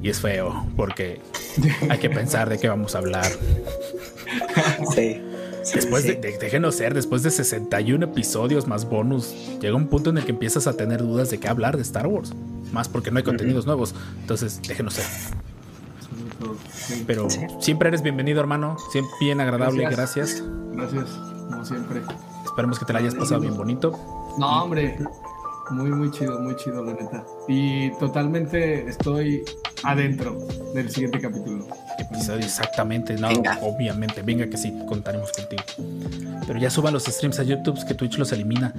[SPEAKER 1] y es feo porque hay que pensar de qué vamos a hablar.
[SPEAKER 4] Sí. sí,
[SPEAKER 1] Después
[SPEAKER 4] sí.
[SPEAKER 1] de, de- déjenos ser, después de 61 episodios más bonus, llega un punto en el que empiezas a tener dudas de qué hablar de Star Wars. Más porque no hay contenidos nuevos. Entonces, déjenos ser. Pero
[SPEAKER 4] Sí.
[SPEAKER 1] siempre eres bienvenido, hermano. Siempre bien agradable.
[SPEAKER 3] Gracias.
[SPEAKER 1] Gracias.
[SPEAKER 3] Gracias, como siempre.
[SPEAKER 1] Esperemos que te la hayas pasado bien bonito.
[SPEAKER 3] No, hombre. Muy, muy chido, muy chido, la neta. Y totalmente estoy adentro del siguiente capítulo.
[SPEAKER 1] episodio exactamente, no,
[SPEAKER 4] Venga.
[SPEAKER 1] obviamente, venga que sí, contaremos contigo. Pero ya suban los streams a YouTube que Twitch los elimina.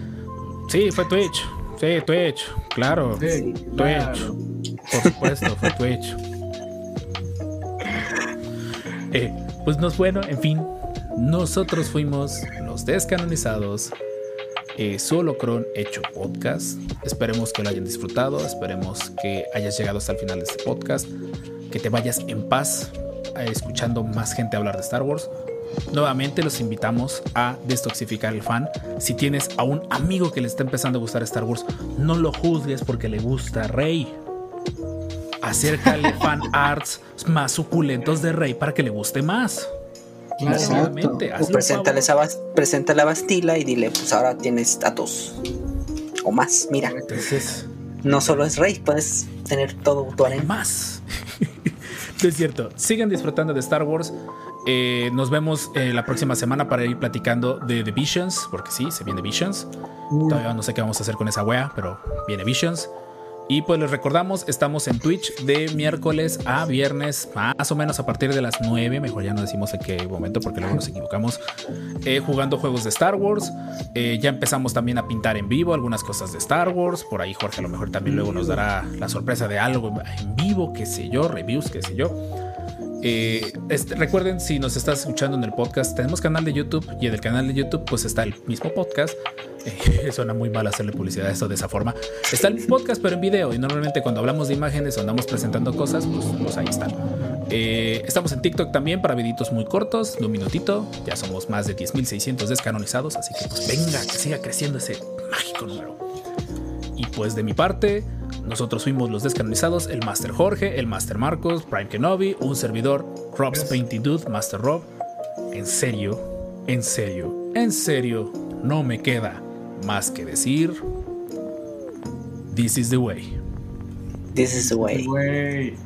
[SPEAKER 1] Sí, fue Twitch. Sí, Twitch, claro.
[SPEAKER 3] Sí,
[SPEAKER 1] Twitch.
[SPEAKER 3] claro.
[SPEAKER 1] Por supuesto, fue Twitch. Eh, pues no es bueno, en fin. Nosotros fuimos los descanonizados. Eh, Solocron hecho podcast. Esperemos que lo hayan disfrutado. Esperemos que hayas llegado hasta el final de este podcast. Que te vayas en paz eh, escuchando más gente hablar de Star Wars. Nuevamente los invitamos a destoxificar el fan. Si tienes a un amigo que le está empezando a gustar Star Wars, no lo juzgues porque le gusta Rey. Acércale fan arts más suculentos de Rey para que le guste más.
[SPEAKER 3] Claro.
[SPEAKER 1] Obviamente,
[SPEAKER 4] O
[SPEAKER 1] hazle un
[SPEAKER 4] preséntale,
[SPEAKER 1] favor.
[SPEAKER 4] esa bas- preséntale a Bastila y dile, pues ahora tienes datos. O más, mira.
[SPEAKER 1] Entonces,
[SPEAKER 4] No solo es rey, puedes tener todo tu harem.
[SPEAKER 1] más. Es cierto. Sigan disfrutando de Star Wars. Eh, nos vemos eh, la próxima semana para ir platicando de The Visions, porque sí, se viene Visions. Todavía no sé qué vamos a hacer con esa wea, pero viene Visions. Y pues les recordamos, estamos en Twitch de miércoles a viernes, más o menos a partir de las 9, mejor ya no decimos en qué momento porque luego nos equivocamos, eh, jugando juegos de Star Wars. Eh, ya empezamos también a pintar en vivo algunas cosas de Star Wars. Por ahí Jorge a lo mejor también luego nos dará la sorpresa de algo en vivo, qué sé yo, reviews, qué sé yo. Eh, este, recuerden, si nos estás escuchando en el podcast, tenemos canal de YouTube y en el canal de YouTube pues está el mismo podcast. Eh, suena muy mal hacerle publicidad a esto de esa forma. Está el podcast pero en video y normalmente cuando hablamos de imágenes o andamos presentando cosas, pues, pues ahí están. Eh, estamos en TikTok también para videitos muy cortos, de un minutito. Ya somos más de 10.600 descanonizados, así que pues venga, que siga creciendo ese mágico número. Y pues de mi parte, nosotros fuimos los descanonizados, el Master Jorge, el Master Marcos, Prime Kenobi, un servidor, Rob's Painting Dude, Master Rob. En serio, en serio, en serio, no me queda más que decir. This is the way.
[SPEAKER 4] This is the way.